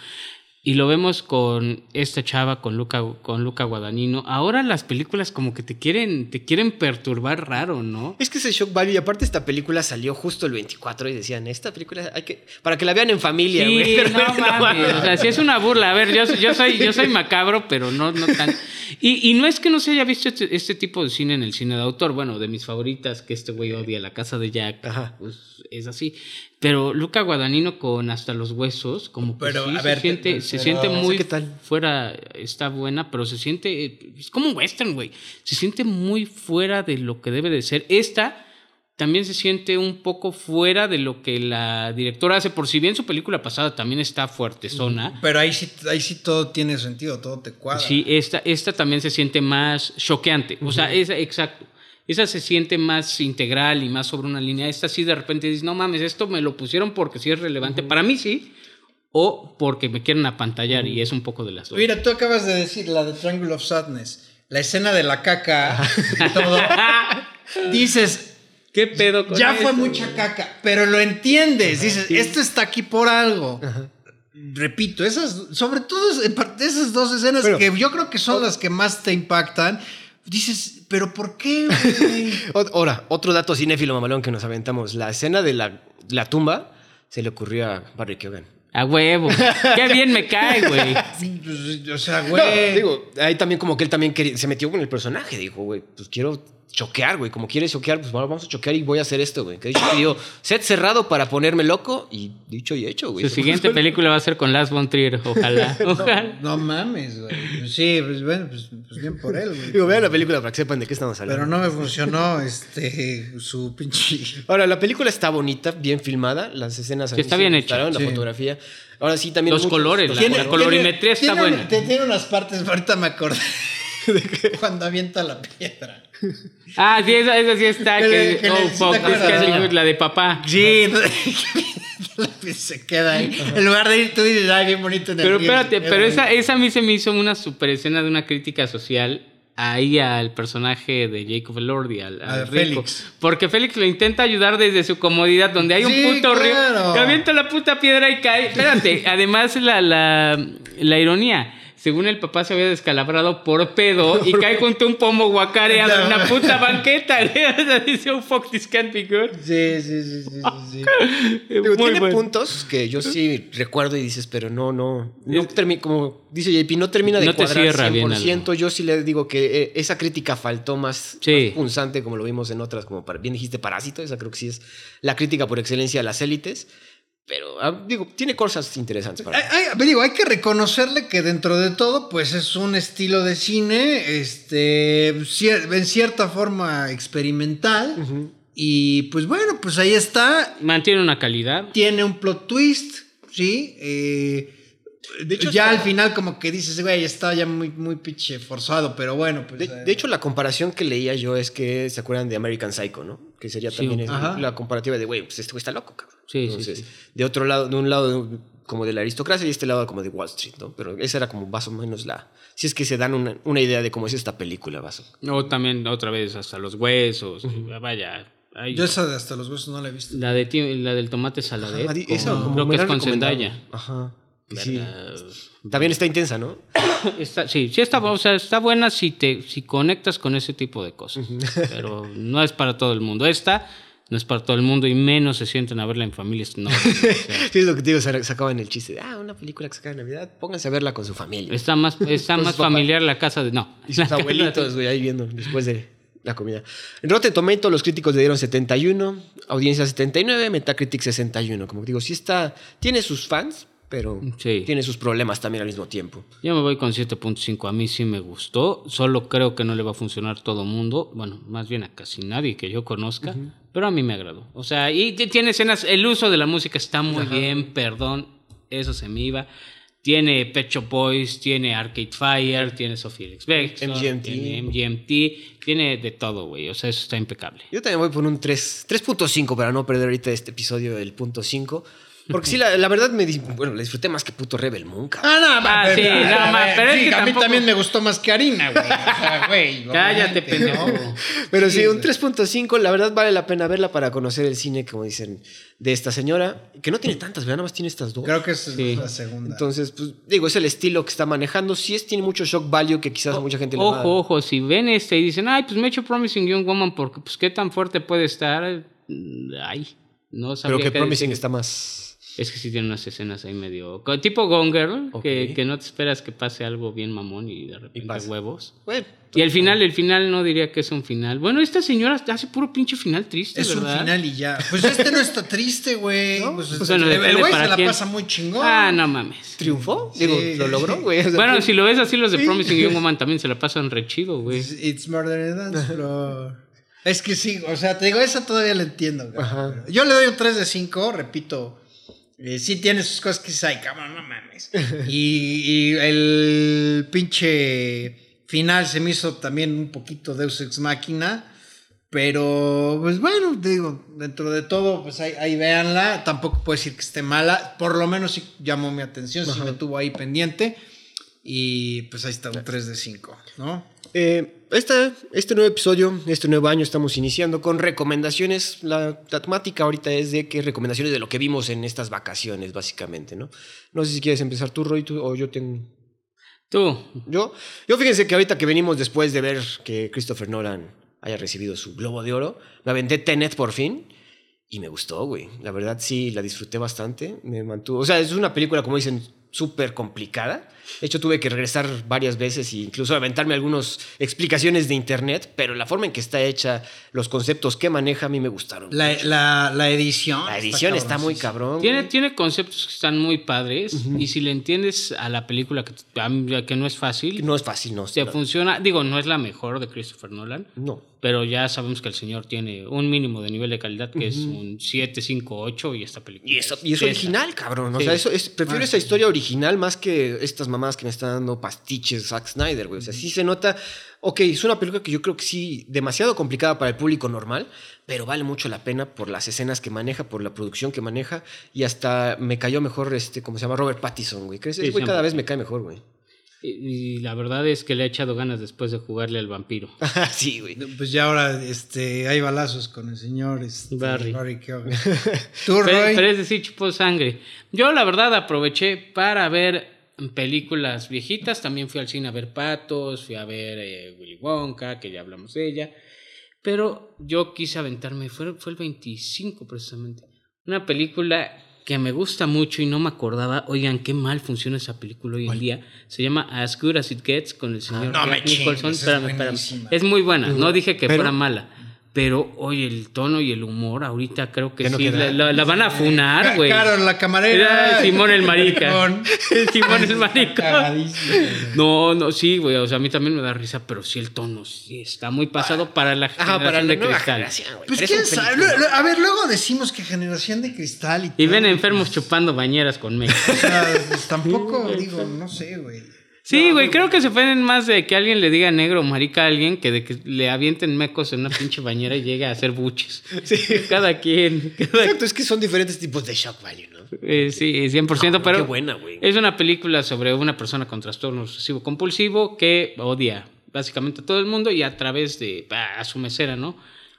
Speaker 2: Y lo vemos con esta chava, con Luca, con Luca Guadagnino. Ahora las películas como que te quieren, te quieren perturbar raro, ¿no?
Speaker 3: Es que ese shock value, y aparte esta película salió justo el 24 y decían, esta película hay que, para que la vean en familia,
Speaker 2: Sí,
Speaker 3: güey. Pero
Speaker 2: no mames. O sea, sí es una burla. A ver, yo, yo soy, yo soy macabro, pero no, no tan. Y, y no es que no se haya visto este, este tipo de cine en el cine de autor. Bueno, de mis favoritas, que este güey odia La Casa de Jack,
Speaker 3: Ajá.
Speaker 2: pues es así. Pero Luca Guadagnino con hasta los huesos, como que
Speaker 1: Pero,
Speaker 2: sí
Speaker 1: a
Speaker 2: se
Speaker 1: ver,
Speaker 2: siente,
Speaker 1: pero-
Speaker 2: se siente muy
Speaker 3: ¿qué tal?
Speaker 2: fuera, está buena, pero se siente, es como un western, güey. Se siente muy fuera de lo que debe de ser. Esta también se siente un poco fuera de lo que la directora hace, por si bien su película pasada también está fuerte zona.
Speaker 1: Pero ahí sí, ahí sí todo tiene sentido, todo te cuadra.
Speaker 2: Sí, esta, esta también se siente más choqueante. O sea, esa, exacto. Esa se siente más integral y más sobre una línea. Esta sí de repente dices, no mames, esto me lo pusieron porque sí es relevante. Para mí sí. O porque me quieren apantallar y es un poco de las dos.
Speaker 1: Mira, tú acabas de decir la de Triangle of Sadness, la escena de la caca y todo. Dices,
Speaker 2: ¿Qué pedo con
Speaker 1: ya
Speaker 2: eso,
Speaker 1: fue
Speaker 2: güey?
Speaker 1: mucha caca, pero lo entiendes. Dices, esto está aquí por algo. Repito, esas, sobre todo esas dos escenas
Speaker 3: Pero-
Speaker 1: que yo creo que son las que más te impactan. Dices, pero ¿por qué?
Speaker 3: Ahora, otro dato cinéfilo mamalón que nos aventamos. La escena de la, la tumba se le ocurrió a Barry Keoghan.
Speaker 2: A huevo. Qué bien me cae, güey.
Speaker 1: Pues, o sea,
Speaker 3: No,
Speaker 1: güey.
Speaker 3: digo, ahí también como que él también quería- se metió con el personaje. Dijo, güey, pues quiero choquear, güey. Como quieres choquear, pues bueno, vamos a choquear y voy a hacer esto, güey. Que dicho pidió set cerrado para ponerme loco y dicho y hecho, güey.
Speaker 2: Su siguiente película va a ser con Lars von Trier. Ojalá. Ojalá.
Speaker 1: no mames, güey. Sí, pues bueno, pues, pues bien por él, güey.
Speaker 3: Digo, vean la película para que sepan de qué estamos hablando.
Speaker 1: Pero no me funcionó este su pinche.
Speaker 3: Ahora, la película está bonita, bien filmada. Las escenas
Speaker 2: Sí, está bien hecha.
Speaker 3: La
Speaker 1: Sí.
Speaker 3: fotografía. Ahora sí, también.
Speaker 2: Los
Speaker 3: muchos-
Speaker 2: colores,
Speaker 3: los
Speaker 2: la- colorimetría está
Speaker 1: tiene,
Speaker 2: buena.
Speaker 1: te- Tiene unas partes, ahorita me acordé cuando avienta la piedra.
Speaker 2: Ah, sí, esa, esa sí está.
Speaker 1: Que
Speaker 2: Que, oh, la de papá.
Speaker 1: Sí, se queda ahí. En lugar de ir, tú dices, ay, bien bonito en el
Speaker 2: Pero espérate, pero esa, esa a mí se me hizo una super escena de una crítica social ahí al personaje de Jacob Elordi, al, al rico.
Speaker 1: Félix.
Speaker 2: Porque Félix lo intenta ayudar desde su comodidad, donde hay un puto río. Que avienta la puta piedra y cae. Espérate, además la, la, la ironía. Según el papá se había descalabrado por pedo y cae junto a un pomo guacareado en una puta banqueta. Dice, oh fuck, this can't be good.
Speaker 1: Sí, sí, sí, sí, sí, sí.
Speaker 3: Digo,
Speaker 2: Muy
Speaker 3: tiene
Speaker 2: bueno.
Speaker 3: puntos que yo sí recuerdo y dices, pero no, no. no termi- como dice JP, no termina de
Speaker 2: No te
Speaker 3: cuadrar
Speaker 2: bien
Speaker 3: 100%. Yo sí le digo que eh, esa crítica faltó más,
Speaker 2: Sí.
Speaker 3: más punzante, como lo vimos en otras, como para- bien dijiste, Parásito. Esa creo que sí es la crítica por excelencia a las élites. Pero, ah, digo, tiene cosas interesantes para
Speaker 1: Hay, hay- digo, hay que reconocerle que dentro de todo, pues es un estilo de cine, este, cier- en cierta forma experimental. Y pues bueno, pues ahí está.
Speaker 2: Mantiene una calidad.
Speaker 1: Tiene un plot twist, ¿sí? Eh,
Speaker 3: De hecho,
Speaker 1: ya
Speaker 3: está-
Speaker 1: al final como que dices, güey, está ya muy, muy pinche forzado, pero bueno, pues...
Speaker 3: De,
Speaker 1: eh,
Speaker 3: de hecho, la comparación que leía yo es que se acuerdan de American Psycho, ¿no? Que sería
Speaker 2: Sí,
Speaker 3: también el- la comparativa de, güey, pues este güey está loco, cabrón.
Speaker 2: Sí, sí,
Speaker 3: Entonces,
Speaker 2: sí.
Speaker 3: de otro lado, de un lado como de la aristocracia y este lado como de Wall Street, ¿no? Pero esa era como más o menos la... Si es que se dan una, una idea de cómo es esta película, vaso.
Speaker 2: O también otra vez hasta los huesos. Vaya.
Speaker 1: Yo esa de hasta los huesos no la he visto.
Speaker 2: la, de, ti- la del tomate saladet.
Speaker 3: Ah, di-
Speaker 2: con-
Speaker 3: esa como
Speaker 2: creo
Speaker 3: me
Speaker 2: que es con. Zendaya.
Speaker 3: Ajá. Sí. También está intensa, ¿no?
Speaker 2: Está- sí, sí está, o sea, está buena si te si conectas con ese tipo de cosas. Pero no es para todo el mundo. Esta no es para todo el mundo y menos se sienten a verla en familias. No, o sea,
Speaker 3: Sí, es lo que te digo, se sacaba en el chiste de, ah, una película que saca en Navidad, pónganse a verla con su familia.
Speaker 2: está más, está más familiar la casa de. No.
Speaker 3: Y sus abuelitos, güey, ahí viendo después de la comida. En Rotten Tomato los críticos le dieron 71, audiencia 79, Metacritic 61. Como digo, sí está, tiene sus fans, pero
Speaker 2: Sí.
Speaker 3: tiene sus problemas también al mismo tiempo.
Speaker 2: Yo me voy con 7.5. A mí sí me gustó. Solo creo que no le va a funcionar todo mundo. Bueno, más bien a casi nadie que yo conozca. Pero a mí me agradó. O sea, y tiene escenas. El uso de la música está muy bien. Perdón, eso se me iba. Tiene Pet Shop Boys, tiene Arcade Fire, tiene Alex Bextor,
Speaker 3: MGMT.
Speaker 2: tiene MGMT, tiene de todo, güey. O sea, eso está impecable.
Speaker 3: Yo también voy por un 3 3.5 para no perder ahorita este episodio del punto 5. Porque sí, la, la verdad me dis- bueno, la disfruté más que puto Rebel Moon, cabrón.
Speaker 1: Ah, no,
Speaker 2: Ah, sí, no,
Speaker 1: ver,
Speaker 2: pero es que
Speaker 1: a mí
Speaker 2: tampoco-
Speaker 1: también me gustó más que Harina, güey. O sea, güey.
Speaker 2: Cállate,
Speaker 1: obviamente,
Speaker 2: pendejo.
Speaker 1: ¿no?
Speaker 3: Pero sí,
Speaker 1: Sí,
Speaker 3: un
Speaker 1: güey.
Speaker 3: 3.5, la verdad vale la pena verla para conocer el cine, como dicen, de esta señora, que no tiene tantas, ¿verdad? Nada más tiene estas dos.
Speaker 1: Creo que esa es
Speaker 2: Sí.
Speaker 1: la segunda.
Speaker 3: Entonces, pues digo, es el estilo que está manejando. Sí es, tiene mucho shock value que quizás a mucha gente le va a.
Speaker 2: Ojo, ojo, si ven este y dicen, ay, pues me he hecho Promising Young Woman porque, pues, qué tan fuerte puede estar. Mm, Ay, no sabría
Speaker 3: Pero que
Speaker 2: qué
Speaker 3: Promising
Speaker 2: decir.
Speaker 3: está más...
Speaker 2: Es que sí tiene unas escenas ahí medio... Tipo Gone Girl, que, que no te esperas que pase algo bien mamón y de repente
Speaker 3: pasa.
Speaker 2: huevos.
Speaker 3: Bueno,
Speaker 2: Y el final, el final no diría que es un final. Bueno, esta señora hace puro pinche final triste,
Speaker 1: Es un
Speaker 2: ¿verdad?
Speaker 1: final y ya. Pues este no está triste, güey. Pues,
Speaker 2: Pues bueno,
Speaker 1: el güey se la
Speaker 2: quién.
Speaker 1: pasa muy chingón.
Speaker 2: Ah, no mames.
Speaker 3: ¿Triunfó?
Speaker 1: Sí.
Speaker 3: Digo, lo logró, güey. O sea,
Speaker 2: Bueno,
Speaker 3: ¿quién-
Speaker 2: si lo ves así, los de Promising Young Woman también se la pasan re chido, güey.
Speaker 1: It's, it's murder in dance floor. Es que sí, o sea, te digo, esa todavía la entiendo. güey. Yo le doy un 3 de 5, repito. Eh, sí tiene sus cosas que dices, ay, cabrón, no mames. y, y el pinche final se me hizo también un poquito Deus Ex Máquina. Pero, pues bueno, digo, dentro de todo, pues ahí, ahí véanla. Tampoco puedo decir que esté mala. Por lo menos sí llamó mi atención, sí me tuvo ahí pendiente. Y pues ahí está un 3 de 5, ¿no?
Speaker 3: Eh, esta- este nuevo episodio, este nuevo año, estamos iniciando con recomendaciones. La, la temática ahorita es de que recomendaciones de lo que vimos en estas vacaciones, básicamente, ¿no? No sé si quieres empezar tú, Roy, tú, o yo tengo...
Speaker 2: Tú,
Speaker 3: Yo, yo fíjense que ahorita que venimos después de ver que Christopher Nolan haya recibido su Globo de Oro, me aventé Tenet por fin y me gustó, güey. La verdad sí, la disfruté bastante. Me mantuvo. O sea, es una película, como dicen, súper complicada. De hecho, tuve que regresar varias veces e incluso aventarme algunas explicaciones de internet, pero la forma en que está hecha, los conceptos que maneja, a mí me gustaron.
Speaker 1: La, la, la edición.
Speaker 3: La edición está, muy cabrón.
Speaker 2: Tiene,
Speaker 3: güey.
Speaker 2: tiene conceptos que están muy padres y si le entiendes a la película que, que no es fácil,
Speaker 3: No es fácil, no.
Speaker 2: te funciona. Digo, no es la mejor de Christopher Nolan,
Speaker 3: No.
Speaker 2: pero ya sabemos que el señor tiene un mínimo de nivel de calidad que es un 7, 5, 8 y esta película.
Speaker 3: Y, eso, y es original, cabrón. O sea, eso es, prefiero
Speaker 1: Ah,
Speaker 3: esa
Speaker 1: sí.
Speaker 3: historia original más que estas mamás que me están dando pastiches Zack Snyder, güey. O sea, sí se nota. Ok, es una película que yo creo que sí, demasiado complicada para el público normal, pero vale mucho la pena por las escenas que maneja, por la producción que maneja. Y hasta me cayó mejor, este, ¿cómo se llama? Robert Pattinson, güey. ¿Crees?
Speaker 2: Sí,
Speaker 3: güey cada vez me cae mejor, güey.
Speaker 2: Y, y la verdad es que le ha echado ganas después de jugarle al vampiro.
Speaker 3: sí, güey.
Speaker 1: Pues ya ahora este, hay balazos con el señor este,
Speaker 2: Barry.
Speaker 1: Keoghan. Tú,
Speaker 2: Pero,
Speaker 1: Roy.
Speaker 2: pero es decir, chupó sangre. Yo la verdad aproveché para ver películas viejitas. También fui al cine a ver Patos, fui a ver eh, Willy Wonka, que ya hablamos de ella. Pero yo quise aventarme, fue, fue el 25 precisamente. Una película que me gusta mucho y no me acordaba. Oigan, qué mal funciona esa película hoy en día. Se llama As Good As It Gets con el señor
Speaker 1: no me
Speaker 2: Jack Nicholson. Espérame, espérame. Es muy buena. No dije que
Speaker 3: Pero-
Speaker 2: fuera mala. Pero, oye, el tono y el humor, ahorita creo que sí, la, la- la van a funar, güey.
Speaker 1: Claro, la camarera.
Speaker 2: Era Simón el marica.
Speaker 1: Simón.
Speaker 2: Simón el marica. No, no, sí, güey. O sea, a mí también me da risa, pero sí el tono sí está muy pasado para la
Speaker 3: para
Speaker 2: generación
Speaker 3: la
Speaker 2: de cristal.
Speaker 1: Pues quién sabe. A ver, luego decimos que generación de cristal y
Speaker 2: Y ven enfermos chupando bañeras con México.
Speaker 1: O sea, pues tampoco digo, no sé, güey.
Speaker 2: Sí, güey, creo que se ofenden más de que alguien le diga negro o marica a alguien que de que le avienten mecos en una pinche bañera y llegue a hacer buches. Cada quien. cada-
Speaker 3: Exacto, es que son diferentes tipos de shock value, ¿no?
Speaker 2: eh, sí, 100%, pero
Speaker 3: Qué buena, güey.
Speaker 2: es una película sobre una persona con trastorno obsesivo compulsivo que odia básicamente a todo el mundo y a través de a su mesera, ¿no?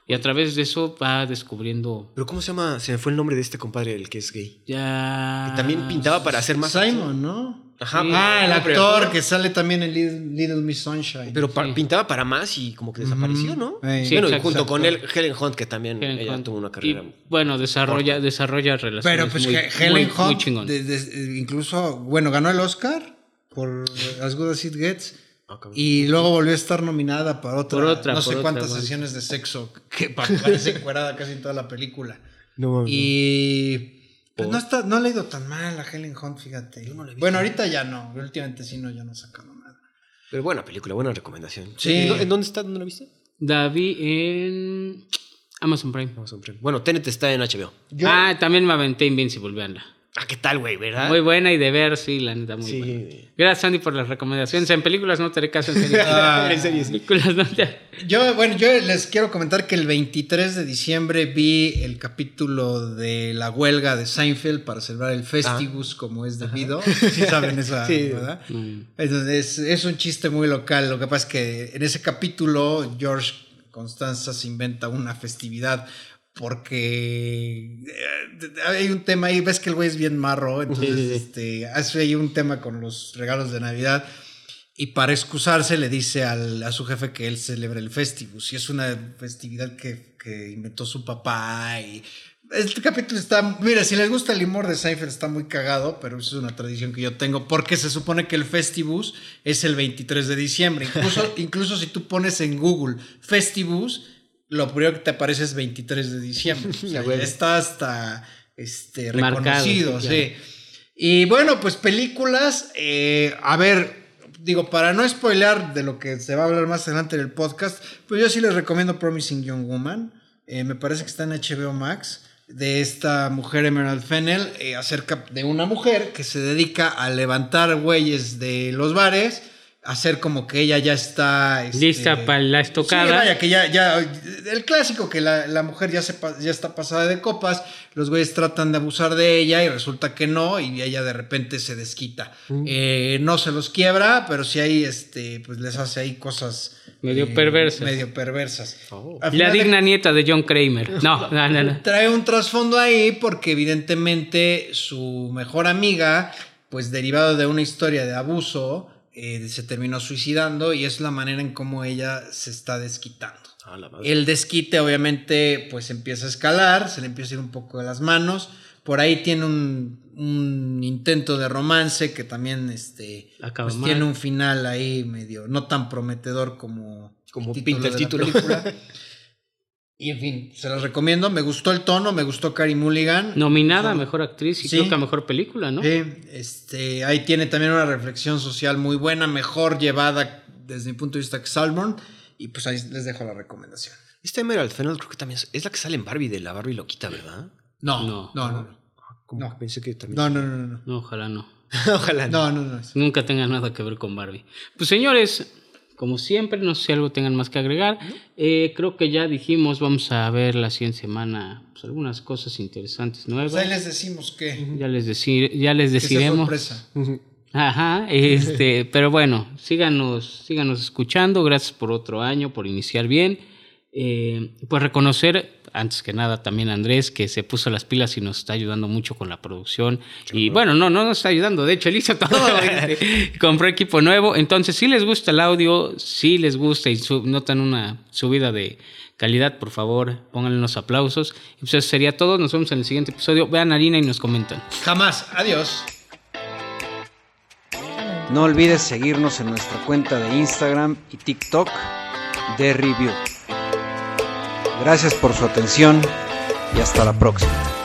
Speaker 2: Y a través de eso va descubriendo
Speaker 3: Pero ¿cómo se llama? Se me fue el nombre de este compadre, el que es gay.
Speaker 2: ya
Speaker 3: Que también pintaba para hacer más...
Speaker 1: Simon, ¿no?
Speaker 3: Ajá.
Speaker 2: Sí.
Speaker 1: Ah, el actor que sale también en Little, Little Miss Sunshine.
Speaker 3: Pero pa-
Speaker 2: Sí.
Speaker 3: pintaba para más y como que desapareció, ¿no?
Speaker 2: Sí,
Speaker 3: bueno, y
Speaker 2: exacto.
Speaker 3: junto con él, Helen Hunt, que también
Speaker 2: Helen
Speaker 3: ella
Speaker 2: Hunt.
Speaker 3: tuvo una
Speaker 2: Y,
Speaker 3: carrera.
Speaker 2: bueno, desarrolla, desarrolla relaciones.
Speaker 1: Pero pues
Speaker 2: muy,
Speaker 1: Helen
Speaker 2: muy-
Speaker 1: Hunt,
Speaker 2: muy chingón.
Speaker 1: de- de- incluso, bueno, ganó el Oscar por As Good As It Gets.
Speaker 3: Ah.
Speaker 1: Y luego volvió a estar nominada para otra,
Speaker 2: Por otra,
Speaker 1: no sé
Speaker 2: otra,
Speaker 1: cuántas
Speaker 2: bueno.
Speaker 1: sesiones de sexo que pa- parece encuerada casi en toda la película.
Speaker 3: No.
Speaker 1: Y pues, no está, no ha leído tan mal a Helen Hunt, fíjate.
Speaker 3: Yo no la he visto.
Speaker 1: bueno, ahorita ya no, últimamente sí no, ya no ha sacado nada.
Speaker 3: Pero buena película, buena recomendación.
Speaker 1: Sí.
Speaker 3: ¿En, en dónde está? ¿Dónde la viste?
Speaker 2: David en Amazon Prime.
Speaker 3: Amazon Prime. Bueno, Tenet está en HBO.
Speaker 1: Yo-
Speaker 2: Ah, también me aventé Invincible, veanla.
Speaker 3: Ah, ¿qué tal, güey, verdad?
Speaker 2: Muy buena y de ver, sí, la neta, muy
Speaker 3: Sí.
Speaker 2: buena. Gracias, Andy, por las recomendaciones. En películas no te haré caso, en serio.
Speaker 1: Ah,
Speaker 3: en serio, sí.
Speaker 2: películas no te
Speaker 1: Yo, bueno, yo les quiero comentar que el 23 de diciembre vi el capítulo de la huelga de Seinfeld para celebrar el Festivus como es debido. Sí saben esa,
Speaker 3: Sí.
Speaker 1: ¿verdad?
Speaker 2: Mm.
Speaker 1: Entonces, es un chiste muy local. Lo que pasa es que en ese capítulo George Constanza se inventa una festividad porque eh, hay un tema ahí, ves que el güey es bien marro, entonces
Speaker 3: Sí, sí, sí.
Speaker 1: Este, hace ahí un tema con los regalos de Navidad y para excusarse le dice al- a su jefe que él celebra el Festivus y es una festividad que, que inventó su papá y este capítulo está, mira, si les gusta el humor de Seinfeld está muy cagado, pero eso es una tradición que yo tengo porque se supone que el Festivus es el 23 de diciembre, incluso, incluso si tú pones en Google Festivus, lo primero que te aparece es 23 de diciembre, o sea,
Speaker 3: Güey.
Speaker 1: ya está hasta este, reconocido,
Speaker 2: sí,
Speaker 1: sí.
Speaker 2: claro.
Speaker 1: Y bueno, pues películas, eh, a ver, digo, para no spoilear de lo que se va a hablar más adelante en el podcast, pues yo sí les recomiendo Promising Young Woman. Eh, me parece que está en HBO Max, de esta mujer Emerald Fennel, eh, acerca de una mujer que se dedica a levantar güeyes de los bares, hacer como que ella ya está... este,
Speaker 2: Lista para la
Speaker 1: Sí,
Speaker 2: estocada.
Speaker 1: vaya, que ya, ya, el clásico que la, la mujer ya, se, ya está pasada de copas, los güeyes tratan de abusar de ella y resulta que no, y ella de repente se desquita. Eh, no se los quiebra, pero sí hay, este, pues les hace ahí cosas...
Speaker 2: Medio
Speaker 1: eh,
Speaker 2: perversas.
Speaker 1: Medio perversas.
Speaker 3: Oh.
Speaker 2: La
Speaker 1: de-
Speaker 2: digna nieta de John Kramer. No, no, no. no.
Speaker 1: Trae un trasfondo ahí porque evidentemente su mejor amiga, pues derivado de una historia de abuso, eh, se terminó suicidando y es la manera en cómo ella se está desquitando.
Speaker 3: Ah.
Speaker 1: El desquite obviamente pues empieza a escalar, se le empieza a ir un poco de las manos. Por ahí tiene un, un intento de romance que también este, pues, tiene un final ahí medio no tan prometedor como,
Speaker 3: Como
Speaker 1: el
Speaker 3: pinta el
Speaker 1: de la
Speaker 3: título.
Speaker 1: y en fin, se las recomiendo. Me gustó el tono, me gustó Carrie Mulligan.
Speaker 2: Nominada a mejor actriz y
Speaker 1: Sí.
Speaker 2: creo que a mejor película, ¿no?
Speaker 1: Sí, este, ahí tiene también una reflexión social muy buena, mejor llevada desde mi punto de vista que Salmon. Y pues ahí les dejo la recomendación.
Speaker 3: Esta Emerald Fennel creo que también es, es la que sale en Barbie de la Barbie loquita, ¿verdad?
Speaker 1: No,
Speaker 2: No.
Speaker 1: no, no, no.
Speaker 3: Como
Speaker 1: No.
Speaker 3: que pensé que también.
Speaker 1: No, no, no, no.
Speaker 2: No, ojalá no.
Speaker 3: Ojalá.
Speaker 1: No, no, no.
Speaker 2: Nunca tenga nada que ver con Barbie. Pues señores, como siempre, no sé si algo tengan más que agregar. Eh, creo que ya dijimos, vamos a ver la siguiente semana pues, algunas cosas interesantes nuevas.
Speaker 1: Pues ahí les decimos que,
Speaker 2: Ya les, decir, ya les
Speaker 1: que sea
Speaker 2: deciremos.
Speaker 1: sorpresa.
Speaker 2: Ajá, este, pero bueno, síganos, síganos escuchando. Gracias por otro año, por iniciar bien. Eh, pues reconocer, antes que nada, también a Andrés, que se puso las pilas y nos está ayudando mucho con la producción. Y bueno, no, no nos está ayudando, de hecho, él hizo todo. este, compró equipo nuevo. Entonces, si les gusta el audio, si les gusta y notan una subida de calidad, por favor, pónganle unos aplausos. Y pues eso sería todo. Nos vemos en el siguiente episodio. Vean a Harina y nos comentan.
Speaker 1: Jamás. Adiós.
Speaker 4: No olvides seguirnos en nuestra cuenta de Instagram y TikTok de Review. Gracias por su atención y hasta la próxima.